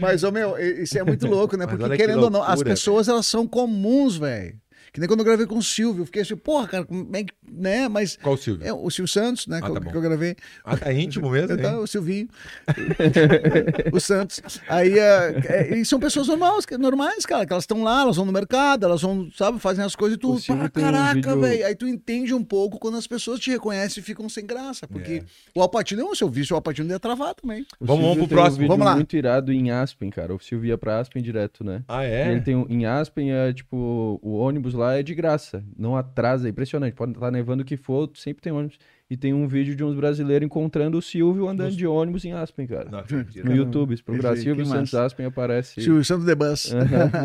S3: Mas, ô meu, isso é muito [LAUGHS] louco, né? Porque,
S1: olha que
S3: querendo ou não, as
S1: loucura,
S3: pessoas elas são comuns, velho. Que nem quando eu gravei com o Silvio, eu fiquei assim, porra, cara, como é que. Né? Mas.
S1: Qual o Silvio?
S3: É, o Silvio Santos, né?
S1: Ah,
S3: que, eu-
S1: tá
S3: que eu gravei.
S1: Ah, tá íntimo mesmo, hein?
S3: o Silvinho. [LAUGHS] o Santos. Aí, é, é, e são pessoas normais, que- normais, cara, que elas estão lá, elas vão no mercado, elas vão, sabe, fazem as coisas e tu, pá,
S2: um
S3: caraca,
S2: vídeo-
S3: velho. Aí tu entende um pouco quando as pessoas te reconhecem e ficam sem graça, porque
S1: É.
S3: o Alpatino, não, se eu visse o Alpatino, ia travar também.
S2: O
S1: Vamos- vamos pro
S2: um
S1: próximo.
S2: vídeo
S3: Vamos lá.
S2: muito irado em Aspen, cara. O Silvio ia pra Aspen direto, né?
S1: Ah,
S2: E
S1: é?
S2: Ele tem um, em Aspen, é tipo, o ônibus lá é de graça. Não atrasa, é impressionante. Pode estar nevando o que for, sempre tem ônibus. E tem um vídeo de uns brasileiros encontrando o Silvio andando
S1: Nos-
S2: de ônibus em Aspen, cara.
S1: Não.
S2: No YouTube, se procurar Silvio Santos
S3: massa.
S2: Aspen aparece
S3: Silvio Santos The Bus.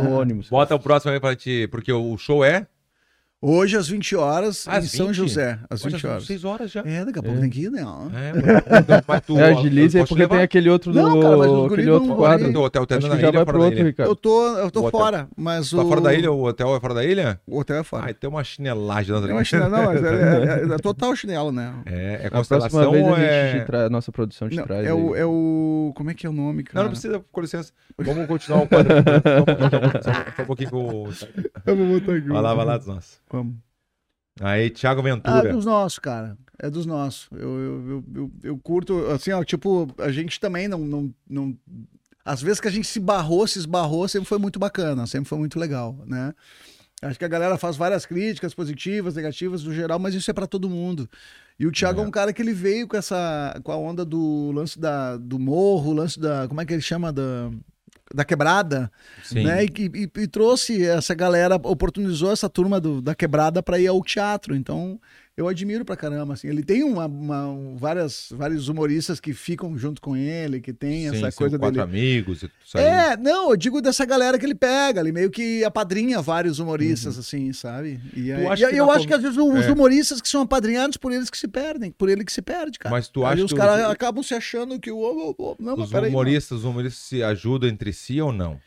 S2: no ônibus.
S1: Bota o próximo aí pra ti, porque o show é.
S3: Hoje, às 20 horas,
S1: Às
S3: em São
S1: 20?
S3: José. Às
S1: Olha,
S3: 20
S1: são
S3: horas.
S1: seis horas já.
S3: É, daqui a pouco
S2: É.
S3: tem que ir, né? ó. [LAUGHS]
S1: É, mas- então, mas tu-
S2: É, agiliza
S1: eu
S2: aí, porque
S1: levar?
S2: tem aquele outro do.
S3: Não, cara, mas os
S2: aquele outro quadro.
S1: O hotel tá
S2: Acho
S1: na ilha
S2: vai
S1: fora
S2: pro
S1: da
S2: outro,
S1: ilha?
S2: Ricardo.
S3: Eu tô, eu tô
S1: hotel.
S3: fora, mas o...
S1: Tá fora da ilha? O hotel é fora da ilha?
S3: O hotel é fora.
S1: Ai, tem uma chinelagem lá
S3: É uma chinela, não, mas é, é- é total chinelo, né?
S1: É, é constelação
S2: vez
S1: ou
S2: a gente
S1: é...
S2: a nossa produção te
S3: Não,
S2: traz.
S3: é, o, é o. Como é que é o nome, cara?
S1: Não, não precisa, com licença. Vamos continuar o quadro. Só, só- um pouquinho com o... [LAUGHS] Vai lá, vai lá dos nossos.
S3: Vamos.
S1: Aí, Thiago
S3: Ah,
S1: Ventura.
S3: dos nossos, cara. É dos nossos. Eu, eu, eu, eu, eu curto, assim, ó, tipo, a gente também não, não, não. Às vezes que a gente se barrou, se esbarrou, sempre foi muito bacana, sempre foi muito legal, né? Acho que a galera faz várias críticas positivas, negativas, no geral, mas isso é pra todo mundo. E o Thiago é.
S1: É.
S3: um cara que ele veio com essa, com a onda do lance da, do morro, o lance da, como é que ele chama da, da quebrada,
S1: Sim.
S3: né? E, e- e trouxe essa galera, oportunizou essa turma do- da quebrada para ir ao teatro. Então, eu admiro pra caramba. Assim. Ele tem uma, uma- um- várias, vários humoristas que ficam junto com ele, que tem
S1: Sim,
S3: essa coisa
S1: quatro
S3: dele.
S1: amigos. e aí.
S3: É, não, eu digo dessa galera que ele pega, ele meio que apadrinha vários humoristas, assim, sabe? E aí- e eu acho
S1: com-
S3: que às vezes os
S1: É.
S3: humoristas que são apadrinhados por eles que se perdem, por ele que se perde, cara.
S1: Mas tu
S3: Aí
S1: acha
S3: os
S1: que
S3: caras
S1: os-
S3: acabam se achando que o. Não, mas
S1: Os
S3: peraí. mano.
S1: humoristas, os humoristas se ajudam entre si ou não?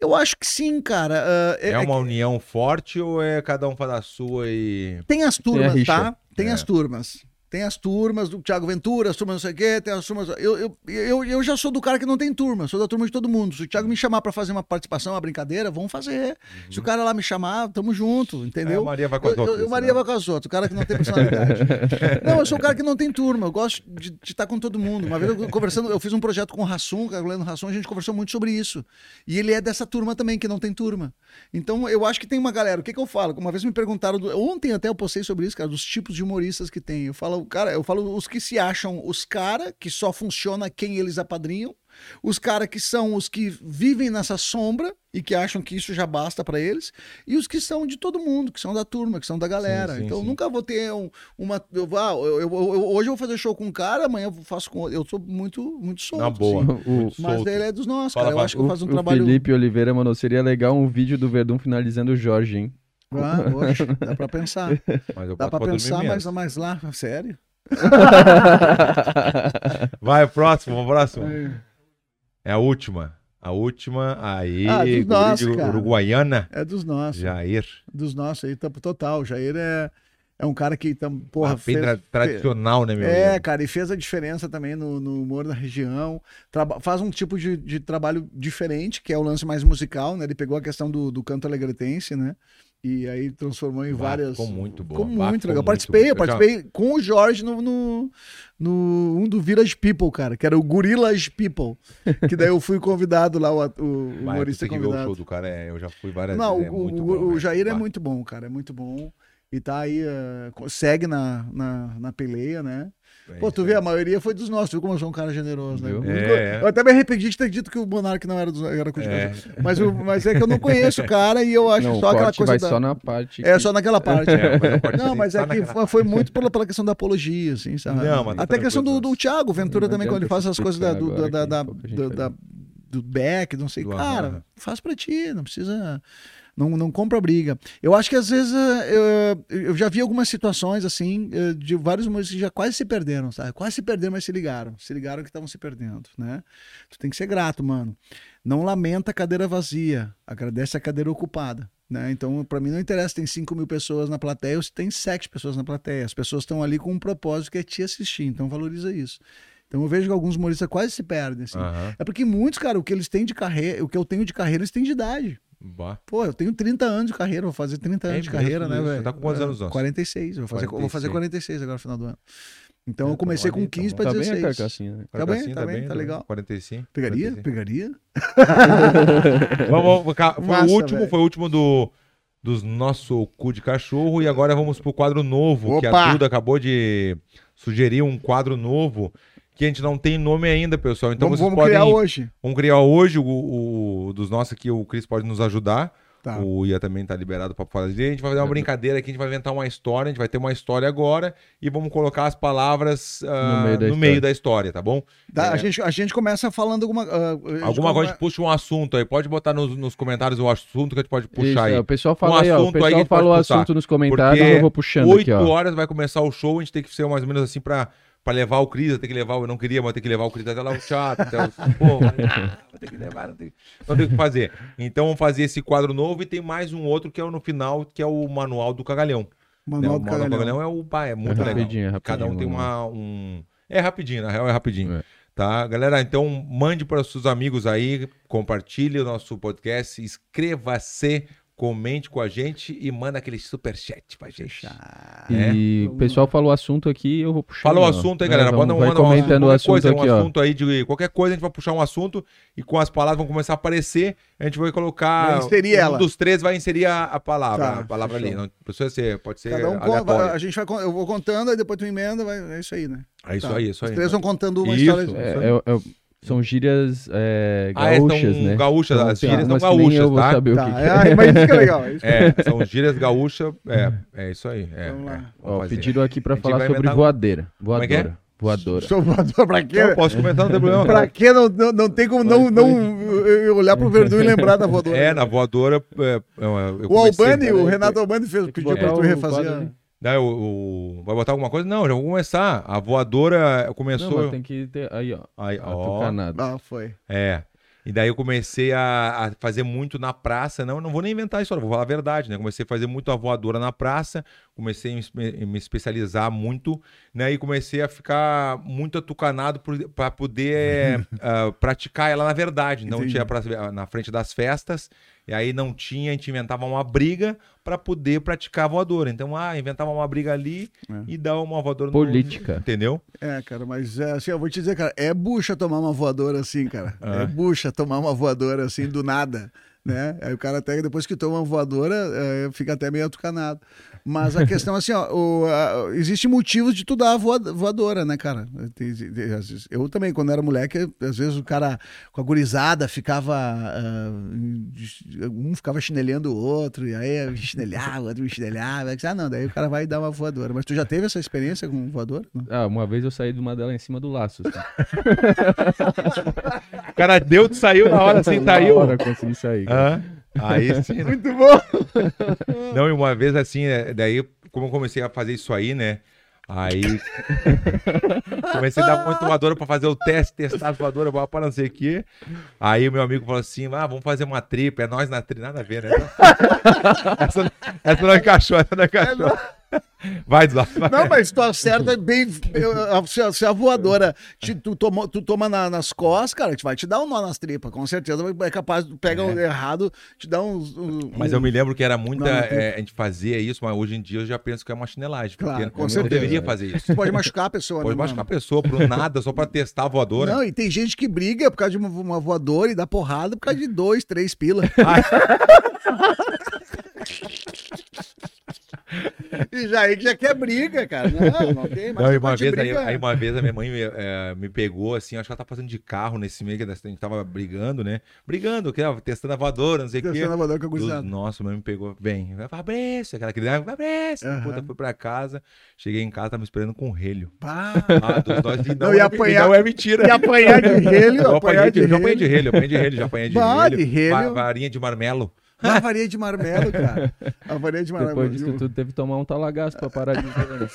S3: Eu acho que sim, cara. Ah,
S1: É, uma união forte ou é cada um faz a sua e.
S3: Tem as turmas, tá? Tem
S1: É.
S3: as turmas. Tem as turmas do Thiago Ventura, as turmas não sei o quê, tem as turmas. Eu, eu, eu, eu já sou do cara que não tem turma, sou da turma de todo mundo. Se o Thiago me chamar pra fazer uma participação, uma brincadeira, vamos fazer. Se o cara lá me chamar, tamo junto,
S1: É,
S3: entendeu?
S1: a Maria vai com as
S3: Eu- eu-
S1: outras,
S3: eu Maria
S1: né?
S3: vai com as outras, o cara que não tem personalidade. [LAUGHS] não, eu sou o cara que não tem turma, eu gosto de estar com todo mundo. Uma vez eu conversando, eu fiz um projeto com o Rassum, com o Leandro Rassum, a gente conversou muito sobre isso. E ele é dessa turma também, que não tem turma. Então eu acho que tem uma galera, o que, que eu falo? Uma vez me perguntaram, do- ontem até eu postei sobre isso, cara, dos tipos de humoristas que tem. Eu falo, cara, eu falo os que se acham os cara que só funciona quem eles apadrinham, os caras que são os que vivem nessa sombra e que acham que isso já basta pra eles, e os que são de todo mundo, que são da turma, que são da galera.
S1: sim,
S3: então eu
S1: sim.
S3: nunca vou ter um- uma. Eu, ah, eu- eu- eu- hoje eu vou fazer show com um cara, amanhã eu faço com outro. Eu sou muito, muito solto.
S1: Na boa.
S2: O-
S3: Mas
S1: solto.
S3: ele é dos nossos,
S1: Fala,
S3: cara. Eu acho que eu
S2: O,
S3: faço um
S2: o
S3: trabalho.
S2: Felipe Oliveira mandou, seria legal um vídeo do Verdun finalizando o Jorge, hein?
S3: Ah, oxe, dá pra pensar. [LAUGHS] Dá pra pensar, mas, mas lá, sério? [LAUGHS]
S1: Vai, próximo, próximo. É a última. A última, aí,
S3: Ah, dos nossos.
S1: Uruguaiana,
S3: É dos nossos.
S1: Jair.
S3: Dos nossos aí, tá- total. Jair é, é um cara que, tam, porra, fez-
S1: tra- tradicional, né, meu?
S3: É,
S1: amigo?
S3: cara, e fez a diferença também no, no humor da região. Traba- faz um tipo de, de trabalho diferente, que é o lance mais musical, né? Ele pegou a questão do, do canto alegretense, né? E aí transformou em várias.
S1: ficou muito bom.
S3: Ficou muito legal.
S1: muito
S3: participei, eu
S1: Eu já-
S3: participei com o Jorge no, no, no- um do Village People, cara, que era o Gorillaz People. que daí eu fui convidado lá, o, o [LAUGHS]
S1: Bah,
S3: humorista
S1: tem que ver o
S3: convidado.
S1: show do cara, é, eu já fui várias
S3: Não,
S1: vezes. é
S3: o, o-
S1: bom,
S3: o. Jair é muito bom, cara, é muito bom. E tá aí, co- segue na, na, na peleia, né?
S1: É
S3: Pô, tu vê, a maioria foi dos nossos, viu como eu sou um cara generoso, né?
S1: É, é.
S3: Eu até me arrependi de ter dito que o Monark não era, dos, era com
S1: É.
S3: mas, o- mas é que eu não conheço o cara e eu acho
S2: Não, o
S3: só aquela coisa
S2: vai
S3: da...
S2: só na parte.
S3: É,
S2: que-
S3: só naquela parte.
S1: É, eu participei
S3: Não, mas é que
S1: naquela-
S3: foi, foi muito pela, pela questão da apologia, assim, sabe?
S1: Não, mas
S3: Até a questão do, do Thiago Ventura
S2: Não
S3: também, quando ele faz essas coisas da, do,
S2: agora
S3: da,
S2: que
S3: da, da- do back, não sei.
S1: Do
S3: cara,
S1: aham.
S3: faz pra ti, não precisa. Não, não compra briga. Eu acho que às vezes eh, eu, eu já vi algumas situações assim, eh, de vários humoristas que já quase se perderam, sabe? Quase se perderam, mas se ligaram. Se ligaram que estavam se perdendo, né? Tu tem que ser grato, mano. Não lamenta a cadeira vazia, agradece a cadeira ocupada. Né? Então, pra mim, não interessa se tem 5 mil pessoas na plateia ou se tem 7 pessoas na plateia. As pessoas estão ali com um propósito que é te assistir, então valoriza isso. Então eu vejo que alguns humoristas quase se perdem. Assim.
S1: Aham.
S3: É porque muitos, cara, o que eles têm de carreira, o que eu tenho de carreira, eles têm de idade.
S1: Bah.
S3: Pô, eu tenho 30 anos de carreira, vou fazer 30
S1: É
S3: anos de carreira, né, velho?
S1: Você tá com quantos
S3: É,
S1: anos, Anso?
S3: 46, eu vou fazer, eu vou fazer 46 agora no final do ano. Então
S1: É,
S3: eu comecei
S1: tá
S3: com
S1: bom,
S3: 15
S1: tá
S3: para
S2: Tá bem a
S3: 16.
S2: carcassinha, né?
S3: Tá bem,
S1: Carcassinha
S3: tá bem, tá legal.
S1: 45.
S3: Pegaria?
S1: 45.
S3: Pegaria? [LAUGHS]
S1: Vamos, foi
S3: Massa,
S1: o último,
S3: velho.
S1: foi o último do dos nosso cu de cachorro e agora vamos pro quadro novo que a
S3: Opa!
S1: Duda acabou de sugerir um quadro novo que a gente não tem nome ainda, pessoal. Então
S3: vamos
S1: vocês
S3: vamos
S1: podem
S3: criar hoje.
S1: vamos criar hoje o, o dos nossos aqui, o Cris pode nos ajudar.
S3: Tá.
S1: O Ia também tá liberado pra fazer. A gente vai fazer uma brincadeira aqui, a gente vai inventar uma história, a gente vai ter uma história agora e vamos colocar as palavras ah,
S2: No meio da
S1: no
S2: história.
S1: meio da história, tá bom?
S3: Tá,
S1: É.
S3: a, gente, a gente começa falando alguma. gente
S1: Alguma coisa, a gente puxa um assunto aí. Pode botar nos, nos comentários o assunto que a gente pode puxar
S2: Isso,
S1: aí.
S2: é, o pessoal fala
S1: Um
S2: aí, ó. O
S1: assunto aí que a
S2: pessoal
S1: gente
S2: fala o assunto nos comentários
S1: Porque
S2: e eu vou puxando
S1: Oito
S2: aqui, ó.
S1: horas vai começar o show, a gente tem que ser mais ou menos assim pra, pra levar o Cris, tem que levar, eu não queria, mas tem que levar o Cris até lá o teatro, até o... Pô, [LAUGHS] ah, vou ter que levar, não tem, não tem o que fazer. Então vamos fazer esse quadro novo e tem mais um outro que é no final, que é o Manual do Cagalhão. né?
S3: Manual
S1: O
S3: do
S1: Manual do
S3: Cagalhão.
S1: Cagalhão é, o, pá, é muito
S2: É
S1: legal.
S2: rapidinho, é rapidinho,
S1: Cada um tem uma, um... É rapidinho, na real é rapidinho.
S2: É.
S1: Tá, galera? Então mande para os seus amigos aí, compartilhe o nosso podcast, inscreva-se, comente com a gente e manda aquele superchat pra gente. É.
S2: E o pessoal falou o assunto aqui eu vou puxar.
S1: Fala o assunto aí, galera. Manda um,
S2: vai
S1: manda um
S2: comentando o
S1: assunto, coisa,
S2: aqui,
S1: um
S2: ó.
S1: assunto aí de qualquer coisa, a gente vai puxar um assunto e com as palavras vão começar a aparecer, a gente vai colocar.
S3: Vai inserir
S1: um
S3: ela.
S1: dos três vai inserir a, a palavra,
S3: Tá,
S1: a palavra ali.
S3: fechou.
S1: Não precisa ser, pode ser
S3: Cada um a gente vai, eu vou contando, aí depois tu emenda, vai, é isso aí, né?
S1: É isso
S3: Tá.
S1: aí, isso aí.
S3: Os três vão contando uma
S1: Isso.
S3: história.
S2: É, é- é- são gírias é,
S1: Ah, é,
S2: gaúchas, né?
S1: gaúchas,
S2: Então,
S1: as
S2: tem
S1: gírias são gaúchas,
S2: eu
S1: tá?
S2: saber o
S3: Tá,
S2: que que
S3: é, mas isso que é legal. [LAUGHS] Isso é
S1: É, são gírias gaúchas. É, é isso aí. É,
S3: Vamos lá.
S1: é,
S2: Ó, pediram aqui pra falar sobre
S1: inventar-
S2: voadeira.
S1: é que é?
S2: Voadora. Voadora.
S3: Sou voador pra quê?
S1: Então, posso comentar, não tem problema.
S3: Pra quê? Não, não, não tem como não, não eu- eu olhar pro Verdun e lembrar da voadora.
S1: É, na voadora. É, eu, eu
S3: O Albani, o Renato Albani fez,
S2: que
S3: pediu pra tu
S2: o
S3: refazer.
S1: Daí, o, o- vai botar alguma coisa? Não, já vou começar. A voadora
S2: Não,
S1: começou.
S2: mas tem que ter. Aí, ó.
S1: Aí,
S2: A
S1: ó,
S2: tucanada.
S3: Ah, foi.
S1: é. E daí eu comecei a, a fazer muito na praça. Não, não vou nem inventar a história, vou falar a verdade, né? Comecei a fazer muito a voadora na praça. comecei a me espe- me especializar muito, né? E comecei a ficar muito atucanado para poder ah, [LAUGHS] praticar ela na verdade. Não
S3: Entendi.
S1: tinha pra, na frente das festas, e aí não tinha, a gente inventava uma briga para poder praticar a voadora. Então, ah, inventava uma briga ali
S3: É.
S1: e dava uma voadora no-
S2: Política.
S1: Entendeu?
S3: É, cara, mas é, assim, eu vou te dizer, cara, é bucha tomar uma voadora assim, cara.
S1: Ah.
S3: É bucha tomar uma voadora assim do nada, né? Aí o cara até, depois que toma uma voadora, é, fica até meio atucanado. Mas a questão assim, ó, o, a, existe motivos de tu dar voadora, né, cara? Eu também, quando era moleque, às vezes o cara com a gurizada ficava. ah, um ficava chinelhando o outro, e aí chinelhava, o outro me chinelhava. Ah, não, daí o cara vai dar uma voadora. Mas tu já teve essa experiência com voadora? Não?
S2: Ah, uma vez eu saí de uma dela em cima do laço. assim. [LAUGHS]
S1: O cara deu, saiu na hora assim,
S2: Na
S1: saiu.
S2: hora eu consegui sair. cara.
S1: Hã? Aí [LAUGHS] sim.
S3: Muito bom! [LAUGHS]
S1: Não, e uma vez assim, né, daí, como eu comecei a fazer isso aí, né? Aí [LAUGHS] comecei a dar uma voadora pra fazer o teste, testar a voadora, blá, para não sei o quê. Aí o meu amigo falou assim: ah, vamos fazer uma tripa, é nós na tripa, nada a ver, né? essa, essa não encaixou, essa não encaixou. Vai, vai.
S3: Não, mas tu acerta bem. a- Se a, a voadora te- tu, toma, tu toma na- nas costas, cara, te vai te dar um nó nas tripas, com certeza. É capaz, tu pega o errado, te dá uns. um-
S1: Mas eu me lembro que era muita. É, a gente fazia isso, mas hoje em dia eu já penso que é uma chinelagem. Porque
S3: Claro, com certeza.
S1: deveria fazer isso.
S3: Tu pode machucar a pessoa,
S1: Pode
S3: né?
S1: machucar a
S3: mano?
S1: pessoa por nada, só pra testar a voadora.
S3: Não, e tem gente que briga por causa de uma, uma voadora e dá porrada por causa de dois, três pila. [LAUGHS] e já que já quer briga, cara. Não, não tem mais.
S1: Não, e uma vez, aí, aí uma vez a minha mãe me, eh, me pegou, assim, acho que ela tá passando de carro nesse meio que a gente tava brigando, né? Brigando, que, ó, testando a voadora, não sei o quê.
S3: Testando a voadora com a.
S1: Nossa, mãe me pegou, vem, vai, Fabrício, aquela criança, Fabrício,
S3: Aham.
S1: puta, fui pra casa, cheguei em casa, tava me esperando com relho.
S3: Pá.
S1: Ah, dos nós, e não,
S3: Não, ia
S1: é,
S3: apanhar-
S1: não é mentira.
S3: E apanhar de [LAUGHS] relho,
S1: Eu
S3: apanhar
S1: apanhei
S3: de
S1: de, já apanhei de
S3: relho.
S1: relho, apanhei de relho, já apanhei de relho.
S3: relho.
S1: Varinha de marmelo. [LAUGHS]
S3: Uma varinha de marmelo, cara. A varinha de marmelo.
S2: Depois disso tudo, teve que tomar um talagaço pra parar de ver.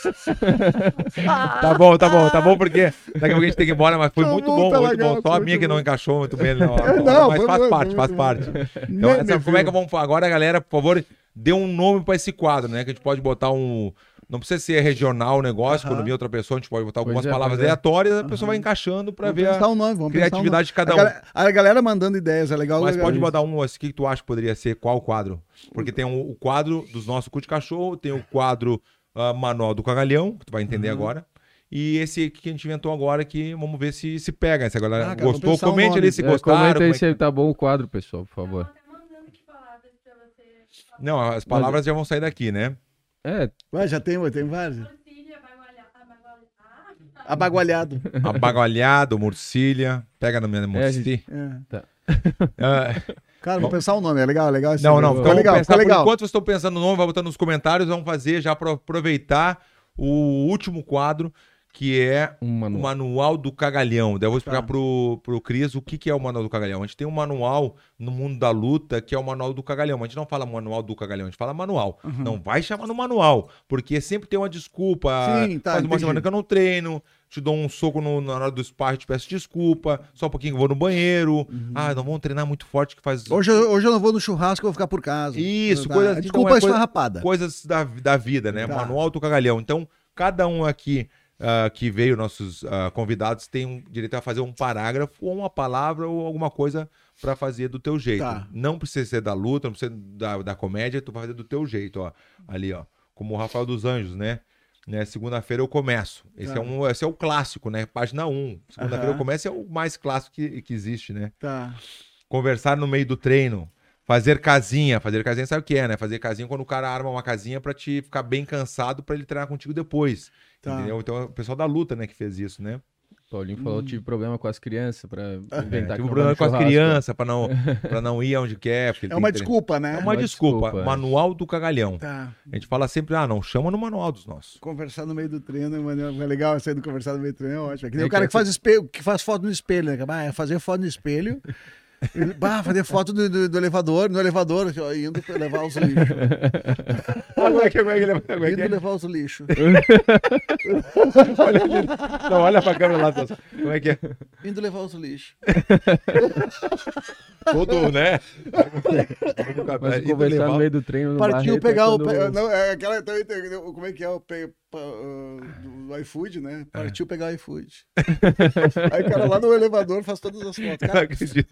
S2: [LAUGHS]
S1: Tá bom, tá bom, tá bom, porque daqui a pouco a gente tem que ir embora, mas foi muito
S3: bom,
S1: muito bom. Só a minha que não encaixou muito bem. Não, [LAUGHS]
S3: Não,
S1: mas faz parte, faz parte. Então, essa, como é
S3: viu.
S1: que vamos agora, galera, por favor, dê um nome pra esse quadro, né? Que a gente pode botar um. Não precisa ser regional o negócio, quando vir outra pessoa, a gente pode botar algumas
S2: é,
S1: palavras
S2: é.
S1: aleatórias, a pessoa vai encaixando pra
S3: Vamos
S1: ver a
S3: um nome, pensar um
S1: criatividade de cada
S3: A
S1: um.
S3: galera, a galera mandando ideias, é legal.
S1: Mas
S3: legal
S1: pode
S3: isso.
S1: botar um, assim, o que tu acha que poderia ser qual quadro? Porque tem um- o quadro dos nossos cu de cachorro, tem o quadro ah, Manual do Cagalhão, que tu vai entender
S3: Uhum.
S1: agora. E esse que a gente inventou agora, que vamos ver se se pega. Se a galera
S3: Ah, cara,
S1: gostou,
S3: um
S1: comente ali se
S2: É,
S1: gostaram.
S2: comenta aí
S1: é que-
S2: se tá bom o quadro, pessoal, por favor.
S4: Que palavras pra você.
S1: Não, as palavras já vão sair daqui, né?
S2: É,
S3: Ué, já tem, tem vários. Abagualhado.
S1: Abagualhado, Murcilha. Pega no meu
S2: É,
S1: Murci.
S3: É.
S1: Ah,
S3: Cara, vamos pensar um nome, é legal, é legal.
S1: não, não.
S3: Ficou
S1: Então,
S3: legal,
S1: pensar,
S3: legal.
S1: enquanto vocês estão pensando no nome, vai botando nos comentários. Vamos fazer já para aproveitar o último quadro, que é
S2: um
S1: o
S2: manual.
S1: manual do cagalhão. Daí eu vou explicar
S3: Tá.
S1: pro, pro Cris o que, que é o manual do cagalhão. A gente tem um manual no mundo da luta que é o manual do cagalhão. Mas a gente não fala manual do cagalhão, a gente fala manual.
S3: Uhum.
S1: Não vai chamar no manual, porque sempre tem uma desculpa.
S3: Sim, tá,
S1: Faz uma
S3: entendi.
S1: semana que eu não treino, te dou um soco no- na hora do sparring, te peço desculpa, só um pouquinho que eu vou no banheiro. Ah, não vamos treinar muito forte que faz
S3: Hoje, eu- hoje eu não vou no churrasco, eu vou ficar por casa.
S1: Isso,
S3: Tá.
S1: coisa- então
S3: Desculpa
S1: é
S3: a
S1: coisa-
S3: esfarrapada.
S1: coisas da, da vida, né?
S3: Tá.
S1: Manual do cagalhão. Então, cada um aqui ah, que veio, nossos ah, convidados, tem um direito a fazer um parágrafo ou uma palavra ou alguma coisa pra fazer do teu jeito.
S3: Tá.
S1: Não precisa ser da luta, não precisa da, da comédia, tu vai fazer do teu jeito, ó. Ali, ó. Como o Rafael dos Anjos, né? Né, Segunda-feira eu começo. Esse,
S3: Tá.
S1: é um, esse é o clássico, né? Página 1. Segunda-feira eu começo é o mais clássico que, que existe, né?
S3: Tá.
S1: Conversar no meio do treino. Fazer casinha. Fazer casinha sabe o que é, né? Fazer casinha quando o cara arma uma casinha pra te ficar bem cansado pra ele treinar contigo depois.
S3: Tá.
S1: Entendeu? Então é o pessoal da luta, né, que fez isso, né?
S2: Paulinho falou que tive problema com as crianças pra
S1: É,
S2: inventar que
S1: tive um problema com as crianças pra não, [LAUGHS] pra não ir aonde quer.
S3: É uma desculpa, né?
S1: É uma,
S2: Uma
S1: desculpa.
S2: desculpa, é.
S1: Manual do cagalhão.
S3: Tá.
S1: A gente fala sempre, ah, não chama no manual dos nossos.
S3: Conversar no meio do treino, mano, é legal essa aí do conversar no meio do treino, é ótimo. É que nem
S2: É
S3: o cara
S2: que
S3: que faz, espelho, que faz foto no espelho, né? Ah, é fazer foto no espelho. Ele- Bah, fazer foto do, do- do elevador, no elevador, ó, indo levar os lixos. [LAUGHS]
S1: Como é que, como é que
S3: Indo levar os lixos.
S1: Não, olha pra câmera lá. Como é que é?
S3: Indo levar os lixos. [LAUGHS]
S1: todo, né?
S2: Mas conversar
S1: levar-
S2: no meio do treino no
S3: Partiu
S2: Barreto
S3: pegar o.
S2: quando-
S3: pe- Não, é aquela. tem- Como é que é o. pe- ah, do iFood, né? Partiu pegar o iFood. [LAUGHS] Aí o cara lá no elevador faz todas as fotos. Cara,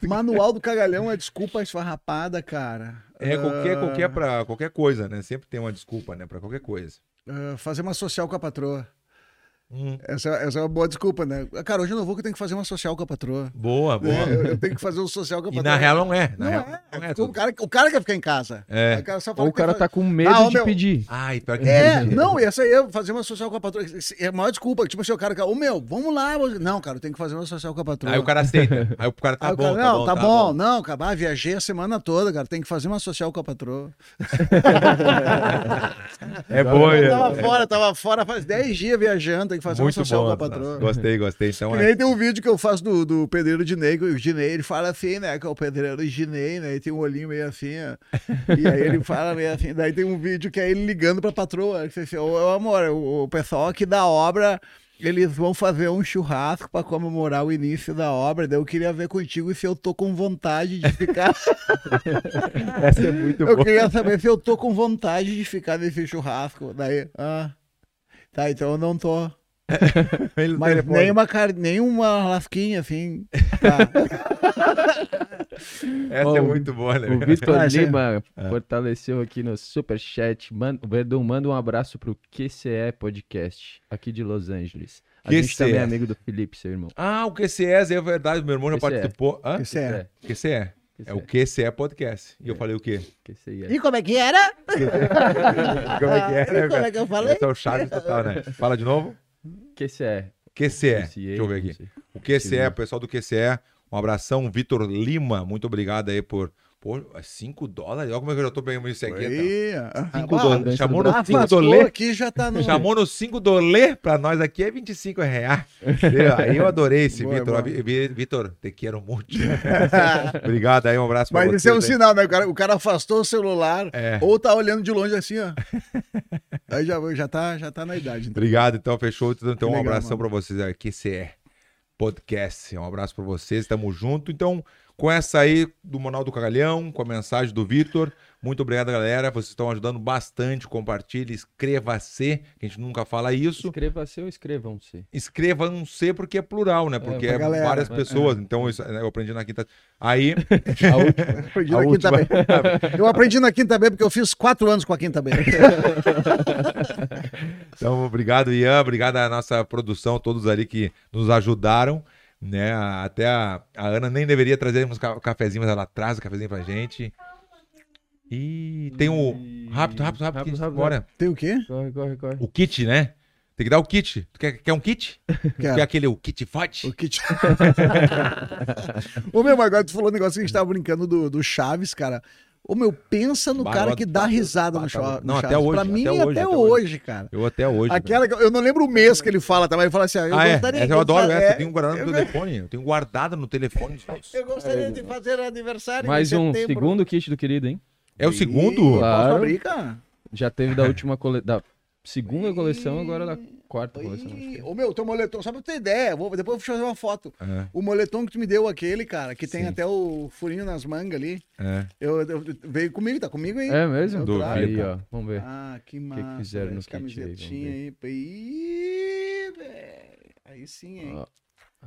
S3: manual do cagalhão é desculpa esfarrapada, cara.
S1: É qualquer,
S3: Ah,
S1: qualquer, pra, qualquer coisa, né? Sempre tem uma desculpa, né? Pra qualquer coisa.
S3: ah, fazer uma social com a patroa.
S1: Hum,
S3: Essa, essa é uma boa desculpa, né? Cara, hoje eu não vou que eu tenho que fazer uma social com a patroa.
S1: boa, boa.
S3: É, eu, eu tenho que fazer um social com a
S1: E
S3: patroa.
S1: na real não é. Na
S3: não
S1: real,
S3: é.
S1: não é
S3: o,
S1: tudo.
S3: cara, o cara quer ficar em casa.
S1: É.
S3: O cara só fala
S2: Ou o cara tá com medo
S3: Ah,
S2: de
S3: meu-
S2: pedir.
S1: Ai, pior que
S3: É, não, e essa aí é fazer uma social com a patroa. É a maior desculpa. Tipo assim, o cara, ô meu, vamos lá. Não, cara, eu tenho que fazer uma social com a patroa.
S1: Aí o cara aceita. Aí o cara tá
S3: Aí o
S1: bom,
S3: cara,
S1: tá
S3: não,
S1: bom,
S3: tá, bom, não, cara, ah, viajei a semana toda, cara, tem que fazer uma social com a patroa. [LAUGHS]
S1: É boa,
S3: Eu
S1: é.
S3: tava fora, tava fora faz 10 dias viajando, tem que fazer
S1: Muito
S3: uma social
S1: bom.
S3: com a patroa.
S1: Gostei, gostei. Então
S3: Que
S1: é.
S3: nem tem um vídeo que eu faço do, do pedreiro de Ney, o Dinei, ele fala assim, né, que é o pedreiro de Ney, né, e tem um olhinho meio assim, ó. [LAUGHS] e aí ele fala meio assim, daí tem um vídeo que é ele ligando pra patroa, fala assim, ô, ô, amor, o, o pessoal aqui da obra, eles vão fazer um churrasco pra comemorar o início da obra, daí eu queria ver contigo se eu tô com vontade de ficar, [LAUGHS]
S1: Essa é muito [LAUGHS]
S3: eu
S1: boa.
S3: queria saber se eu tô com vontade de ficar nesse churrasco, daí, ah, tá, então eu não tô. Mas
S1: telefone.
S3: nem uma, car... nem uma lasquinha, assim. Tá.
S1: Essa
S2: Ó,
S1: é muito boa, né?
S2: O Vitor
S3: Ah.
S2: Lima fortaleceu aqui no Superchat. Man... O Verdun, manda um abraço pro QCE Podcast, aqui de Los Angeles. A gente
S1: QCE.
S2: também é amigo do Felipe, seu irmão.
S1: Ah, o QCS é verdade. Meu irmão já
S2: QCE.
S1: participou. Hã?
S3: Isso é.
S1: QCE. É o QCE Podcast. E eu falei o quê?
S2: QCE.
S3: E como é que era?
S1: Como é que é, né,
S3: E como é que eu falei?
S1: Esse é o Chaves total, né? Fala de novo.
S2: QCE.
S1: QCE.
S2: QCE,
S1: Deixa eu ver aqui. O QCE, pessoal do QCE, um abração. Vitor Lima, muito obrigado aí por. Pô, 5 dólares? Olha como é que eu já tô pegando isso aqui. então.
S3: Aí,
S1: Cinco
S3: ah,
S1: dólares. Chamou no
S3: ah,
S1: 5
S3: passou
S1: dolê.
S3: aqui já tá no...
S1: Chamou no 5 dolê, pra nós aqui é 25 reais. [LAUGHS] Aí eu adorei esse Vitor. Vitor, te quero muito. [LAUGHS] Obrigado aí, um abraço pra
S3: Mas
S1: você.
S3: isso é um sinal, né? O cara, o cara afastou o celular
S1: É.
S3: ou tá olhando de longe assim, ó. [LAUGHS] Aí já, já, tá, já tá na idade. Então.
S1: Obrigado, então, fechou. Então, um
S3: legal,
S1: abração
S3: mano.
S1: pra vocês aqui, CE Podcast. Um abraço pra vocês, tamo junto. Então, com essa aí do Manual do Cagalhão, com a mensagem do Vitor. Muito obrigado, galera. Vocês estão ajudando bastante. Compartilhe, inscreva-se, que a gente nunca fala isso.
S2: Escreva-se ou escrevam-se?
S1: Escrevam-se porque é plural, né? Porque
S3: pra
S1: é,
S3: galera,
S1: várias
S3: né?
S1: pessoas. Então, isso, né, eu aprendi na quinta. Aí, [LAUGHS]
S2: A última.
S3: Aprendi
S1: a
S3: na quinta
S1: última.
S3: B. [LAUGHS] Eu aprendi na quinta B porque eu fiz quatro anos com a quinta B. [LAUGHS]
S1: Então, obrigado, Ian. Obrigado à nossa produção, todos ali que nos ajudaram. Né? Até a, a Ana nem deveria trazer uns ca- cafezinhos, mas ela traz o cafezinho pra gente. E tem o. Rápido, rápido, rápido,
S2: Rápido, rápido,
S1: bora.
S3: Tem o quê?
S2: Corre, corre, corre.
S1: O kit, né? Tem que dar o kit. Tu quer, quer um kit? [LAUGHS]
S3: Quero.
S1: Quer aquele o kit forte?
S3: O kit. [LAUGHS] Ô meu, agora tu falou um negócio que a gente tava brincando do, do Chaves, cara. Ô meu, pensa no
S1: Bah,
S3: cara
S1: eu
S3: que dá risada no,
S1: tá
S3: no
S1: Não, até hoje,
S3: Pra mim,
S1: até
S3: até,
S1: hoje, até
S3: hoje, cara.
S1: Eu até hoje.
S3: Aquela, que- eu não lembro o mês que ele fala também. Ele fala assim: ah, eu
S1: ah, é?
S3: gostaria
S1: Essa
S3: de
S1: eu adoro essa.
S3: é,
S1: Eu tenho guardado no
S3: eu-
S1: telefone. Eu tenho guardado no telefone. [LAUGHS]
S3: Eu gostaria de fazer aniversário.
S2: Mais
S3: em
S2: um
S3: setembro.
S2: segundo kit do querido, hein?
S1: É o segundo?
S3: Posso
S2: Claro.
S3: abrir, cara?
S2: Já teve da [LAUGHS] última cole... da segunda coleção, agora da quarta coleção. acho que é.
S3: Ô meu, teu moletom, só pra ter ideia, vou, depois eu vou fazer uma foto.
S1: É,
S3: O moletom que tu me deu, aquele, cara, que tem
S1: Sim.
S3: até o furinho nas mangas ali,
S1: é.
S3: eu, eu- veio comigo, tá comigo aí.
S2: É mesmo?
S3: Trago.
S2: Aí, ó, vamos ver.
S3: Ah, que massa.
S2: fizeram
S3: velho,
S2: no
S3: esse
S2: kit aí, vamos
S3: camisetinha
S2: ver.
S3: aí. Ih, velho. Aí sim, hein?
S2: Ó,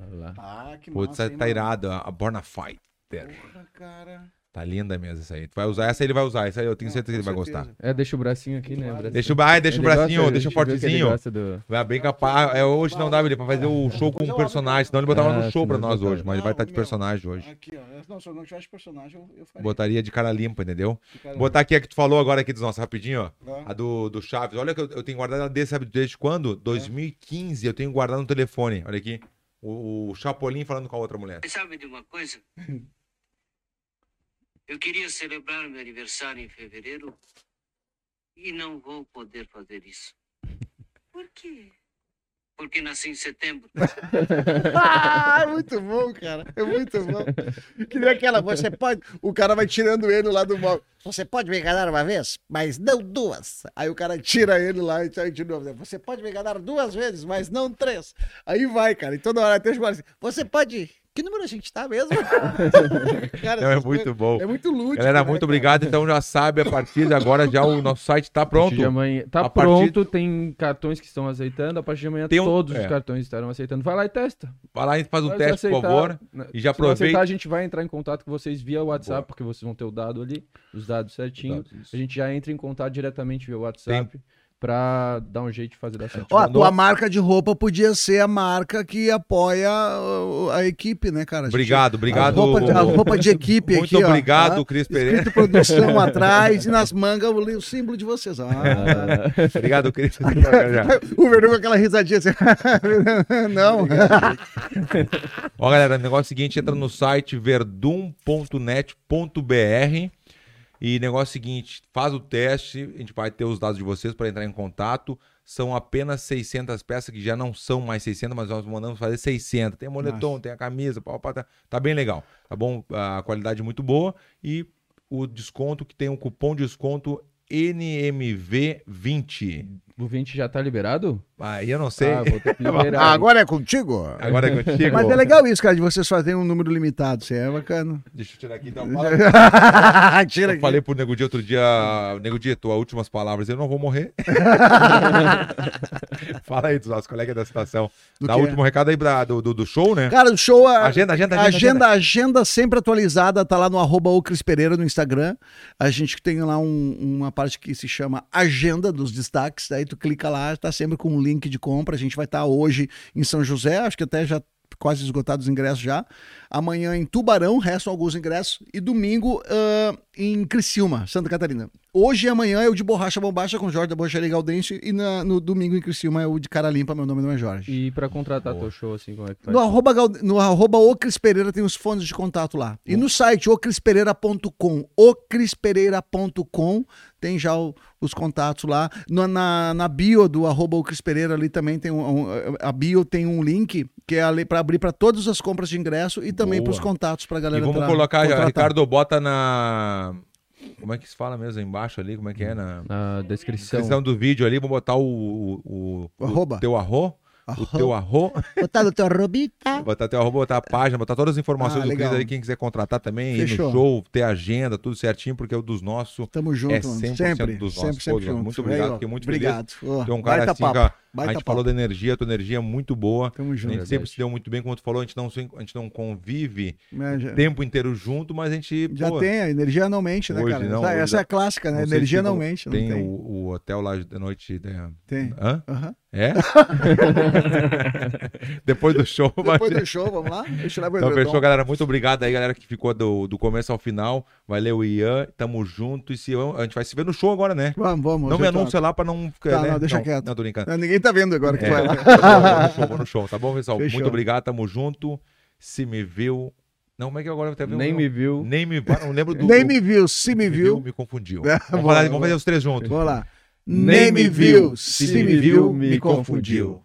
S2: olha lá.
S3: Ah, que
S1: Putz,
S3: massa,
S1: tá
S3: hein, mano?
S1: irado. A Borna Fighter.
S3: Porra, cara.
S1: Tá linda mesmo essa aí. Tu vai usar essa, ele vai usar. Essa aí eu tenho
S3: Não,
S1: certeza que ele vai gostar.
S2: É, deixa o bracinho aqui, né? bracinho.
S1: Deixa o, ai, deixa o
S2: Ele
S1: bracinho,
S2: gosta-
S1: deixa o fortezinho.
S2: do-
S1: Vai bem capaz. É, hoje não dá, ele, pra fazer o show com o personagem. Senão ele botava
S2: Ah,
S1: no show pra nós hoje. Mas ele vai estar de
S3: Não,
S1: personagem hoje.
S3: Aqui, ó. Não, se eu não tivesse personagem, eu, eu faria.
S1: Botaria de cara limpa, entendeu? Botar aqui a que tu falou agora aqui dos nossos, rapidinho, ó.
S3: Tá.
S1: A do, do Chaves. Olha que eu, eu tenho guardado ela desde, sabe desde quando? 2015 eu tenho guardado no telefone. Olha aqui. O, o Chapolin falando com a outra mulher.
S6: Mas sabe de uma coisa? [LAUGHS] Eu queria celebrar meu aniversário em fevereiro e não vou poder fazer isso.
S4: Por quê?
S6: Porque nasci em setembro. [LAUGHS]
S3: Ah, muito bom, cara. É muito bom. Que nem aquela, você pode. O cara vai tirando ele lá do móvel. Você pode me enganar uma vez, mas não duas. Aí o cara tira ele lá e sai de novo. Você pode me enganar duas vezes, mas não três. Aí vai, cara. E toda hora até fala assim: você pode Que número a gente tá mesmo? [LAUGHS] Cara,
S1: Não, é muito
S3: coisas-
S1: bom.
S3: É muito lúdico.
S1: Galera,
S3: né,
S1: muito
S3: cara?
S1: obrigado. Então já sabe, a partir de agora já o nosso site tá
S2: A partir
S1: pronto.
S2: de amanhã- tá
S1: A partir-
S2: pronto, tem cartões que estão aceitando. A partir de amanhã
S1: Tem um-
S2: todos
S1: é.
S2: os cartões estarão aceitando. Vai lá e testa.
S1: Vai lá e faz um teste, por
S2: aceitar,
S1: favor.
S2: né?
S1: E já aproveita.
S2: aceitar, a gente vai entrar em contato com vocês via WhatsApp,
S1: Boa.
S2: porque vocês vão ter o dado ali, os dados certinho.
S1: Dados,
S2: A gente já entra em contato diretamente via WhatsApp pra dar um jeito de fazer dar certo.
S3: Ó, a
S1: mandou-
S3: tua marca de roupa podia ser a marca que apoia a equipe, né, cara? A gente-
S1: Obrigado, obrigado.
S3: A roupa, de- a roupa de equipe
S1: Muito
S3: aqui, ó,
S1: obrigado,
S3: tá?
S1: Cris Pereira.
S3: Escrito produção [LAUGHS] atrás e nas mangas o, o símbolo de vocês. Ah,
S1: Obrigado, Cris. [LAUGHS]
S3: o Verdu com aquela risadinha assim. [LAUGHS] Não.
S1: Ó, galera, o negócio é o seguinte, entra no site verdum.net.br e negócio é o seguinte, faz o teste, a gente vai ter os dados de vocês para entrar em contato. São apenas 600 peças, que já não são mais 600, mas nós mandamos fazer 600. Tem moletom, tem a camisa, pau, pau, tá, tá bem legal, tá bom? A qualidade muito boa e o desconto que tem um cupom de desconto NMV20.
S2: O 20 já tá liberado?
S1: Aí eu não sei.
S2: Ah, vou ter que [LAUGHS] liberar.
S3: Agora é contigo?
S1: Agora é contigo.
S3: Mas é legal isso, cara, de vocês fazerem um número limitado. Isso é bacana.
S1: Deixa eu tirar aqui então. [LAUGHS]
S3: Tira
S1: Eu
S3: aqui.
S1: falei pro Nego Dia outro dia, Nego Dia, tuas últimas palavras, eu não vou morrer. [LAUGHS] Fala aí dos nossos colegas da estação.
S3: Do
S1: Dá o último recado aí pra, do, do, do show, né?
S3: Cara, o show. a-
S1: Agenda, agenda, agenda,
S3: Agenda, agenda sempre atualizada, tá lá no arroba no Instagram. A gente tem lá um- uma parte que se chama Agenda dos Destaques. Aí tu clica lá, tá sempre com um link de compra. A gente vai estar hoje em São José, acho que até já quase esgotados os ingressos já. Amanhã em Tubarão, restam alguns ingressos. E domingo ah, em Criciúma, Santa Catarina. Hoje e amanhã é o de Borracha Bombacha com Jorge da Borracharia Galdense. E na- no domingo em Criciúma é o de Cara Limpa, meu nome não é Jorge.
S2: E pra contratar
S1: Boa.
S2: teu show, assim, como é que faz?
S3: No arroba, Gal- no arroba o Cris Pereira tem os fones de contato lá. E no site ocrispereira.com, ocrispereira.com tem já o- os contatos lá. No- na, na bio do arroba o Cris Pereira ali também tem um, um- a bio tem um link que é para abrir para todas as compras de ingresso e também para os contatos para
S1: E
S3: galera
S1: vamos
S3: entrar,
S1: colocar,
S3: contratar.
S1: Ricardo, bota na... Como é que se fala mesmo aí embaixo ali? Como é que é? Na
S2: Na descrição.
S1: descrição do vídeo ali, vamos botar o, o, o,
S3: O arroba.
S1: teu arro. O teu arro.
S3: Botar no teu arrobita. [LAUGHS]
S1: Botar teu arroba, botar a página, botar todas as informações
S3: Ah,
S1: do Cris ali, quem quiser contratar também, ir
S3: Fechou.
S1: no show, ter agenda, tudo certinho, porque é o dos nossos.
S3: Tamo junto,
S1: É
S3: mano.
S1: 100%
S3: sempre,
S1: dos
S3: sempre,
S1: nossos
S3: sempre
S1: todos.
S3: junto.
S1: Muito obrigado,
S3: Aí,
S1: fiquei muito
S3: Obrigado. Ó,
S1: Tu é um cara assim,
S3: papo,
S1: ó, a
S3: baita
S1: gente falou
S3: papo.
S1: da energia, tua energia é muito boa.
S3: Tamo
S1: A
S3: junto.
S1: gente sempre se deu muito bem, como tu falou, a gente não, a gente não convive
S3: É, já-
S1: o tempo inteiro junto, mas a gente.
S3: Já
S1: pô,
S3: tem, a energia não mente, né,
S1: Hoje
S3: cara?
S1: não,
S3: essa
S1: hoje
S3: essa
S1: já-
S3: é a clássica, né?
S1: não
S3: energia não
S1: tem-
S3: mente, não
S1: Tem,
S3: tem.
S1: O, o hotel lá de noite. né?
S3: Tem.
S1: Hã?
S3: Aham.
S1: É? [LAUGHS] Depois do show.
S3: Depois
S1: vai-
S3: do show, vamos lá? Deixa eu
S1: Então, fechou, galera. Muito obrigado aí, galera, que ficou do, do começo ao final. Valeu, Ian. Tamo junto. E se, a gente vai se ver no show agora, né?
S3: Vamos, vamos.
S1: Não me anuncia lá pra não ficar.
S3: Tá,
S1: né?
S3: não, deixa quieto.
S1: Não, tô brincando.
S3: Não, Ninguém tá vendo agora que
S1: É,
S3: vai [LAUGHS] lá.
S1: vou no show, vou no show, tá bom, pessoal?
S3: Fechou.
S1: Muito obrigado, tamo junto. Se me viu. Não, como é que agora vai ter
S2: Nem me viu.
S1: Nem me Não lembro [LAUGHS] do.
S3: Nem me viu, se me viu.
S1: Me confundiu.
S3: É, [LAUGHS]
S1: Vamos,
S3: boa, boa.
S1: vamos fazer os três juntos.
S3: Vamos lá.
S2: Nem me viu,
S3: se me viu, me confundiu.